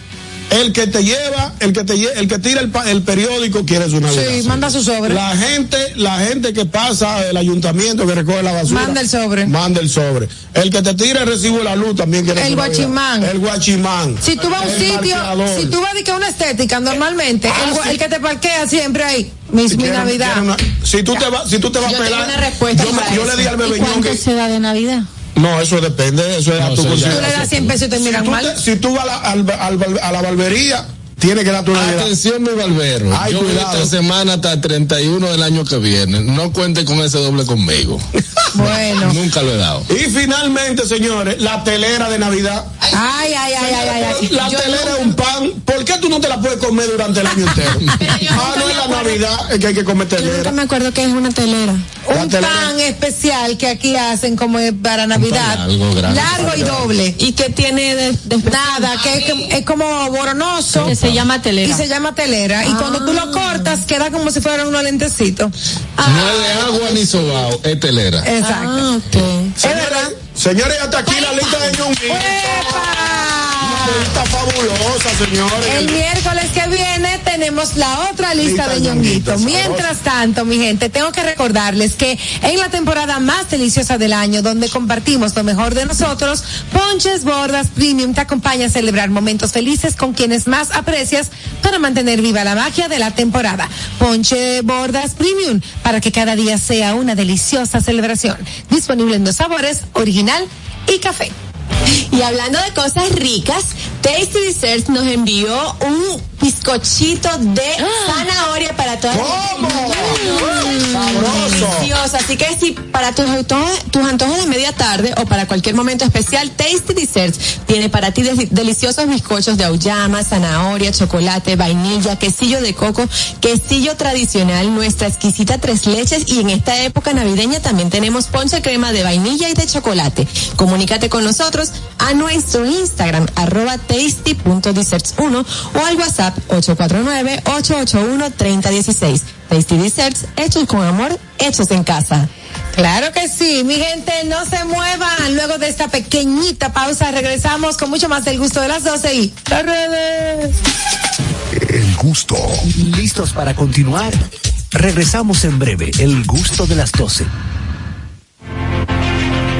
El que te lleva, el que te el que tira el, pa- el periódico quiere su Navidad. Sí, manda su sobre. La gente, la gente que pasa el ayuntamiento que recoge la basura. Manda el sobre. Manda el sobre. El que te tira el recibo de la luz también quiere El su Navidad. guachimán. El guachimán. Si tú vas a un El sitio, si tú vas a una estética, normalmente, Ah, el, sí. el que te parquea siempre ahí, mi, Si mi quiere- Navidad. una- si tú te vas, si tú te vas Yo a pelar, una respuesta yo, me- para yo le di al ¿Y bebeñón cuánto que se da de Navidad? No, eso depende, eso es a tu eso ya- Tú le das 100 pesos y te Si miran tú, mal. te- si tú vas a la, a la barbería, tienes que darte una Navidad. Atención, mi barbero. Ay, Yo voy cuidado. esta semana hasta el 31 del año que viene. No cuente con ese doble conmigo. [laughs] Bueno. Nunca lo he dado. Y finalmente, señores, la telera de Navidad. Ay, ay, ay, ay, ay, ay. La Yo telera es un pan. ¿Por qué tú no te la puedes comer durante el año entero? [laughs] ah, no es la Navidad es que hay que comer Yo nunca telera. me acuerdo que es una telera. La Un telera. pan especial que aquí hacen como para Navidad. largo, grande. Largo y doble. ¿Y qué tiene de, de- Nada, que es, que- es como boronoso. Que se llama telera. Y se llama telera. Y cuando tú lo cortas, queda como si fuera unos lentecitos. No es de agua ni sobao, es telera. Exacto. Ah, ok. Es verdad. Señores, hasta aquí la lista de Ñonguito. Fabulosa, señores. El miércoles que viene tenemos la otra lista Lista de de ñonguito. ñonguitos, Mientras tanto, mi gente, tengo que recordarles que en la temporada más deliciosa del año, donde compartimos lo mejor de nosotros, Ponches Bordas Premium te acompaña a celebrar momentos felices con quienes más aprecias para mantener viva la magia de la temporada. Ponche Bordas Premium, para que cada día sea una deliciosa celebración. Disponible en dos sabores, original y café. Y hablando de cosas ricas, Tasty Desserts nos envió un bizcochito de zanahoria para todas ¿Cómo? Sabroso. Delicioso. Así que si para tus antojos, tus antojos de media tarde o para cualquier momento especial, Tasty Desserts tiene para ti des- deliciosos bizcochos de auyama, zanahoria, chocolate, vainilla, quesillo de coco, quesillo tradicional, nuestra exquisita tres leches y en esta época navideña también tenemos ponche crema de vainilla y de chocolate. Comunícate con nosotros a nuestro Instagram arroba tasty.desserts1 o al WhatsApp 849-881-3016. Tasty Desserts, hechos con amor, hechos en casa. Claro que sí, mi gente, no se muevan. Luego de esta pequeñita pausa, regresamos con mucho más del gusto de las 12 y las redes. El gusto. ¿Listos para continuar? Regresamos en breve, el gusto de las 12.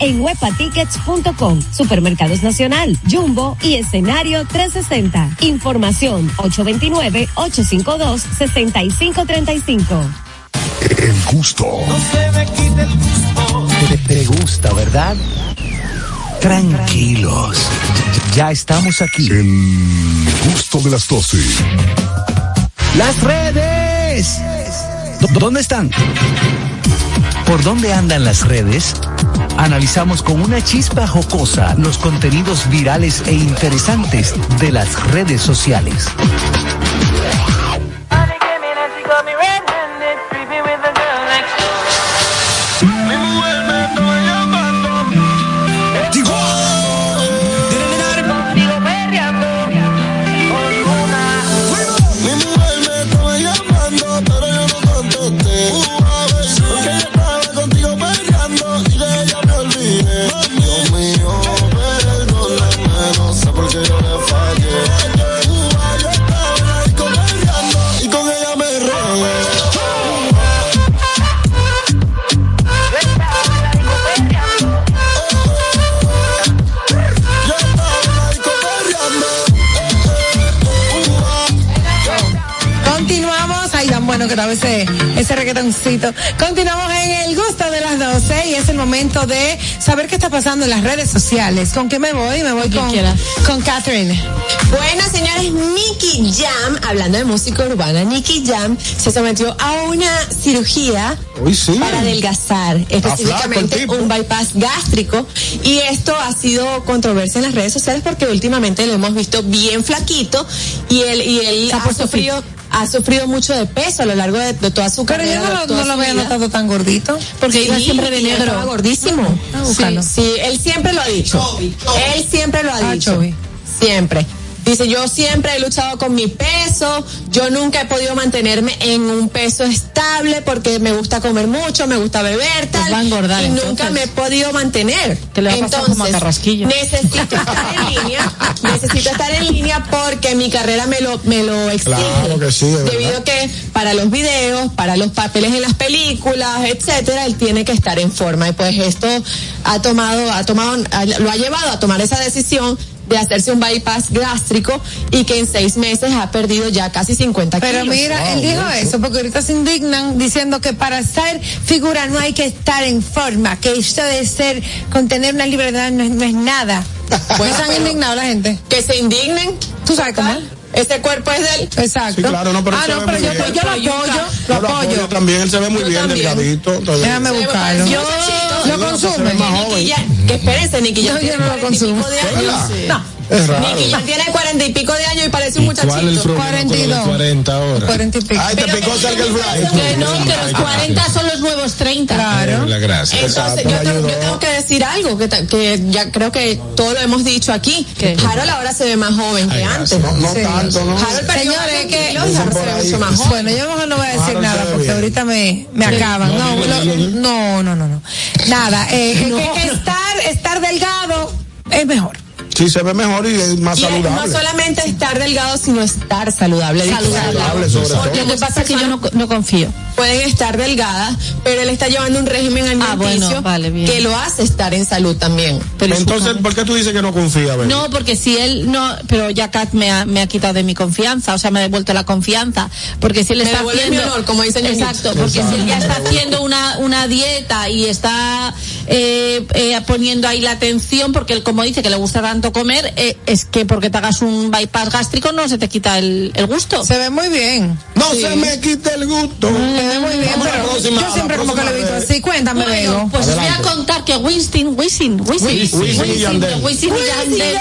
en webatickets.com, Supermercados Nacional, Jumbo y escenario 360. Información 829-852-6535. El gusto. Te, te gusta, ¿verdad? Tranquilos. Ya, ya estamos aquí. El gusto de las 12. Las redes. ¿Dó- ¿Dónde están? ¿Por dónde andan las redes? Analizamos con una chispa jocosa los contenidos virales e interesantes de las redes sociales. Ese, ese reggaetoncito. Continuamos en el gusto de las 12 y es el momento de saber qué está pasando en las redes sociales. ¿Con qué me voy? Me voy con, con Catherine. Bueno, señores, Nicky Jam, hablando de música urbana, Nicky Jam se sometió a una cirugía para adelgazar, específicamente un bypass gástrico. Y esto ha sido controversia en las redes sociales porque últimamente lo hemos visto bien flaquito y él, y él ha, sufrido. Ha sufrido mucho de peso a lo largo de, de toda su Pero yo carrera. no, lo- no lo había notado tan gordito. Porque iba siempre de negro. estaba gordísimo. Ah. Sí, sí, él siempre lo ha dicho. Él siempre lo ha Ah, dicho. Siempre. Dice, yo siempre he luchado con mi peso, yo nunca he podido mantenerme en un peso estable porque me gusta comer mucho, me gusta beber, tal. va a engordar, y nunca me he podido mantener. Que le va a pasar como a Entonces, Carrasquillo. Necesito estar en [laughs] línea, necesito estar en línea porque mi carrera me lo, me lo exige. Claro que sí, de verdad. Debido a que para los videos, para los papeles en las películas, etcétera, él tiene que estar en forma. Y pues esto ha tomado, ha tomado, lo ha llevado a tomar esa decisión de hacerse un bypass gástrico y que en seis meses ha perdido ya casi 50 Pero kilos. mira, él dijo eso porque ahorita se indignan diciendo que para ser figura no hay que estar en forma, que esto de ser, con tener una libertad no es, no es nada. [laughs] Pues han indignado la gente. Que se indignen. ¿Tú sabes cómo? Ese cuerpo es de él. Exacto. Sí, claro, no, pero ah, no, pero yo, bien. yo lo apoyo, lo Yo lo apoyo. apoyo también, él se ve muy bien, delgadito. todavía. Déjame buscarlo. Yo lo Jam- que espérense, Nicky yo no lo 40 y pico consumo. de años. No, Es raro. Nicky Jam tiene cuarenta y pico de años y parece un ¿Y ¿Cuál es el muchachito. con los de 40 ahora? Cuarenta y pico. Ay, te picó cerca el fly. Que no, que los 40 son los nuevos 30. Claro. La gracia. Entonces, yo, tengo, yo tengo que decir algo que, que ya creo que todo lo hemos dicho aquí. ¿Qué? Harold ahora se ve más joven que antes. No, no tanto, ¿no? Harold Señores, que- y ahora se ve mucho más joven. Bueno, yo mejor no voy a decir Ahora nada porque ahorita me, me acaban. No, lo- no, no, no, no. Nada, eh, que- que, que estar, estar delgado es mejor. Sí, se ve mejor y es más Y es- no saludable. solamente estar delgado, sino estar saludable. Saludable, sobre todo. Lo que pasa es que yo no, no confío. pueden estar delgadas, pero él está llevando un régimen Ah, alimenticio bueno, vale, bien. que lo hace estar en salud también. Pero Entonces, ¿por qué tú dices que no confía? No, porque si él no, pero ya Kat me ha, me ha quitado de mi confianza, o sea, me ha devuelto la confianza, porque si él Me está haciendo, mi honor, como dice exacto, porque si él ya está haciendo una, una dieta y está eh, eh, poniendo ahí la atención, porque él como dice que le gusta tanto comer, eh, es que porque te hagas un bypass gástrico no se te quita el, el gusto. Se ve muy bien. No se me quite el gusto. Se ve muy bien, pero próxima, yo a siempre como que lo he visto próxima así. Cuéntame, Bueno, pues os voy a contar que Winston, Yandel. Wisin y Yandel.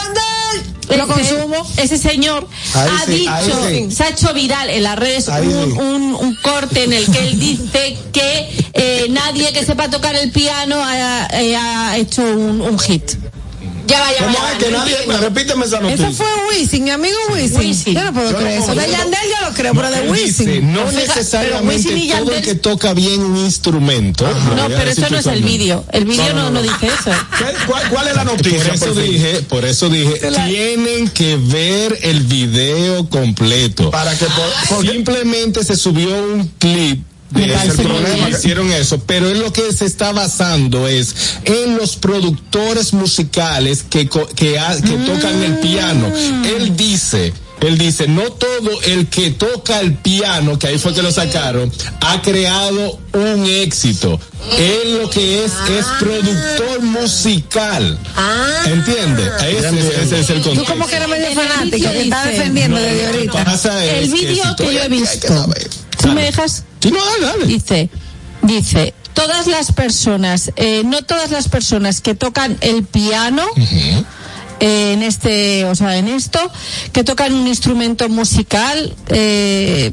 Lo consumo. Ese señor Ahí ha sí, dicho, sí. se ha hecho viral en las redes un, sí. un- un corte en el que él dice que eh, nadie que sepa tocar el piano ha, eh, ha hecho un, un hit. Ya vaya, ¿Cómo vaya, es que no nadie, repíteme esa Eso noticia? fue Wisin, mi amigo Wisin. Wisin. Yo no puedo creer eso. De Yandel yo lo creo, pero de Wisin. no necesariamente todo el que toca bien un instrumento. No, pero eso no es el vídeo. El vídeo no, no dice eso. ¿Qué- cuál, es la noticia? eso por fin? dije, por eso dije, tienen que ver el video completo. Para que Simplemente se subió un clip de Me ese parece muy problema hicieron eso, pero en lo que se está basando es en los productores musicales que, co- que, que tocan el piano. Él dice, él dice, no todo el que toca el piano, que ahí fue que lo sacaron, ha creado un éxito. Él lo que es es productor musical. ¿Entiende? Ese, ese es el Tú contexto. como que eres medio el fanático, que está defendiendo No, desde lo que ahorita. pasa es El tú- que yo he visto. ¿Tú me dejas? Sí, no, dale, dale. Dice, dice, todas las personas, eh, no todas las personas que tocan el piano, eh, en este, o sea, en esto, que tocan un instrumento musical, eh,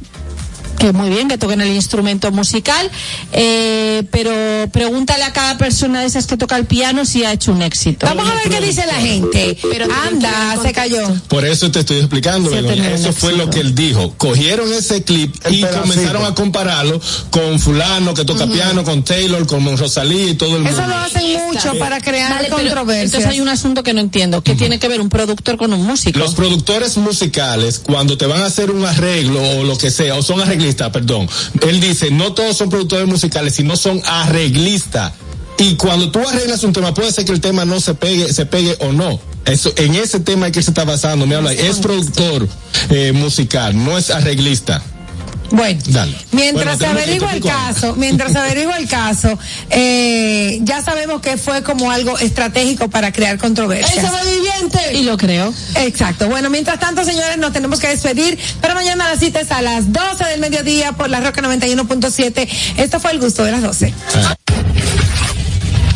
que muy bien, que toquen el instrumento musical, eh, pero pregúntale a cada persona de esas que toca el piano si ha hecho un éxito. Vamos a ver qué dice la gente. Pero Anda, se cayó. Por eso te estoy explicando, Sí, Eso fue éxito. lo que él dijo. Cogieron ese clip y pedacito. comenzaron a compararlo con fulano que toca piano, con Taylor, con Rosalí y todo el mundo. Eso lo hacen mucho para crear Vale, controversias. entonces hay un asunto que no entiendo. ¿Qué tiene que ver un productor con un músico? Los productores musicales, cuando te van a hacer un arreglo o lo que sea, o son arreglistas, perdón, él dice, no todos son productores musicales, sino son arreglistas. Y cuando tú arreglas un tema, puede ser que el tema no se pegue, se pegue o no. Eso, en ese tema que se está basando, me habla, es productor eh, musical, no es arreglista. Bueno, Dale. mientras Bueno, se averigua el caso, mientras se [laughs] averigua el caso, eh, ya sabemos que fue como algo estratégico para crear controversias. ¡Ese sobreviviente! Y lo creo. Exacto. Bueno, mientras tanto, señores, nos tenemos que despedir, pero mañana la cita es a las 12 del mediodía por la Roca 91.7. Esto fue el gusto de las 12.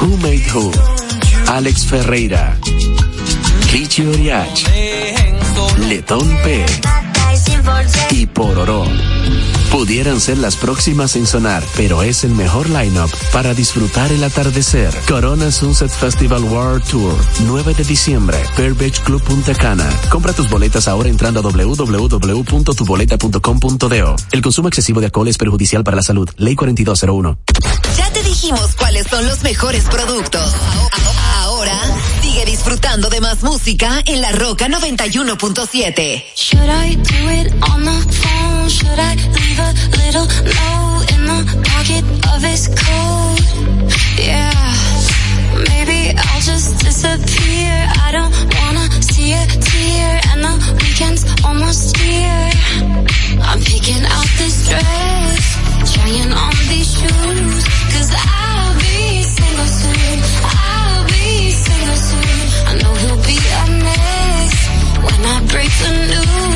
Who Made Who, Alex Ferreira, Richie Oriach, Letón P. Y Pororó. Pudieran ser las próximas en sonar, pero es el mejor lineup para disfrutar el atardecer. Corona Sunset Festival World Tour, 9 de diciembre, Beach Club Punta Cana. Compra tus boletas ahora entrando a www.tuboleta.com.do. El consumo excesivo de alcohol es perjudicial para la salud. Ley 4201. Ya te dijimos cuáles son los mejores productos. Ahora sigue disfrutando de más música en la Roca 91.7. in the pocket of his coat? Yeah, maybe I'll just disappear. I don't wanna see a tear, and the weekend's almost here. I'm picking out this dress, trying on these shoes, cause I'll be single soon. I'll be single soon. I know he'll be when I break the news,